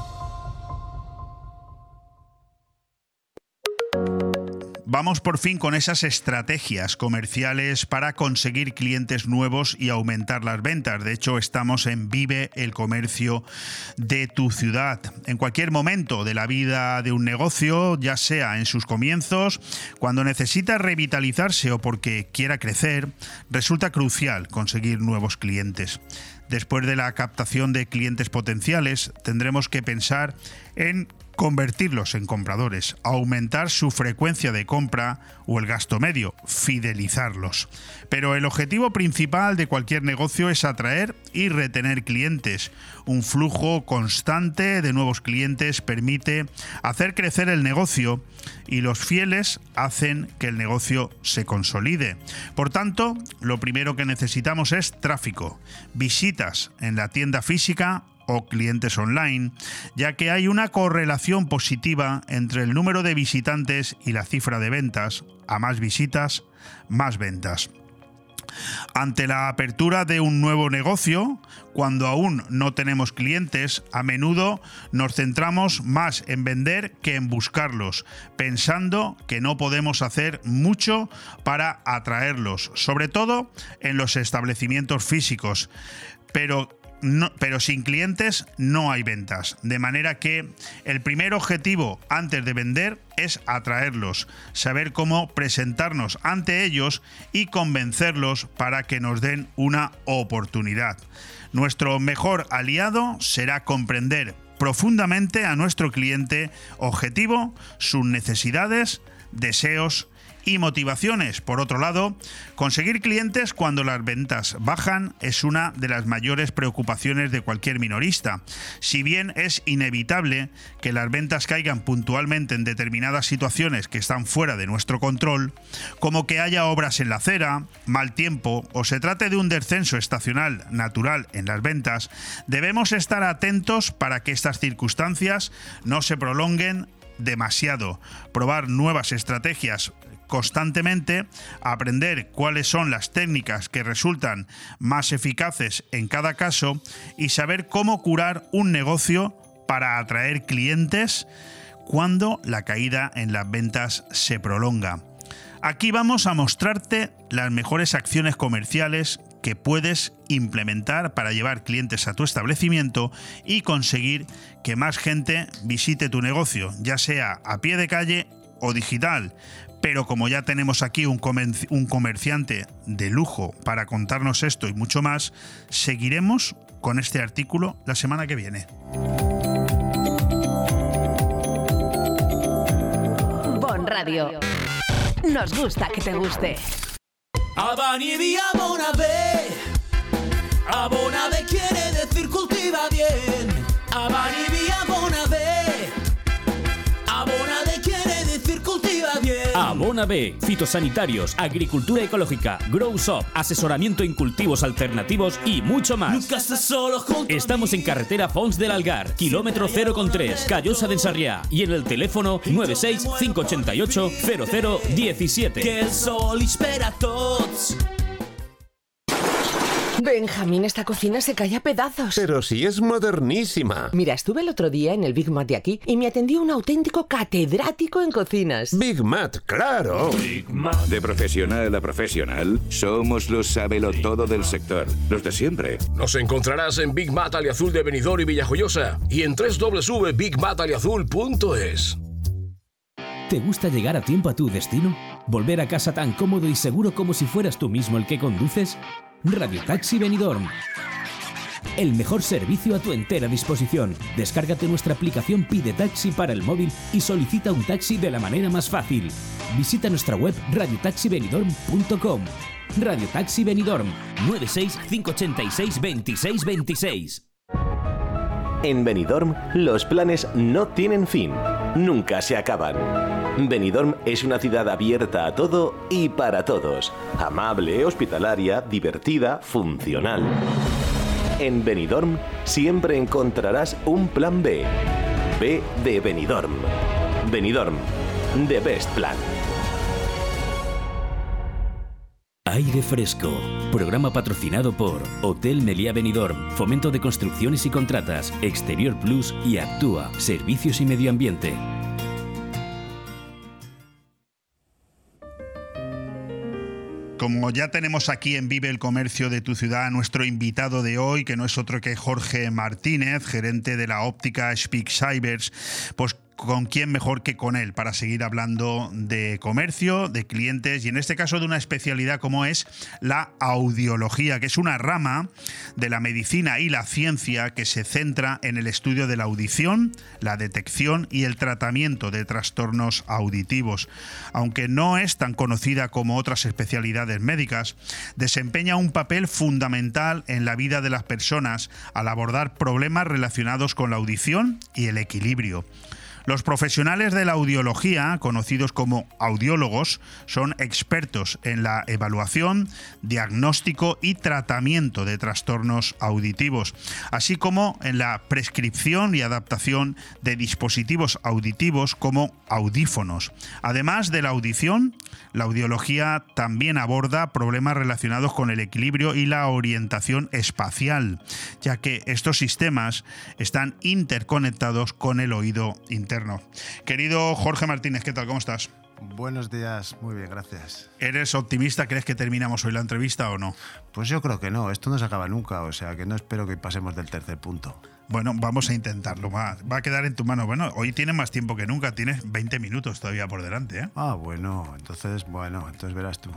Vamos por fin con esas estrategias comerciales para conseguir clientes nuevos y aumentar las ventas. De hecho, estamos en Vive el comercio de tu ciudad. En cualquier momento de la vida de un negocio, ya sea en sus comienzos, cuando necesita revitalizarse o porque quiera crecer, resulta crucial conseguir nuevos clientes. Después de la captación de clientes potenciales, tendremos que pensar en convertirlos en compradores, aumentar su frecuencia de compra o el gasto medio, fidelizarlos. Pero el objetivo principal de cualquier negocio es atraer y retener clientes. Un flujo constante de nuevos clientes permite hacer crecer el negocio y los fieles hacen que el negocio se consolide. Por tanto, lo primero que necesitamos es tráfico, visitas en la tienda física o clientes online, ya que hay una correlación positiva entre el número de visitantes y la cifra de ventas. A más visitas, más ventas. Ante la apertura de un nuevo negocio, cuando aún no tenemos clientes, a menudo nos centramos más en vender que en buscarlos, pensando que no podemos hacer mucho para atraerlos, sobre todo en los establecimientos físicos. Pero pero sin clientes no hay ventas. De manera que el primer objetivo antes de vender es atraerlos, saber cómo presentarnos ante ellos y convencerlos para que nos den una oportunidad. Nuestro mejor aliado será comprender profundamente a nuestro cliente objetivo, sus necesidades, deseos y motivaciones. Por otro lado, conseguir clientes cuando las ventas bajan es una de las mayores preocupaciones de cualquier minorista. Si bien es inevitable que las ventas caigan puntualmente en determinadas situaciones que están fuera de nuestro control, como que haya obras en la acera, mal tiempo o se trate de un descenso estacional natural en las ventas, debemos estar atentos para que estas circunstancias no se prolonguen demasiado, probar nuevas estrategias constantemente, aprender cuáles son las técnicas que resultan más eficaces en cada caso y saber cómo curar un negocio para atraer clientes cuando la caída en las ventas se prolonga. Aquí vamos a mostrarte las mejores acciones comerciales que puedes implementar para llevar clientes a tu establecimiento y conseguir que más gente visite tu negocio, ya sea a pie de calle o digital, pero como ya tenemos aquí un, comerciante de lujo para contarnos esto y mucho más, seguiremos con este artículo la semana que viene. Bon Radio. Nos gusta que te guste. quiere decir cultiva bien. Zona B, fitosanitarios, agricultura ecológica, Grow Shop, asesoramiento en cultivos alternativos y mucho más. Nunca estás solo Estamos en carretera Fons del Algar, kilómetro 0,3, Callosa de Ensarriá y en el teléfono 96 588 0017. Que el sol espera a tots. Benjamín, esta cocina se cae a pedazos. Pero si es modernísima. Mira, estuve el otro día en el Big Mat de aquí y me atendió un auténtico catedrático en cocinas. Big Mat, claro. De profesional a profesional, somos los todo del sector, los de siempre. Nos encontrarás en Big Mat Aliazul de Benidorm y Villajoyosa y en www.bigmataliazul.es. ¿Te gusta llegar a tiempo a tu destino? ¿Volver a casa tan cómodo y seguro como si fueras tú mismo el que conduces? Radio Taxi Benidorm. El mejor servicio a tu entera disposición. Descárgate nuestra aplicación Pide Taxi para el móvil y solicita un taxi de la manera más fácil. Visita nuestra web radiotaxibenidorm.com. Radio Taxi Benidorm 96 586 26 26. En Benidorm, los planes no tienen fin, nunca se acaban. Benidorm es una ciudad abierta a todo y para todos. Amable, hospitalaria, divertida, funcional. En Benidorm siempre encontrarás un plan B. B de Benidorm. Benidorm, The Best Plan. Aire Fresco, programa patrocinado por Hotel Meliá Benidorm, Fomento de Construcciones y Contratas, Exterior Plus y Actúa, Servicios y Medio Ambiente. Como ya tenemos aquí en Vive el Comercio de tu ciudad nuestro invitado de hoy, que no es otro que Jorge Martínez, gerente de la óptica Speak Cybers, pues con quién mejor que con él para seguir hablando de comercio, de clientes y en este caso de una especialidad como es la audiología, que es una rama de la medicina y la ciencia que se centra en el estudio de la audición, la detección y el tratamiento de trastornos auditivos. Aunque no es tan conocida como otras especialidades médicas, desempeña un papel fundamental en la vida de las personas al abordar problemas relacionados con la audición y el equilibrio. Los profesionales de la audiología, conocidos como audiólogos, son expertos en la evaluación, diagnóstico y tratamiento de trastornos auditivos, así como en la prescripción y adaptación de dispositivos auditivos como audífonos. Además de la audición, la audiología también aborda problemas relacionados con el equilibrio y la orientación espacial, ya que estos sistemas están interconectados con el oído interno. Querido Jorge Martínez, ¿qué tal? ¿Cómo estás? Buenos días, muy bien, gracias. ¿Eres optimista? ¿Crees que terminamos hoy la entrevista o no? Pues yo creo que no, esto no se acaba nunca, o sea que no espero que pasemos del tercer punto. Bueno, vamos a intentarlo. Va, va, a quedar en tu mano. Bueno, hoy tienes más tiempo que nunca. Tienes 20 minutos todavía por delante. ¿eh? Ah, bueno. Entonces, bueno, entonces verás tú.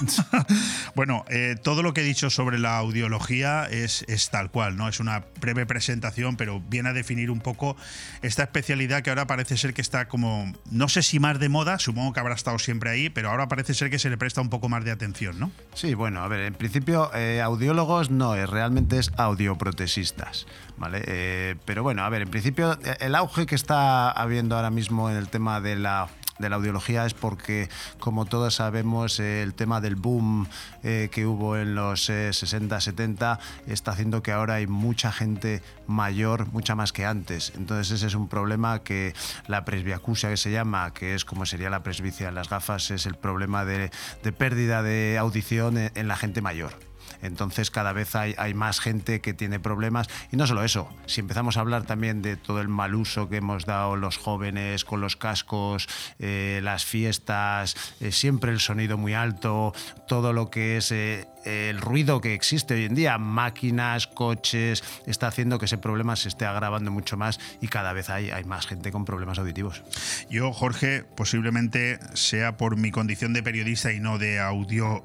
(laughs) bueno, eh, todo lo que he dicho sobre la audiología es, es, tal cual, ¿no? Es una breve presentación, pero viene a definir un poco esta especialidad que ahora parece ser que está como, no sé si más de moda, supongo que habrá estado siempre ahí, pero ahora parece ser que se le presta un poco más de atención, ¿no? Sí, bueno, a ver, en principio eh, audiólogos no es, realmente es audioprotesistas, ¿vale? Eh, pero bueno, a ver, en principio el auge que está habiendo ahora mismo en el tema de la de la audiología es porque, como todos sabemos, el tema del boom eh, que hubo en los 60, eh, 70 está haciendo que ahora hay mucha gente mayor, mucha más que antes. Entonces ese es un problema que la presbiacusia que se llama, que es como sería la presbicia en las gafas, es el problema de, de pérdida de audición en la gente mayor. Entonces cada vez hay, más gente que tiene problemas. Y no solo eso, si empezamos a hablar también de todo el mal uso que hemos dado los jóvenes con los cascos, eh, las fiestas, eh, siempre el sonido muy alto, todo lo que es... Eh, el ruido que existe hoy en día, máquinas, coches, está haciendo que ese problema se esté agravando mucho más y cada vez hay, hay más gente con problemas auditivos. Yo, Jorge, posiblemente sea por mi condición de periodista y no de audio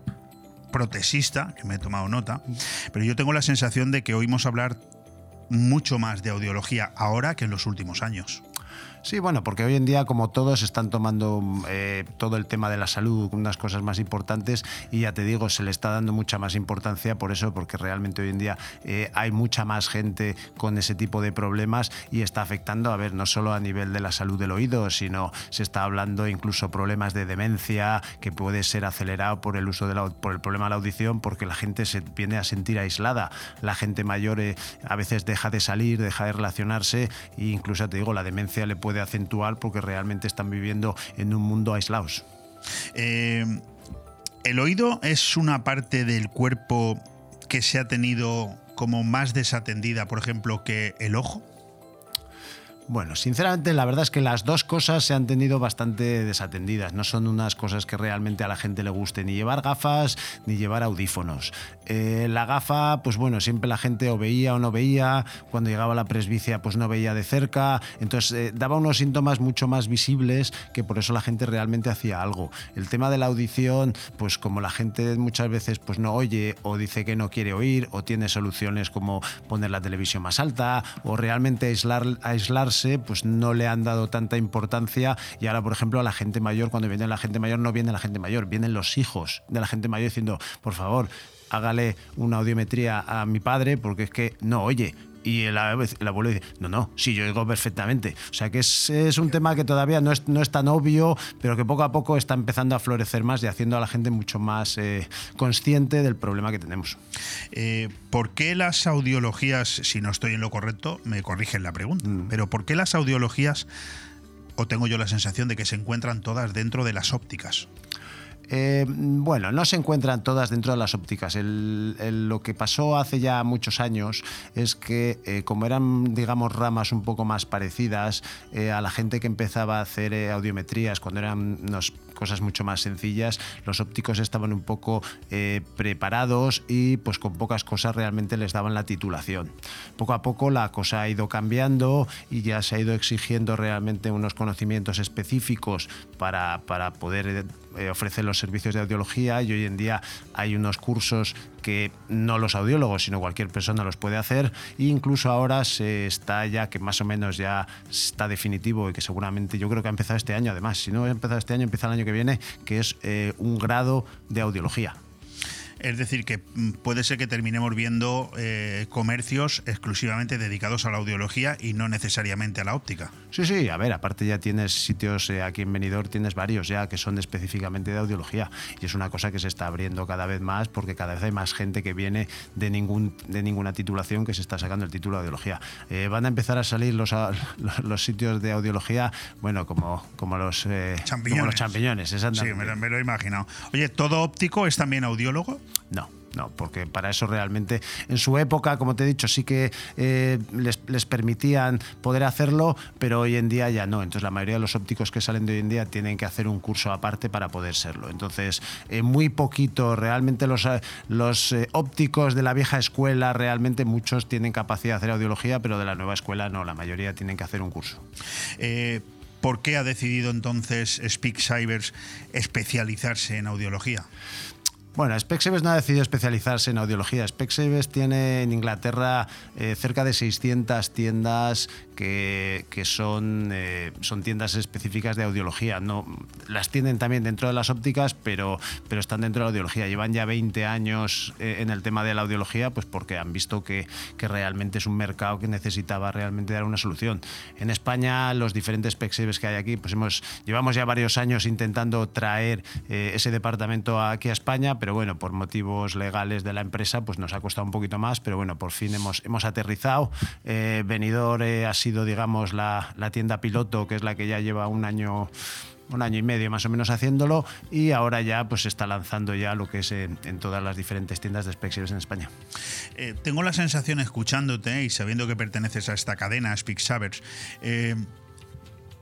protesista, que me he tomado nota, pero yo tengo la sensación de que oímos hablar mucho más de audiología ahora que en los últimos años. Sí, bueno, porque hoy en día, como todos, están tomando eh, todo el tema de la salud, unas cosas más importantes, y ya te digo, se le está dando mucha más importancia por eso, porque realmente hoy en día eh, hay mucha más gente con ese tipo de problemas y está afectando, a ver, no solo a nivel de la salud del oído, sino se está hablando incluso problemas de demencia que puede ser acelerado por el uso de la, por el problema de la audición, porque la gente se viene a sentir aislada. La gente mayor eh, a veces deja de salir, deja de relacionarse e incluso te digo, la demencia le puede acentuar porque realmente están viviendo en un mundo aislados. Eh, el oído es una parte del cuerpo que se ha tenido como más desatendida, por ejemplo, que el ojo. Bueno, sinceramente la verdad es que las dos cosas se han tenido bastante desatendidas. No son unas cosas que realmente a la gente le guste ni llevar gafas ni llevar audífonos. Eh, la gafa, pues bueno, siempre la gente o veía o no veía. Cuando llegaba la presbicia, pues no veía de cerca. Entonces eh, daba unos síntomas mucho más visibles que por eso la gente realmente hacía algo. El tema de la audición, pues como la gente muchas veces pues no oye o dice que no quiere oír o tiene soluciones como poner la televisión más alta o realmente aislar, aislarse pues no le han dado tanta importancia y ahora, por ejemplo, a la gente mayor, cuando viene la gente mayor, no viene la gente mayor, vienen los hijos de la gente mayor diciendo, por favor, hágale una audiometría a mi padre porque es que no oye. Y el, el, abuelo dice, no, no, sí, yo oigo perfectamente. O sea que es, es un tema que todavía no es, no es, tan obvio, pero que poco a poco está empezando a florecer más y haciendo a la gente mucho más eh, consciente del problema que tenemos. Eh, ¿Por qué las audiologías, si no estoy en lo correcto, me corrigen la pregunta, mm. pero ¿por qué las audiologías, o tengo yo la sensación de que se encuentran todas dentro de las ópticas? Eh, bueno, no se encuentran todas dentro de las ópticas. lo que pasó hace ya muchos años es que, eh, como eran, digamos, ramas un poco más parecidas, eh, a la gente que empezaba a hacer audiometrías, cuando eran cosas mucho más sencillas, los ópticos estaban un poco preparados y pues con pocas cosas realmente les daban la titulación. Poco a poco la cosa ha ido cambiando y ya se ha ido exigiendo realmente unos conocimientos específicos para, para poder eh, ofrece los servicios de audiología y hoy en día hay unos cursos que no los audiólogos, sino cualquier persona los puede hacer. E incluso ahora se está ya, que más o menos ya está definitivo y que seguramente yo creo que ha empezado este año, además, si no ha empezado este año, empieza el año que viene, que es eh, un grado de audiología. Es decir, que mm, puede ser que terminemos viendo eh, comercios exclusivamente dedicados a la audiología y no necesariamente a la óptica. Sí, sí, a ver, aparte ya tienes sitios eh, aquí en Benidorm, tienes varios ya que son específicamente de audiología y es una cosa que se está abriendo cada vez más porque cada vez hay más gente que viene de, ningún, de ninguna titulación que se está sacando el título de audiología. Eh, van a empezar a salir los, (laughs) los sitios de audiología, bueno, como, como, los, champiñones. como los champiñones. Sí, me, me lo he imaginado. Oye, ¿todo óptico es también audiólogo? No. No, porque para eso realmente en su época, como te he dicho, sí que eh, les, permitían poder hacerlo, pero hoy en día ya no. Entonces la mayoría de los ópticos que salen de hoy en día tienen que hacer un curso aparte para poder serlo. Entonces, eh, muy poquito, realmente los, eh, los ópticos de la vieja escuela, realmente muchos tienen capacidad de hacer audiología, pero de la nueva escuela no, la mayoría tienen que hacer un curso. ¿Por qué ha decidido entonces Speak Cybers especializarse en audiología? Bueno, Specsavers no ha decidido especializarse en audiología. Specsavers tiene en Inglaterra eh, cerca de 600 tiendas que, son, eh, son tiendas específicas de audiología. No, las tienen también dentro de las ópticas, pero, pero están dentro de la audiología. Llevan ya 20 años eh, en el tema de la audiología, pues porque han visto que, que, realmente es un mercado que necesitaba realmente dar una solución. En España, los diferentes Specsavers que hay aquí, pues hemos, llevamos ya varios años intentando traer ese departamento aquí a España, pero bueno, por motivos legales de la empresa, pues nos ha costado un poquito más, pero bueno, por fin hemos, hemos aterrizado. Eh, eh, ha sido, digamos, la, tienda piloto, que es la que ya lleva un año un año y medio más o menos haciéndolo y ahora ya pues se está lanzando ya lo que es en, todas las diferentes tiendas de Specsavers en España. Eh, tengo la sensación escuchándote y sabiendo que perteneces a esta cadena Specsavers,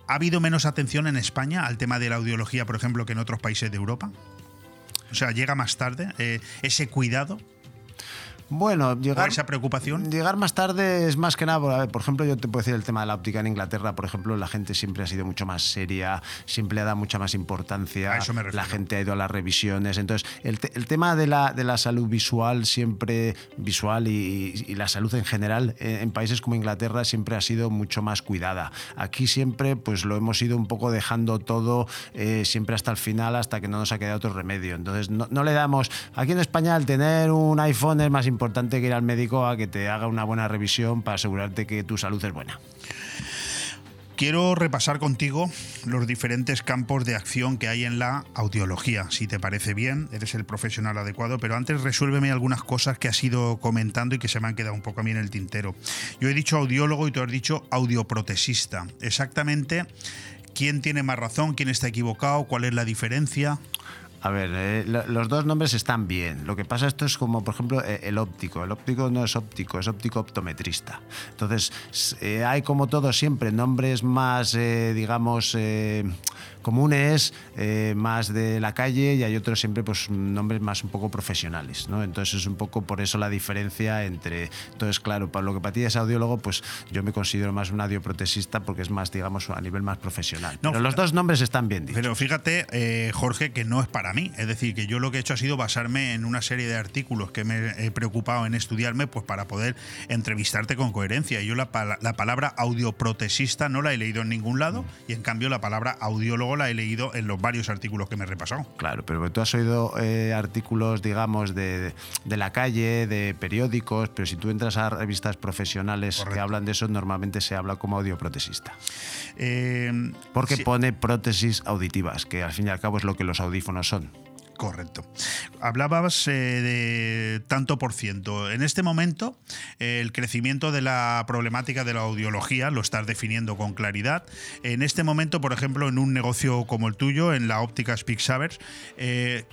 ¿ha habido menos atención en España al tema de la audiología, por ejemplo, que en otros países de Europa? O sea, llega más tarde eh, ese cuidado. Bueno, llegar, esa preocupación? Llegar más tarde es más que nada, por, a ver, por ejemplo, yo te puedo decir el tema de la óptica en Inglaterra, por ejemplo, la gente siempre ha sido mucho más seria, siempre le da mucha más importancia, A eso me refiero. la gente ha ido a las revisiones, entonces el, te- el tema de la, de la salud visual siempre, visual y, y la salud en general, eh, en países como Inglaterra siempre ha sido mucho más cuidada. Aquí siempre pues lo hemos ido un poco dejando todo eh, siempre hasta el final, hasta que no nos ha quedado otro remedio. Entonces no, no le damos, aquí en España el tener un iPhone es más importante que ir al médico a que te haga una buena revisión para asegurarte que tu salud es buena. Quiero repasar contigo los diferentes campos de acción que hay en la audiología. Si te parece bien, eres el profesional adecuado, pero antes resuélveme algunas cosas que has ido comentando y que se me han quedado un poco a mí en el tintero. Yo he dicho audiólogo y tú has dicho audioprotesista. Exactamente, ¿quién tiene más razón? ¿Quién está equivocado? ¿Cuál es la diferencia? A ver, eh, lo- los dos nombres están bien. Lo que pasa esto es como, por ejemplo, eh, el óptico. El óptico no es óptico, es óptico optometrista. Entonces, eh, hay como todo siempre nombres más, eh, digamos, eh, comunes, eh, más de la calle y hay otros siempre pues nombres más un poco profesionales, ¿no? Entonces es un poco por eso la diferencia entre... Entonces, claro, para lo que para ti es audiólogo, pues yo me considero más un audioprotesista porque es más, digamos, a nivel más profesional. No, Pero los dos nombres están bien dichos. Pero fíjate, eh, Jorge, que no es para mí. Es decir, que yo lo que he hecho ha sido basarme en una serie de artículos que me he preocupado en estudiarme pues para poder entrevistarte con coherencia. Y yo la, la palabra audioprotesista no la he leído en ningún lado y en cambio la palabra audiólogo la he leído en los varios artículos que me he repasado. Claro, pero tú has oído eh, artículos, digamos, de, de la calle, de periódicos, pero si tú entras a revistas profesionales que hablan de eso, normalmente se habla como audioprotesista. Eh, Porque sí. pone prótesis auditivas, que al fin y al cabo es lo que los audífonos son. Correcto. Hablabas eh, de tanto por ciento. En este momento, el crecimiento de la problemática de la audiología lo estás definiendo con claridad. En este momento, por ejemplo, en un negocio como el tuyo, en la óptica Speaksavers, eh,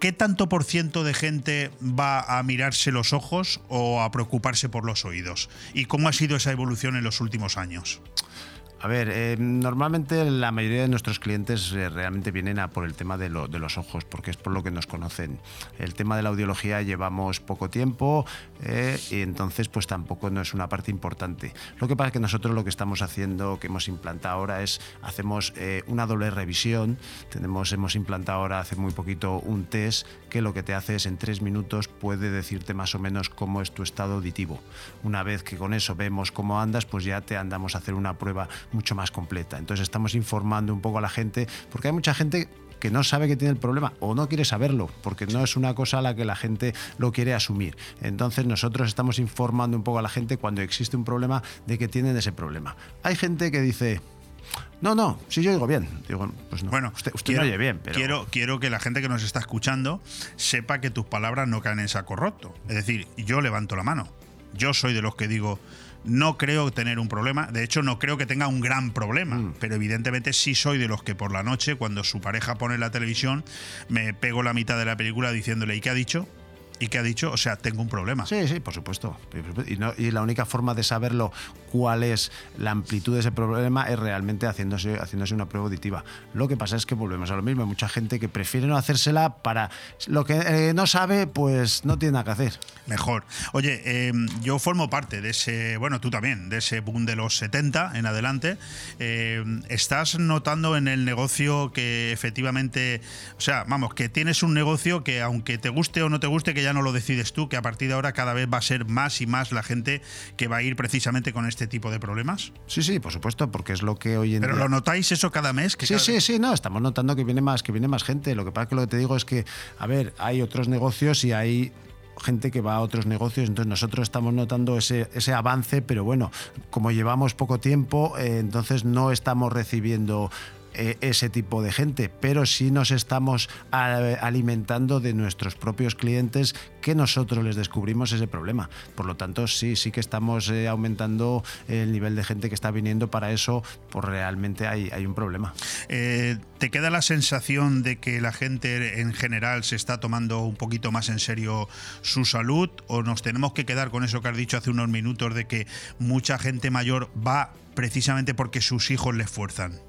¿qué tanto por ciento de gente va a mirarse los ojos o a preocuparse por los oídos? ¿Y cómo ha sido esa evolución en los últimos años? A ver, eh, normalmente la mayoría de nuestros clientes eh, realmente vienen a por el tema de, lo- de los ojos, porque es por lo que nos conocen. El tema de la audiología llevamos poco tiempo eh, y entonces pues tampoco no es una parte importante. Lo que pasa es que nosotros lo que estamos haciendo, que hemos implantado ahora es, hacemos eh, una doble revisión. Tenemos, hemos implantado ahora hace muy poquito un test que lo que te hace es en tres minutos puede decirte más o menos cómo es tu estado auditivo. Una vez que con eso vemos cómo andas, pues ya te andamos a hacer una prueba mucho más completa. Entonces estamos informando un poco a la gente, porque hay mucha gente que no sabe que tiene el problema o no quiere saberlo, porque no es una cosa a la que la gente lo quiere asumir. Entonces nosotros estamos informando un poco a la gente cuando existe un problema de que tienen ese problema. Hay gente que dice, no, no, si yo oigo bien. Digo, pues no. Bueno, usted, usted quiero, no oye bien, pero... quiero, quiero que la gente que nos está escuchando sepa que tus palabras no caen en saco roto. Es decir, yo levanto la mano. Yo soy de los que digo, no creo tener un problema. De hecho, no creo que tenga un gran problema. Mm. Pero evidentemente sí soy de los que por la noche, cuando su pareja pone la televisión, me pego la mitad de la película diciéndole, ¿y qué ha dicho? ¿Y qué ha dicho? O sea, tengo un problema. Sí, sí, por supuesto. Y, no- y la única forma de saberlo cuál es la amplitud de ese problema es realmente haciéndose, haciéndose una prueba auditiva. Lo que pasa es que volvemos a lo mismo. Hay mucha gente que prefiere no hacérsela para lo que eh, no sabe, pues no tiene nada que hacer. Mejor. Oye, eh, yo formo parte de ese, bueno, tú también, de ese boom de los 70 en adelante. Eh, ¿Estás notando en el negocio que efectivamente, o sea, vamos, que tienes un negocio que aunque te guste o no te guste, que ya no lo decides tú, que a partir de ahora cada vez va a ser más y más la gente que va a ir precisamente con este tipo de problemas? Sí, sí, por supuesto, porque es lo que hoy en ¿Pero día... lo notáis eso cada mes? Que Sí, cada sí, sí, no, estamos notando que viene más, que viene más gente. Lo que pasa es que lo que te digo es que, a ver, hay otros negocios y hay gente que va a otros negocios, entonces nosotros estamos notando ese, ese avance, pero bueno, como llevamos poco tiempo, eh, entonces no estamos recibiendo eh, ese tipo de gente, pero sí nos estamos alimentando de nuestros propios clientes que nosotros les descubrimos ese problema. Por lo tanto, sí, sí que estamos eh, aumentando el nivel de gente que está viniendo para eso, pues realmente hay, hay un problema. Eh, ¿Te queda la sensación de que la gente en general se está tomando un poquito más en serio su salud? ¿O nos tenemos que quedar con eso que has dicho hace unos minutos de que mucha gente mayor va precisamente porque sus hijos les fuerzan?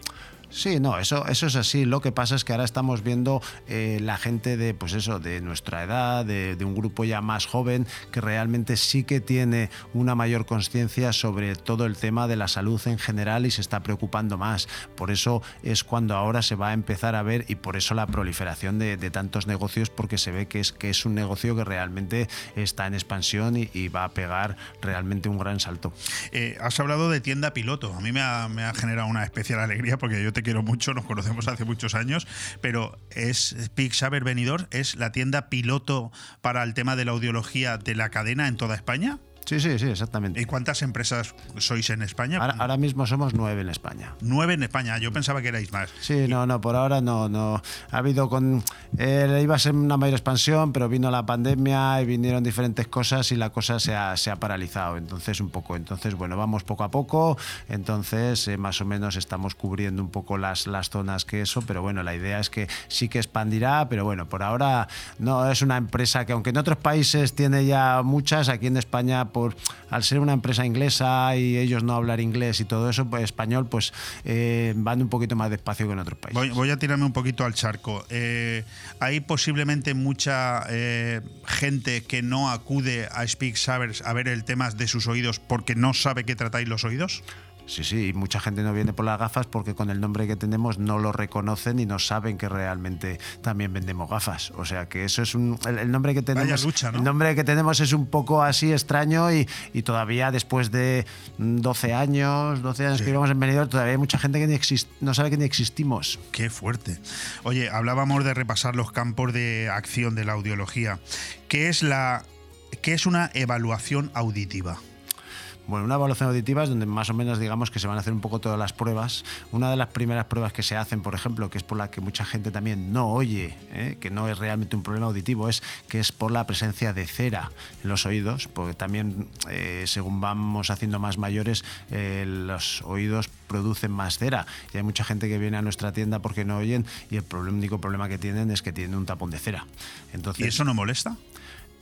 Sí, no, eso, eso es así. Lo que pasa es que ahora estamos viendo eh, la gente de, pues eso, de nuestra edad, de, un grupo ya más joven, que realmente sí que tiene una mayor conciencia sobre todo el tema de la salud en general y se está preocupando más. Por eso es cuando ahora se va a empezar a ver y por eso la proliferación de, tantos negocios, porque se ve que es, que es un negocio que realmente está en expansión y, y va a pegar realmente un gran salto. Eh, has hablado de tienda piloto. A mí me ha, me ha generado una especial alegría porque yo te quiero mucho, nos conocemos hace muchos años, pero es Peak Saber Venidor, es la tienda piloto para el tema de la audiología de la cadena en toda España. Sí, sí, sí, exactamente. ¿Y cuántas empresas sois en España? Ahora, ahora mismo somos nueve en España. Nueve en España, yo pensaba que erais más. Sí, no, no, por ahora no, no. Ha habido con. eh, iba a ser una mayor expansión, pero vino la pandemia y vinieron diferentes cosas y la cosa se ha, se ha paralizado. Entonces, un poco. Entonces, bueno, vamos poco a poco. Entonces, eh, más o menos estamos cubriendo un poco las, las zonas que eso, pero bueno, la idea es que sí que expandirá, pero bueno, por ahora no es una empresa que, aunque en otros países tiene ya muchas, aquí en España, por, al ser una empresa inglesa y ellos no hablar inglés y todo eso, pues español, pues eh, van un poquito más despacio que en otros países. Voy, a tirarme un poquito al charco. Eh, hay posiblemente mucha eh, gente que no acude a Speak Sabers a ver el tema de sus oídos porque no sabe qué tratáis los oídos. Sí, sí, y mucha gente no viene por las gafas porque con el nombre que tenemos no lo reconocen y no saben que realmente también vendemos gafas. O sea que eso es un. El, el nombre que tenemos. Vaya lucha, ¿no? El nombre que tenemos es un poco así extraño y, y todavía después de mm, 12 años, 12 años que llevamos en Benidorm, todavía hay mucha gente que ni exist- no sabe que ni existimos. Qué fuerte. Oye, hablábamos de repasar los campos de acción de la audiología. ¿Qué es la qué es una evaluación auditiva? Bueno, una evaluación auditiva es donde más o menos digamos que se van a hacer un poco todas las pruebas. Una de las primeras pruebas que se hacen, por ejemplo, que es por la que mucha gente también no oye, ¿eh? que no es realmente un problema auditivo, es que es por la presencia de cera en los oídos, porque también eh, según vamos haciendo más mayores, eh, los oídos producen más cera. Y hay mucha gente que viene a nuestra tienda porque no oyen y el único problema que tienen es que tienen un tapón de cera. Entonces, ¿Y eso no molesta?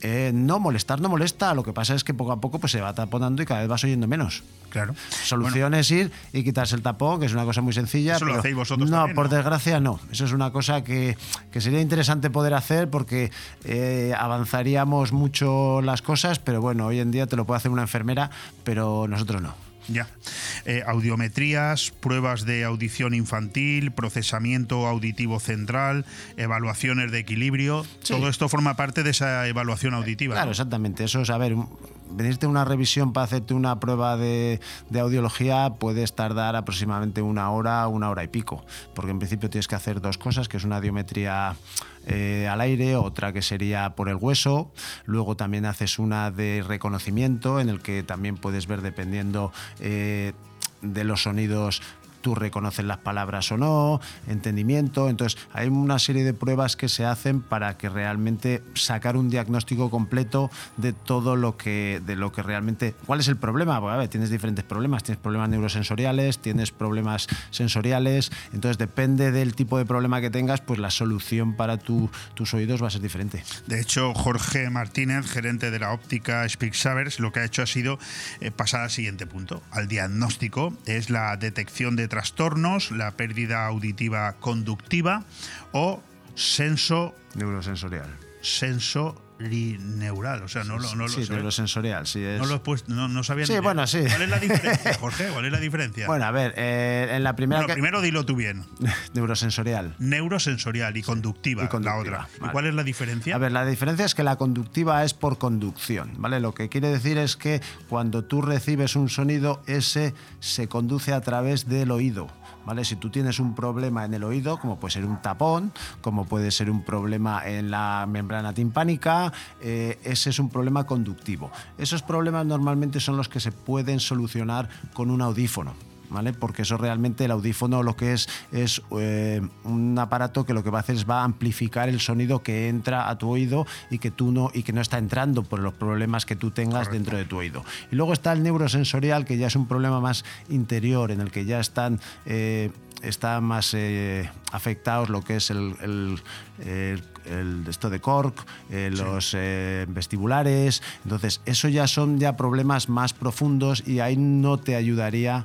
Eh, no molestar no molesta, lo que pasa es que poco a poco pues, se va taponando y cada vez vas oyendo menos. Claro. Solución es ir y quitarse el tapón, que es una cosa muy sencilla. Eso lo hacéis vosotros No, también, por ¿no? desgracia no. Eso es una cosa que, que sería interesante poder hacer porque eh, avanzaríamos mucho las cosas, pero bueno, hoy en día te lo puede hacer una enfermera, pero nosotros no. Ya. Eh, audiometrías, pruebas de audición infantil, procesamiento auditivo central, evaluaciones de equilibrio. Todo esto forma parte de esa evaluación auditiva. Claro, ¿no? exactamente. Eso es, a ver, venirte a una revisión para hacerte una prueba de, de audiología puedes tardar aproximadamente una hora, una hora y pico, porque en principio tienes que hacer dos cosas, que es una audiometría eh, al aire, otra que sería por el hueso, luego también haces una de reconocimiento en el que también puedes ver dependiendo eh, de los sonidos tú reconoces las palabras o no, entendimiento. Entonces, hay una serie de pruebas que se hacen para que realmente sacar un diagnóstico completo de todo lo que, de lo que realmente. ¿Cuál es el problema? Pues, a ver, tienes diferentes problemas. Tienes problemas neurosensoriales, tienes problemas sensoriales. Entonces, depende del tipo de problema que tengas, pues la solución para tu- tus oídos va a ser diferente. De hecho, Jorge Martínez, gerente de la óptica Speak Savers, lo que ha hecho ha sido eh, pasar al siguiente punto, al diagnóstico. Es la detección de trastornos, la pérdida auditiva conductiva o senso Neurosensorial. Sensorineural. O sea, no, lo- no lo sí, sí. Es... No lo he puesto, no, no sabía Sí, ni- bueno, sí. ¿Cuál es la diferencia, (laughs) Jorge? ¿Cuál es la diferencia? Bueno, a ver, eh, en la primera. Bueno, que- primero dilo tú bien. (laughs) Neurosensorial. Neurosensorial y conductiva, Y conductiva, la otra. ¿Y cuál es la diferencia? A ver, la diferencia es que la conductiva es por conducción, ¿vale? Lo que quiere decir es que cuando tú recibes un sonido, ese se conduce a través del oído. Si tú tienes un problema en el oído, como puede ser un tapón, como puede ser un problema en la membrana timpánica, eh, ese es un problema conductivo. Esos problemas normalmente son los que se pueden solucionar con un audífono. ¿Vale? Porque eso realmente el audífono lo que es es eh, un aparato que lo que va a hacer es va a amplificar el sonido que entra a tu oído y que tú no y que no está entrando por los problemas que tú tengas dentro de tu oído. Y luego está el neurosensorial que ya es un problema más interior en el que ya están eh, están más eh, afectados lo que es el, el- el- el- esto de cork, eh, los eh, vestibulares. Entonces, eso ya son ya problemas más profundos y ahí no te ayudaría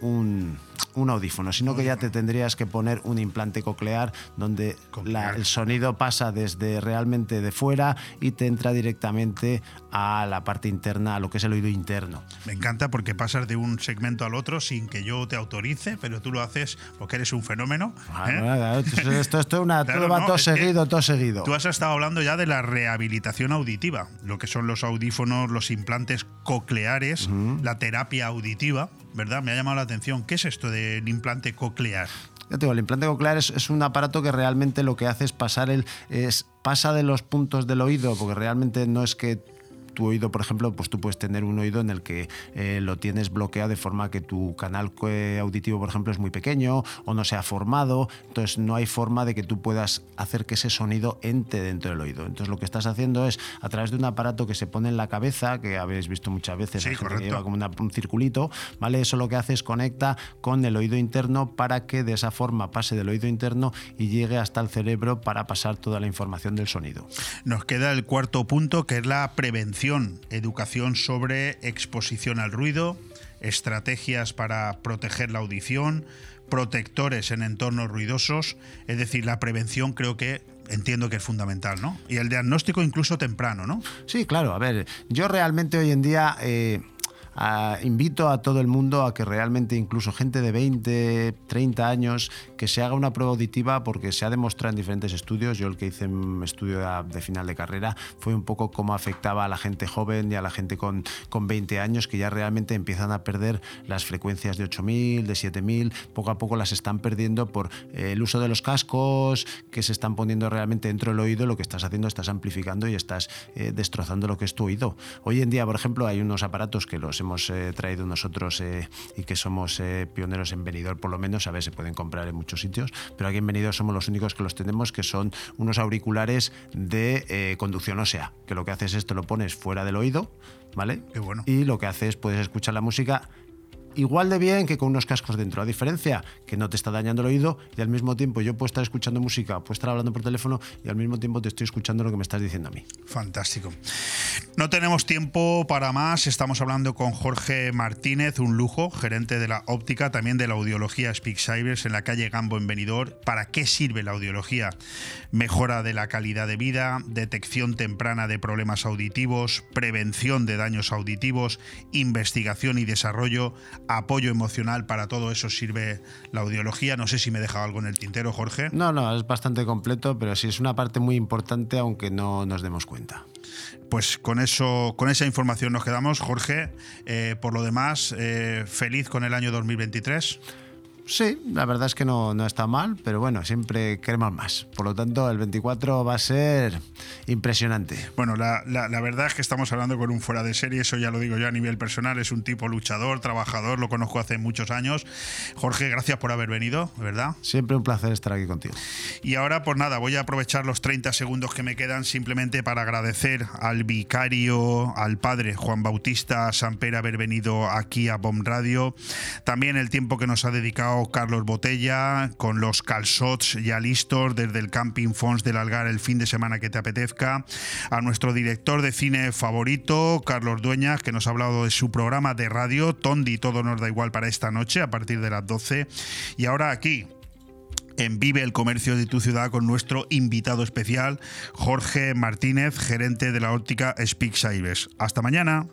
un, un audífono, sino que ya te tendrías que poner un implante coclear donde la- el sonido pasa desde realmente de fuera y te entra directamente a la parte interna, a lo que es el oído interno. Me encanta porque pasas de un segmento al otro sin que yo te autorice, pero tú lo haces porque eres un fenómeno. Ah, ¿eh? Esto, esto, esto es una, (laughs) Claro, todo va no, todo es que seguido, todo seguido. Tú has estado hablando ya de la rehabilitación auditiva, lo que son los audífonos, los implantes cocleares, la terapia auditiva, ¿verdad? Me ha llamado la atención. ¿Qué es esto del implante coclear? Ya te digo, el implante coclear es, es un aparato que realmente lo que hace es pasar el. Es, pasa de los puntos del oído, porque realmente no es que tu oído, por ejemplo, pues tú puedes tener un oído en el que eh, lo tienes bloqueado de forma que tu canal eh, auditivo, por ejemplo, es muy pequeño o no se ha formado. Entonces no hay forma de que tú puedas hacer que ese sonido entre dentro del oído. Entonces lo que estás haciendo es, a través de un aparato que se pone en la cabeza, que habéis visto muchas veces, Sí, que lleva como una- un circulito, ¿vale? Eso lo que hace es conecta con el oído interno para que de esa forma pase del oído interno y llegue hasta el cerebro para pasar toda la información del sonido. Nos queda el cuarto punto, que es la prevención, educación sobre exposición al ruido, estrategias para proteger la audición, protectores en entornos ruidosos, es decir, la prevención creo que entiendo que es fundamental, ¿no? Y el diagnóstico incluso temprano, ¿no? Sí, claro, a ver, yo realmente hoy en día eh, invito a todo el mundo a que realmente incluso gente de 20, 30 años, que se haga una prueba auditiva porque se ha demostrado en diferentes estudios, yo el que hice un estudio de, de final de carrera fue un poco cómo afectaba a la gente joven y a la gente con, con 20 años que ya realmente empiezan a perder las frecuencias de 8000, de 7000, poco a poco las están perdiendo por eh, el uso de los cascos que se están poniendo realmente dentro del oído, lo que estás haciendo estás amplificando y estás eh, destrozando lo que es tu oído. Hoy en día, por ejemplo, hay unos aparatos que los hemos eh, traído nosotros eh, y que somos eh, pioneros en Benidorm, por lo menos, a ver, se pueden comprar en muchos sitios, pero aquí en Benidorm somos los únicos que los tenemos, que son unos auriculares de conducción ósea, que lo que haces es te lo pones fuera del oído, ¿vale? Qué bueno. Y lo que haces, puedes escuchar la música igual de bien que con unos cascos dentro. A diferencia que no te está dañando el oído y al mismo tiempo yo puedo estar escuchando música, puedo estar hablando por teléfono y al mismo tiempo te estoy escuchando lo que me estás diciendo a mí. Fantástico. No tenemos tiempo para más. Estamos hablando con Jorge Martínez, un lujo, gerente de la óptica, también de la audiología Speaksivers en la calle Gambo en Benidorm. ¿Para qué sirve la audiología? Mejora de la calidad de vida, detección temprana de problemas auditivos, prevención de daños auditivos, investigación y desarrollo, apoyo emocional. Para todo eso sirve la audiología. No sé si me he dejado algo en el tintero, Jorge. No, no, es bastante completo, pero sí es una parte muy importante aunque no nos demos cuenta. Pues con eso, con esa información nos quedamos, Jorge. Eh, por lo demás, eh, feliz con el año 2023. Sí, la verdad es que no, no está mal, pero bueno, siempre queremos más. Por lo tanto, el 24 va a ser impresionante. Bueno, la, la- la verdad es que estamos hablando con un fuera de serie, eso ya lo digo yo a nivel personal, es un tipo luchador, trabajador, lo conozco hace muchos años. Jorge, gracias por haber venido, ¿verdad? Siempre un placer estar aquí contigo. Y ahora, pues nada, voy a aprovechar los 30 segundos que me quedan simplemente para agradecer al vicario, al padre Juan Bautista Samper haber venido aquí a Bomb Radio. También el tiempo que nos ha dedicado Carlos Botella con los calzots ya listos desde el Camping Fons del Algar el fin de semana que te apetezca. A nuestro director de cine favorito, Carlos Dueñas, que nos ha hablado de su programa de radio, Tondi, todo nos da igual para esta noche a partir de las 12. Y ahora aquí, en Vive el Comercio de tu ciudad con nuestro invitado especial, Jorge Martínez, gerente de la óptica Speaksivers. Hasta mañana.